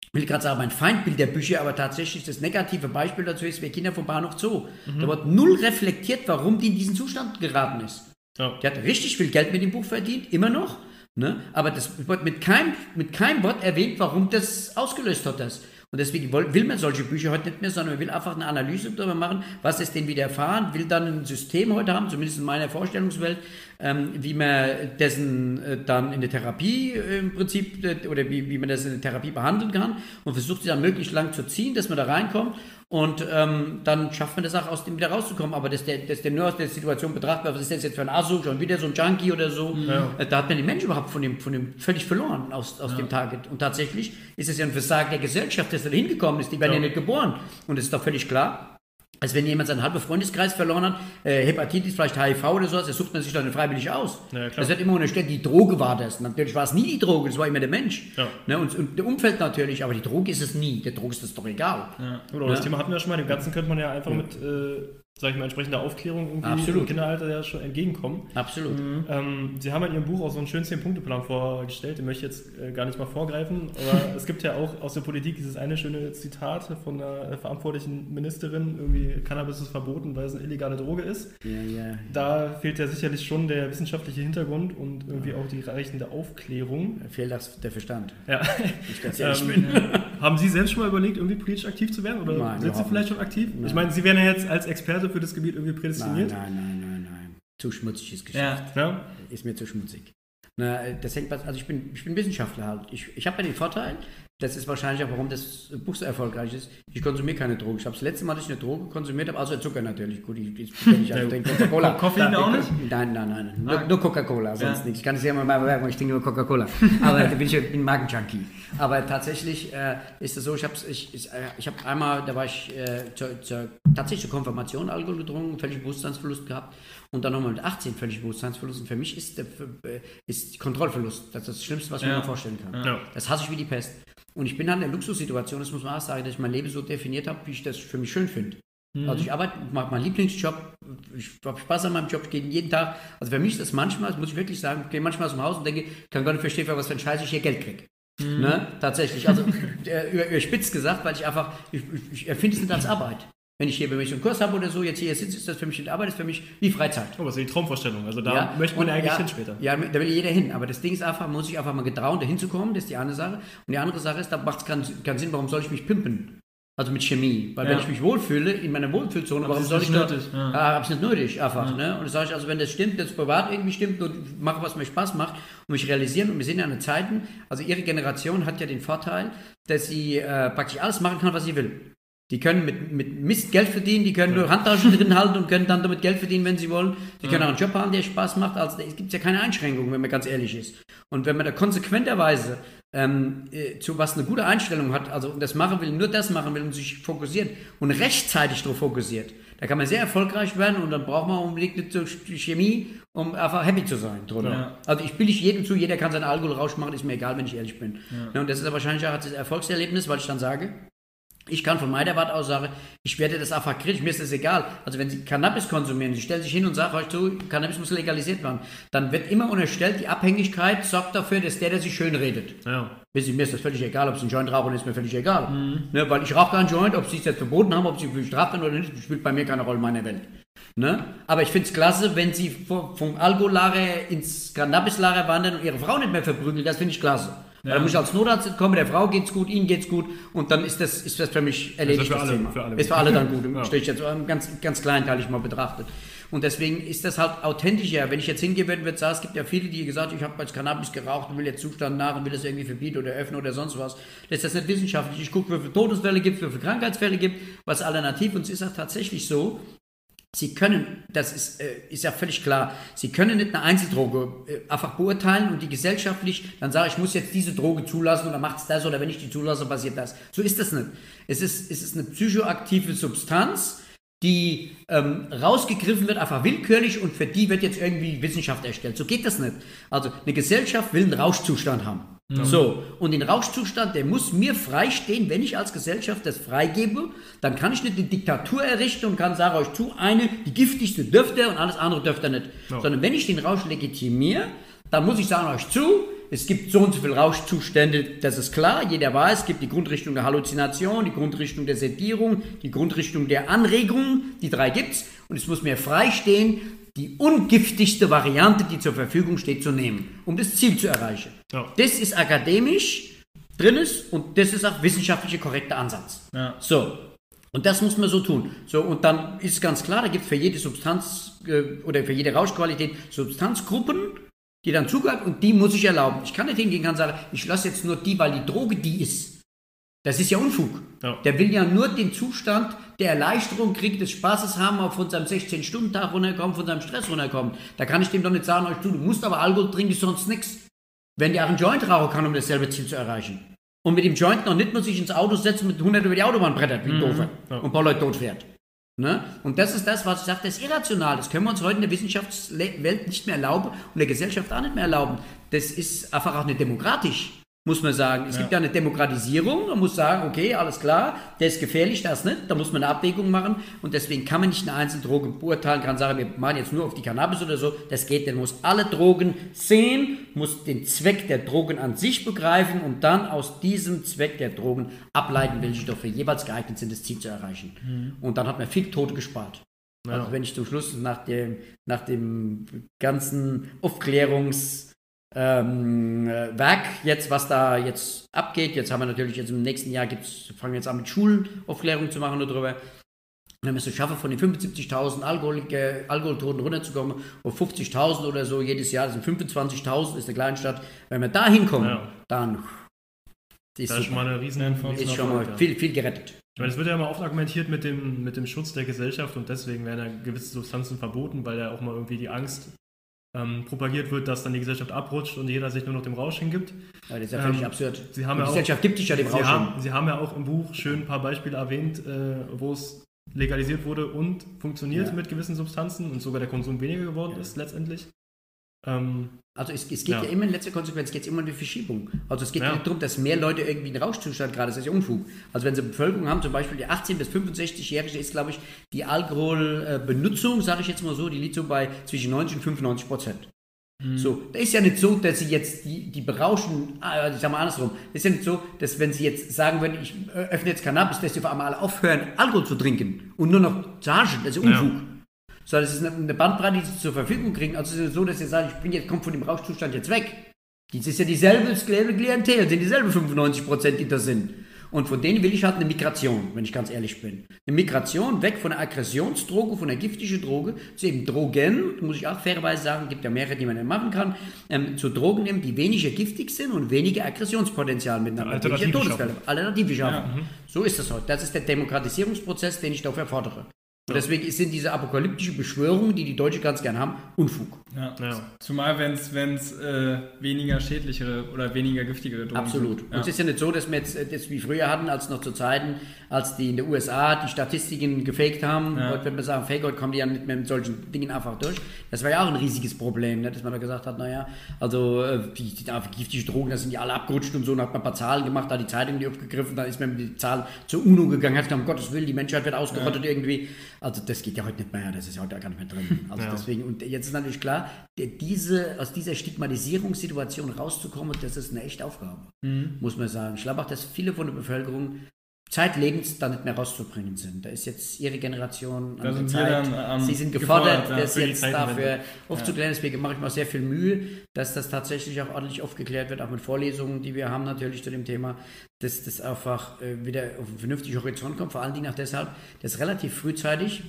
ich will gerade sagen, mein Feindbild der Bücher, aber tatsächlich das negative Beispiel dazu ist, wir Kinder vom Bahnhof Zoo. Mhm. Da wird null reflektiert, warum die in diesen Zustand geraten ist. Ja. Die hat richtig viel Geld mit dem Buch verdient, immer noch. Ne? Aber das wird mit keinem, mit keinem Wort erwähnt, warum das ausgelöst hat. Das. Und deswegen will man solche Bücher heute nicht mehr, sondern man will einfach eine Analyse darüber machen, was ist denn widerfahren, will dann ein System heute haben, zumindest in meiner Vorstellungswelt, ähm, wie man dessen äh, dann in der Therapie äh, im Prinzip äh, oder wie, wie man das in der Therapie behandeln kann und versucht sie dann möglichst lang zu ziehen, dass man da reinkommt und ähm, dann schafft man das auch, aus dem wieder rauszukommen. Aber dass der, dass der nur aus der Situation betrachtet, was ist das jetzt für ein Asu, schon wieder so ein Junkie oder so, ja. äh, da hat man den Menschen überhaupt von dem, von dem völlig verloren aus, aus ja. dem Target. Und tatsächlich ist es ja ein Versagen der Gesellschaft, dass er da hingekommen ist. Die werden ja. ja nicht geboren. Und es ist doch völlig klar, als wenn jemand seinen halben Freundeskreis verloren hat, äh, Hepatitis, vielleicht HIV oder sowas, das sucht man sich dann freiwillig aus. Ja, das wird immer unterstellt, die Droge war das. Natürlich war es nie die Droge, das war immer der Mensch. Ja. Ne, und, und der Umfeld natürlich, aber die Droge ist es nie. Der Droge ist das doch egal. Ja. Oder ne? das Thema hatten wir ja schon mal, dem Ganzen könnte man ja einfach mit äh, sage ich mal, entsprechende Aufklärung irgendwie Absolut. im Kinderalter ja schon entgegenkommen. Absolut. Mhm. Ähm, Sie haben in Ihrem Buch auch so einen schönen Zehn-Punkte-Plan vorgestellt, den möchte ich jetzt äh, gar nicht mal vorgreifen, aber es gibt ja auch aus der Politik dieses eine schöne Zitat von einer verantwortlichen Ministerin, irgendwie Cannabis ist verboten, weil es eine illegale Droge ist. Ja, ja. Da fehlt ja sicherlich schon der wissenschaftliche Hintergrund und irgendwie auch die reichende Aufklärung. Da fehlt das, der Verstand. Ja. Ich ganz ehrlich ähm, haben Sie selbst schon mal überlegt, irgendwie politisch aktiv zu werden oder Nein, sind Sie vielleicht schon aktiv? Nein. Ich meine, Sie wären ja jetzt als Experte für das Gebiet irgendwie prädestiniert? Nein, nein, nein, nein, nein. Zu schmutziges Geschäft. Ja. Ist mir zu schmutzig. Na, das hängt was, also ich bin, ich bin Wissenschaftler halt. Ich, ich habe ja den Vorteil, das ist wahrscheinlich auch, warum das Buch so erfolgreich ist. Ich konsumiere keine Droge. Ich habe das letzte Mal, dass ich eine Droge konsumiert habe, außer Zucker natürlich. Gut, ich, ich, ich also trinke Coca-Cola. Koffein auch nicht? Nein, nein, nein. Nur, ah. nur Coca-Cola, sonst ja. nichts. Ich kann es ja mal sagen, ich trinke nur Coca-Cola. Aber da bin ich ein Magenjunkie. Aber tatsächlich äh, ist es so, ich habe ich, ich, äh, ich hab einmal, da war ich äh, zur, zur tatsächlich zur Konfirmation Alkohol getrunken, völlig Bewusstseinsverlust gehabt und dann nochmal mit 18 völlig Bewusstseinsverlust. Und für mich ist der äh, ist Kontrollverlust das, ist das Schlimmste, was ja. man mir vorstellen kann. Ja. Das hasse ich wie die Pest. Und ich bin halt in der Luxussituation, das muss man auch sagen, dass ich mein Leben so definiert habe, wie ich das für mich schön finde. Mhm. Also ich arbeite, mache meinen Lieblingsjob, ich habe Spaß an meinem Job, ich gehe jeden Tag. Also für mich ist das manchmal, das muss ich wirklich sagen, ich gehe manchmal aus dem Haus und denke, ich kann gar nicht verstehen, für was für ein Scheiß ich hier Geld kriege. Mhm. Ne? Tatsächlich. Also äh, überspitzt gesagt, weil ich einfach, ich, ich empfinde es nicht als Arbeit. Wenn ich hier bei mir so einen Kurs habe oder so, jetzt hier sitze, ist das für mich Arbeit, ist für mich wie Freizeit. Oh, was ist die Traumvorstellung? Also da ja, möchte man eigentlich ja, hin später. Ja, da will jeder hin. Aber das Ding ist einfach, man muss sich einfach mal getrauen, da hinzukommen, das ist die eine Sache. Und die andere Sache ist, da macht es keinen, keinen Sinn, warum soll ich mich pimpen? Also mit Chemie. Weil ja. wenn ich mich wohlfühle, in meiner Wohlfühlzone, warum soll ich da... Nötig, ja. Ah, hab's nicht nötig, einfach. Ja. Ne? Und das sage ich, also wenn das stimmt, das privat irgendwie stimmt und mache, was mir Spaß macht und mich realisieren und wir sind ja in Zeiten, also ihre Generation hat ja den Vorteil, dass sie äh, praktisch alles machen kann, was sie will. Die können mit, mit Mist Geld verdienen, die können nur Handtaschen drin halten und können dann damit Geld verdienen, wenn sie wollen. Die können auch einen Job haben, der Spaß macht. Also es gibt ja keine Einschränkungen, wenn man ganz ehrlich ist. Und wenn man da konsequenterweise ähm, äh, zu was eine gute Einstellung hat, also das machen will, nur das machen will und sich fokussiert und rechtzeitig darauf fokussiert, da kann man sehr erfolgreich werden und dann braucht man unbedingt nicht so Chemie, um einfach happy zu sein. Ja. Also ich bilde jedem zu, jeder kann seinen Alkohol rausmachen, ist mir egal, wenn ich ehrlich bin. Ja. Und das ist ja wahrscheinlich auch das Erfolgserlebnis, weil ich dann sage, ich kann von meiner Warte aus sagen, ich werde das einfach kritisch, mir ist das egal. Also wenn Sie Cannabis konsumieren, Sie stellen sich hin und sagen, euch zu, Cannabis muss legalisiert werden, dann wird immer unterstellt, die Abhängigkeit sorgt dafür, dass der, der sich schön redet. Ja. Mir ist das völlig egal, ob Sie einen Joint rauchen, ist mir völlig egal. Mhm. Ne, weil ich rauche keinen Joint, ob Sie es jetzt verboten haben, ob Sie bestraft werden oder nicht, spielt bei mir keine Rolle in meiner Welt. Ne? Aber ich finde es klasse, wenn Sie vom Alkohollager ins Cannabislager wandern und Ihre Frau nicht mehr verprügeln, das finde ich klasse. Ja. Da muss ich als Notarzt kommen, der Frau geht's gut, Ihnen geht's gut und dann ist das, ist das für mich erledigt. Das ist für, alle, für alle. Ist für alle dann gut. ja. Stehe ich jetzt ganz, ganz kleinteilig mal betrachtet. Und deswegen ist das halt authentischer. Wenn ich jetzt hingehe würde und sagen, es gibt ja viele, die gesagt ich habe jetzt Cannabis geraucht und will jetzt Zustand nach und will das irgendwie verbieten oder öffnen oder sonst was. Das ist das nicht wissenschaftlich. Ich gucke, wie viele Todesfälle gibt, wie viele Krankheitsfälle gibt, was alternativ. Und es ist auch tatsächlich so, Sie können, das ist, äh, ist ja völlig klar, Sie können nicht eine Einzeldroge äh, einfach beurteilen und die gesellschaftlich dann sagen, ich muss jetzt diese Droge zulassen oder macht es das oder wenn ich die zulasse, passiert das. So ist das nicht. Es ist, es ist eine psychoaktive Substanz, die ähm, rausgegriffen wird, einfach willkürlich und für die wird jetzt irgendwie Wissenschaft erstellt. So geht das nicht. Also eine Gesellschaft will einen Rauschzustand haben. So, und den Rauschzustand, der muss mir freistehen, wenn ich als Gesellschaft das freigebe, dann kann ich nicht eine Diktatur errichten und kann sagen euch zu, eine, die giftigste dürfte und alles andere dürfte nicht. Ja. Sondern wenn ich den Rausch legitimiere, dann muss ich sagen euch zu, es gibt so und so viele Rauschzustände, das ist klar, jeder weiß, es gibt die Grundrichtung der Halluzination, die Grundrichtung der Sedierung, die Grundrichtung der Anregung, die drei gibt's und es muss mir freistehen, die ungiftigste Variante, die zur Verfügung steht, zu nehmen, um das Ziel zu erreichen. Ja. Das ist akademisch drin ist und das ist auch wissenschaftlicher korrekter Ansatz. Ja. So. Und das muss man so tun. So, und dann ist ganz klar, da gibt es für jede Substanz äh, oder für jede Rauschqualität Substanzgruppen, die dann zugehört und die muss ich erlauben. Ich kann nicht hingehen und sagen, ich lasse jetzt nur die, weil die Droge die ist. Das ist ja Unfug. Ja. Der will ja nur den Zustand der Erleichterung kriegen, des Spaßes haben, auf von seinem 16-Stunden-Tag runterkommen, von seinem Stress runterkommen. Da kann ich dem doch nicht sagen, euch du, du musst aber Alkohol trinken, sonst nichts. Wenn der auch einen Joint rauchen kann, um dasselbe Ziel zu erreichen. Und mit dem Joint noch nicht nur sich ins Auto setzen mit 100 über die Autobahn brettert, wie ein mhm. Doofer. Ja. Und ein paar Leute tot fährt. Ne? Und das ist das, was ich sage, das ist irrational. Das können wir uns heute in der Wissenschaftswelt nicht mehr erlauben und der Gesellschaft auch nicht mehr erlauben. Das ist einfach auch nicht demokratisch muss man sagen. Es ja. gibt ja eine Demokratisierung, man muss sagen, okay, alles klar, der ist gefährlich, das nicht, da muss man eine Abwägung machen und deswegen kann man nicht eine einzelne Droge beurteilen, kann sagen, wir machen jetzt nur auf die Cannabis oder so, das geht, der muss alle Drogen sehen, muss den Zweck der Drogen an sich begreifen und dann aus diesem Zweck der Drogen ableiten, welche Stoffe jeweils geeignet sind, das Ziel zu erreichen. Mhm. Und dann hat man viel Tote gespart. Ja. Also wenn ich zum Schluss nach dem, nach dem ganzen Aufklärungs- ähm, Werk jetzt, was da jetzt abgeht. Jetzt haben wir natürlich jetzt im nächsten Jahr gibt's, fangen wir jetzt an mit Schulaufklärung zu machen darüber. Wenn wir es so schaffen, von den 75.000 Alkoholtoten runterzukommen auf 50.000 oder so jedes Jahr, das sind 25.000, ist eine Kleinstadt. Wenn wir da hinkommen, ja. dann ist, ist schon mal eine riesen Ist schon mal viel, viel gerettet. Ich meine, es wird ja immer oft argumentiert mit dem, mit dem Schutz der Gesellschaft und deswegen werden ja gewisse Substanzen verboten, weil ja auch mal irgendwie die Angst ähm, propagiert wird, dass dann die Gesellschaft abrutscht und jeder sich nur noch dem Rausch hingibt. Ja, das ist ja völlig ähm, absurd. Sie haben die ja Gesellschaft auch, gibt sich ja dem Rausch haben, Sie haben ja auch im Buch schön ein paar Beispiele erwähnt, äh, wo es legalisiert wurde und funktioniert ja. mit gewissen Substanzen und sogar der Konsum weniger geworden ja. ist letztendlich. Ähm, also es, es geht ja. ja. immer in letzter Konsequenz geht es immer um die Verschiebung. Also es geht ja. nicht darum, dass mehr Leute irgendwie einen Rauschzustand gerade, das ist ja Unfug. Also wenn sie eine Bevölkerung haben, zum Beispiel die 18- bis 65-Jährige ist, glaube ich, die Alkoholbenutzung, sage ich jetzt mal so, die liegt so bei zwischen 90 und 95 Prozent. Mhm. So, da ist ja nicht so, dass sie jetzt die, die berauschen, äh, ich sag mal andersrum, ist ja nicht so, dass wenn sie jetzt sagen würden, ich öffne jetzt Cannabis, dass sie auf einmal alle aufhören, Alkohol zu trinken und nur noch zu haschen, das ist Unfug. Ja. Sondern es ist eine Bandbreite, die sie zur Verfügung kriegen. Also es ist so, dass sie sagen, ich bin jetzt, komme von dem Rauschzustand jetzt weg. Das ist ja dieselbe Klientel, sind dieselben 95 Prozent, die da sind. Und von denen will ich halt eine Migration, wenn ich ganz ehrlich bin. Eine Migration weg von der Aggressionsdroge, von der giftischen Droge zu eben Drogen, muss ich auch fairerweise sagen, gibt ja mehrere, die man dann machen kann, ähm, zu Drogen nehmen, die weniger giftig sind und weniger Aggressionspotenzial miteinander. Alternative Todesfälle. Alternative schaffen. Ja, mhm. so ist das heute. Das ist der Demokratisierungsprozess, den ich dafür fordere. Und deswegen sind diese apokalyptischen Beschwörungen, die die Deutschen ganz gern haben, Unfug. Ja. ja. Zumal, wenn es äh, weniger schädlichere oder weniger giftigere Drogen Absolut. sind. Ja. Und es ist ja nicht so, dass wir jetzt, jetzt wie früher hatten, als noch zu Zeiten, als die in den USA die Statistiken gefaked haben. Ja. Heute würde man sagen, fake, heute kommen die ja nicht mehr mit solchen Dingen einfach durch. Das war ja auch ein riesiges Problem, ne? dass man da gesagt hat, naja, also äh, die, die, die giftige Drogen, da sind die alle abgerutscht und so, und hat man ein paar Zahlen gemacht, da die Zeitung die aufgegriffen, dann ist man mit den Zahlen zur UNO gegangen, hat gesagt, um Gottes Willen, die Menschheit wird ausgerottet irgendwie. Also das geht ja heute nicht mehr, das ist ja heute gar nicht mehr drin. Also ja. deswegen, und jetzt ist natürlich klar, diese, aus dieser Stigmatisierungssituation rauszukommen, das ist eine echte Aufgabe, mhm. muss man sagen. Ich glaube auch, dass viele von der Bevölkerung zeitlebens da nicht mehr rauszubringen sind. Da ist jetzt ihre Generation an der Zeit. Dann, Sie sind gefordert, gefordert ja, das jetzt dafür aufzuklären. Deswegen mache ich mir sehr viel Mühe, dass das tatsächlich auch ordentlich aufgeklärt wird, auch mit Vorlesungen, die wir haben natürlich zu dem Thema, dass das einfach äh, wieder auf einen vernünftigen Horizont kommt. Vor allen Dingen auch deshalb, dass relativ frühzeitig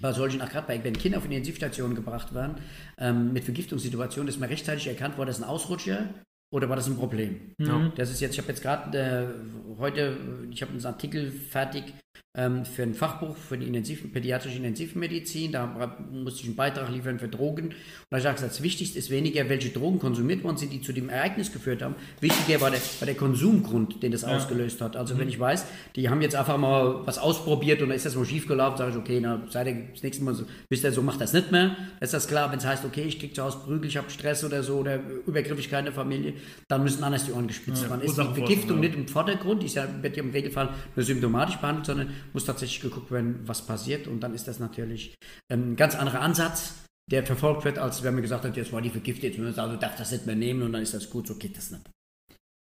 bei solchen, auch gerade bei, wenn Kinder auf Intensivstationen gebracht werden, ähm, mit Vergiftungssituationen, dass man rechtzeitig erkannt wurde, das ist ein Ausrutscher oder war das ein Problem? Mhm. Das ist jetzt, ich habe jetzt gerade äh, heute, ich habe einen Artikel fertig ähm, für ein Fachbuch für die Intensiv pädiatrische Intensivmedizin. Da musste ich einen Beitrag liefern für Drogen. Und da habe ich gesagt, das Wichtigste ist weniger, welche Drogen konsumiert worden sind, die zu dem Ereignis geführt haben. Wichtiger war der, war der Konsumgrund, den das ja. ausgelöst hat. Also mhm. wenn ich weiß, die haben jetzt einfach mal was ausprobiert und da ist das mal schief gelaufen, sage ich, okay, na, seid ihr das nächste Mal so, wisst ihr, so macht das nicht mehr. Ist das klar, wenn es heißt, okay, ich kriege zu Hause Prügel, ich habe Stress oder so oder Übergriffigkeit in der Familie, dann müssen anders die Ohren gespitzt werden. Ja, ist die Vergiftung nicht im Vordergrund, die ist ja, wird ja im Regelfall nur symptomatisch behandelt, sondern muss tatsächlich geguckt werden, was passiert. Und dann ist das natürlich ein ganz anderer Ansatz, der verfolgt wird, als wenn man gesagt hat, jetzt war die vergiftet, also darf das nicht mehr nehmen und dann ist das gut, so geht das nicht.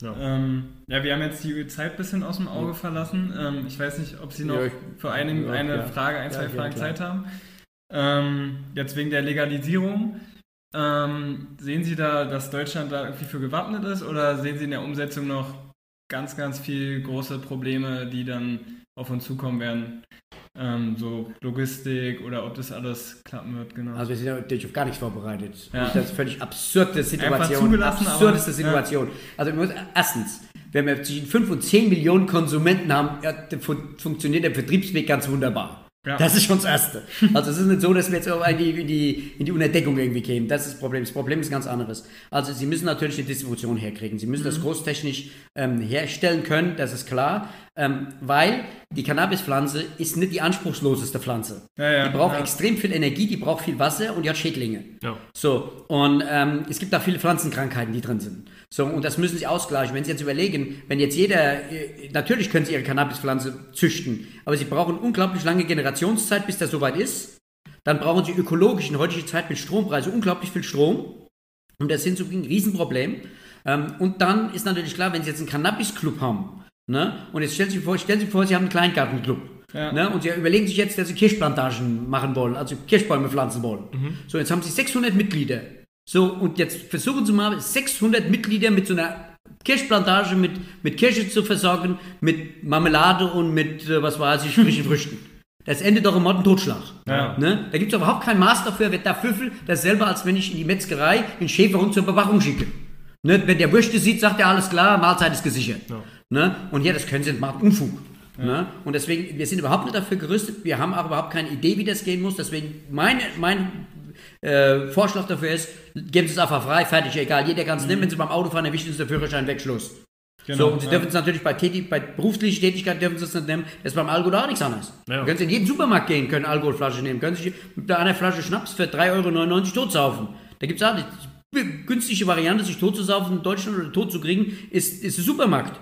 Ja. Ähm, ja, wir haben jetzt die Zeit ein bisschen aus dem Auge verlassen. Ähm, ich weiß nicht, ob Sie noch ja, ich, für eine, ja, eine Frage, ein, zwei Fragen Zeit haben. Ähm, jetzt wegen der Legalisierung. Ähm, sehen Sie da, dass Deutschland da irgendwie für gewappnet ist oder sehen Sie in der Umsetzung noch ganz, ganz viele große Probleme, die dann auf uns zukommen werden. Ähm, so Logistik oder ob das alles klappen wird, genau. Also wir sind natürlich auf gar nichts vorbereitet. Ja. Das ist völlig absurde Situation. Absurdeste aber, Situation. Ja. Also erstens, wenn wir zwischen 5 und 10 Millionen Konsumenten haben, ja, funktioniert der Vertriebsweg ganz wunderbar. Ja. Das ist schon das Erste. Also es ist nicht so, dass wir jetzt in die, in, die, in die Unterdeckung irgendwie kämen. Das ist das Problem. Das Problem ist ganz anderes. Also Sie müssen natürlich eine Distribution herkriegen. Sie müssen mhm. das großtechnisch ähm, herstellen können, das ist klar. Ähm, weil die Cannabispflanze ist nicht die anspruchsloseste Pflanze. Ja, ja, die braucht extrem viel Energie, die braucht viel Wasser und die hat Schädlinge. So, und ähm, es gibt da viele Pflanzenkrankheiten, die drin sind. So, und das müssen sie ausgleichen. Wenn Sie jetzt überlegen, wenn jetzt jeder, äh, natürlich können Sie Ihre Cannabispflanze züchten, aber Sie brauchen unglaublich lange Generationszeit, bis das soweit ist. Dann brauchen Sie ökologisch in heutiger Zeit mit Strompreisen unglaublich viel Strom. Und das sind so ein Riesenproblem. Ähm, und dann ist natürlich klar, wenn Sie jetzt einen Cannabis-Club haben, ne, und jetzt stellen Sie sich vor, stellen Sie vor, Sie haben einen Kleingartenclub. Ja. Ne, und Sie überlegen sich jetzt, dass Sie Kirschplantagen machen wollen, also Kirschbäume pflanzen wollen. Mhm. So, jetzt haben Sie 600 Mitglieder. So, und jetzt versuchen Sie mal 600 Mitglieder mit so einer Kirschplantage mit, mit Kirsche zu versorgen, mit Marmelade und mit, äh, was weiß ich, frischen Früchten. Das endet doch im Mord Totschlag. Ja. Ne? Da gibt es überhaupt kein Maß dafür, wird da Pfüffel, dasselbe, als wenn ich in die Metzgerei den Schäferhund zur Bewachung schicke. Ne? Wenn der Würste sieht, sagt er, alles klar, Mahlzeit ist gesichert. Ja. Ne? Und hier, das können Sie machen, Unfug. Ja. Ne? Und deswegen, wir sind überhaupt nicht dafür gerüstet, wir haben auch überhaupt keine Idee, wie das gehen muss. Deswegen, mein, mein äh, Vorschlag dafür ist, geben Sie es einfach frei, fertig, egal. Jeder kann es mhm. nehmen, wenn Sie beim Autofahren erwischen, ist der Führerschein weg, Schluss. Genau, so, und sie ja. dürfen es natürlich bei, Tätig bei beruflicher Tätigkeit dürfen sie es nicht nehmen. Das ist beim Alkohol auch nichts anderes. Ja. können Sie in jeden Supermarkt gehen, können Alkoholflasche nehmen, können sich mit einer Flasche Schnaps für 3,99 Euro totsaufen. Da gibt es auch die günstige Variante, sich totzusaufen in Deutschland oder tot zu kriegen, ist, ist der Supermarkt.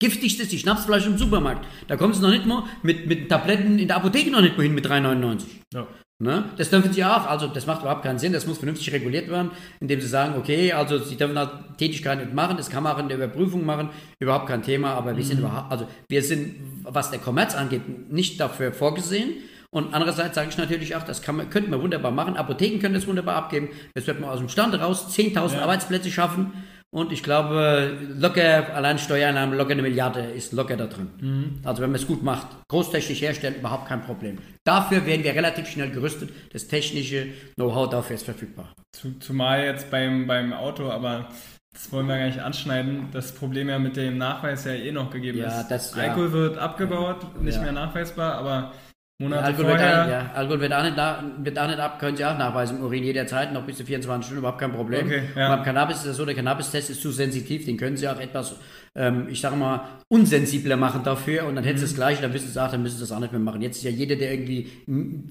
Giftigste ist die Schnapsflasche im Supermarkt. Da kommen sie noch nicht mal mit, mit Tabletten in der Apotheke noch nicht mal hin mit 3,99. Ja. Ne? Das dürfen sie auch, also das macht überhaupt keinen Sinn, das muss vernünftig reguliert werden, indem sie sagen, okay, also sie dürfen halt Tätigkeiten nicht machen, das kann man auch in der Überprüfung machen, überhaupt kein Thema, aber wir mhm. sind überhaupt, also wir sind, was der Kommerz angeht, nicht dafür vorgesehen. Und andererseits sage ich natürlich auch, das kann man, könnte man wunderbar machen. Apotheken können das wunderbar abgeben. Das wird man aus dem Stand raus 10.000 ja. Arbeitsplätze schaffen. Und ich glaube, locker, allein Steuereinnahmen, locker eine Milliarde ist locker da drin. Mhm. Also wenn man es gut macht, großtechnisch herstellen, überhaupt kein Problem. Dafür werden wir relativ schnell gerüstet. Das technische Know-how dafür ist verfügbar. Zumal jetzt beim, beim Auto, aber das wollen wir gar nicht anschneiden, das Problem ja mit dem Nachweis ja eh noch gegeben ja, ist. Das, Alkohol ja. wird abgebaut, nicht mehr nachweisbar, aber Monate Alkohol vorher. Wird auch, ja, Alkohol wird auch, nicht, wird auch nicht ab, können Sie auch nachweisen im Urin jederzeit, noch bis zu 24 Stunden, überhaupt kein Problem. Okay, ja. Beim Cannabis ist das so, der Cannabis-Test ist zu sensitiv, den können Sie auch etwas, ähm, ich sage mal, unsensibler machen dafür und dann hätten Sie das mhm. gleiche, dann wissen Sie auch, dann müssen Sie das auch nicht mehr machen. Jetzt ist ja jeder, der irgendwie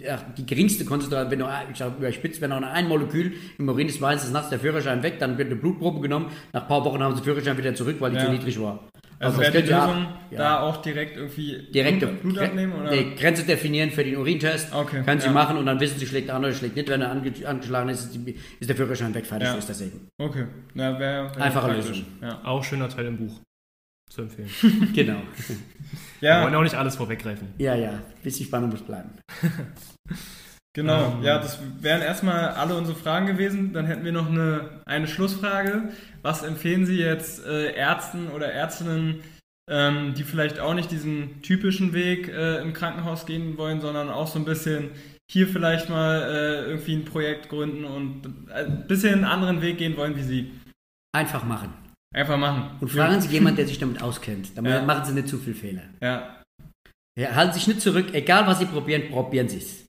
ach, die geringste Konzentration, wenn nur, ich sage überspitzt, wenn noch ein Molekül im Urin ist, weiß es nachts der Führerschein weg, dann wird eine Blutprobe genommen, nach ein paar Wochen haben Sie den Führerschein wieder zurück, weil die ja. zu niedrig war. Also, also wäre die Lösung ja. da auch direkt irgendwie Direkte Blut, abnehmen? Oder? Nee, Grenze definieren für den Urintest. Okay, Können Sie ja. machen und dann wissen Sie, schlägt an oder schlägt nicht. Wenn er ange angeschlagen ist, ist, die, der Führerschein weg, fertig ja. ist das eben. Okay. Ja, wär, wär Einfache Lösung. Ja. Auch schöner Teil im Buch zu empfehlen. genau. ja. Wir wollen auch nicht alles vorweggreifen. Ja, ja. Bisschen Spannung muss bleiben. Genau, ähm, ja, das wären erstmal alle unsere Fragen gewesen. Dann hätten wir noch eine, eine Schlussfrage. Was empfehlen Sie jetzt äh, Ärzten oder Ärztinnen, ähm, die vielleicht auch nicht diesen typischen Weg äh, im Krankenhaus gehen wollen, sondern auch so ein bisschen hier vielleicht mal äh, irgendwie ein Projekt gründen und äh, ein bisschen einen anderen Weg gehen wollen wie Sie? Einfach machen. Einfach machen. Und fragen Sie jemanden, der sich damit auskennt. Damit ja. machen Sie nicht zu viel Fehler. Ja. ja. Halten Sie sich nicht zurück. Egal, was Sie probieren, probieren Sie es.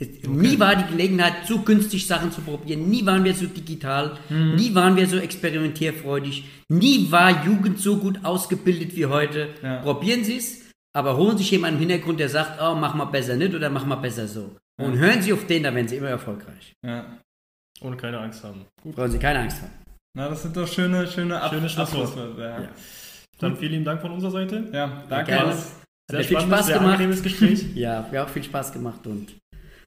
Okay. Nie war die Gelegenheit, so günstig Sachen zu probieren. Nie waren wir so digital. Mhm. Nie waren wir so experimentierfreudig. Nie war Jugend so gut ausgebildet wie heute. Ja. Probieren Sie es, aber holen sich jemanden im Hintergrund, der sagt, oh, mach mal besser nicht oder mach mal besser so. Ja. Und hören Sie auf den, da werden Sie immer erfolgreich. Ja. Ohne keine Angst haben. Gut. Brauchen Sie keine Angst haben. Na, das sind doch schöne, schöne, Ab schöne Schlussworte. Ja. ja. Dann vielen lieben Dank von unserer Seite. Ja, danke. Ja, sehr hat viel Spaß sehr gemacht. Gespräch. ja, wir haben auch viel Spaß gemacht und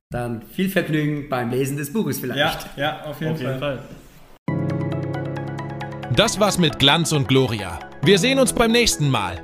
dann viel Vergnügen beim Lesen des Buches vielleicht. Ja, ja auf jeden, auf jeden Fall. Das war's mit Glanz und Gloria. Wir sehen uns beim nächsten Mal.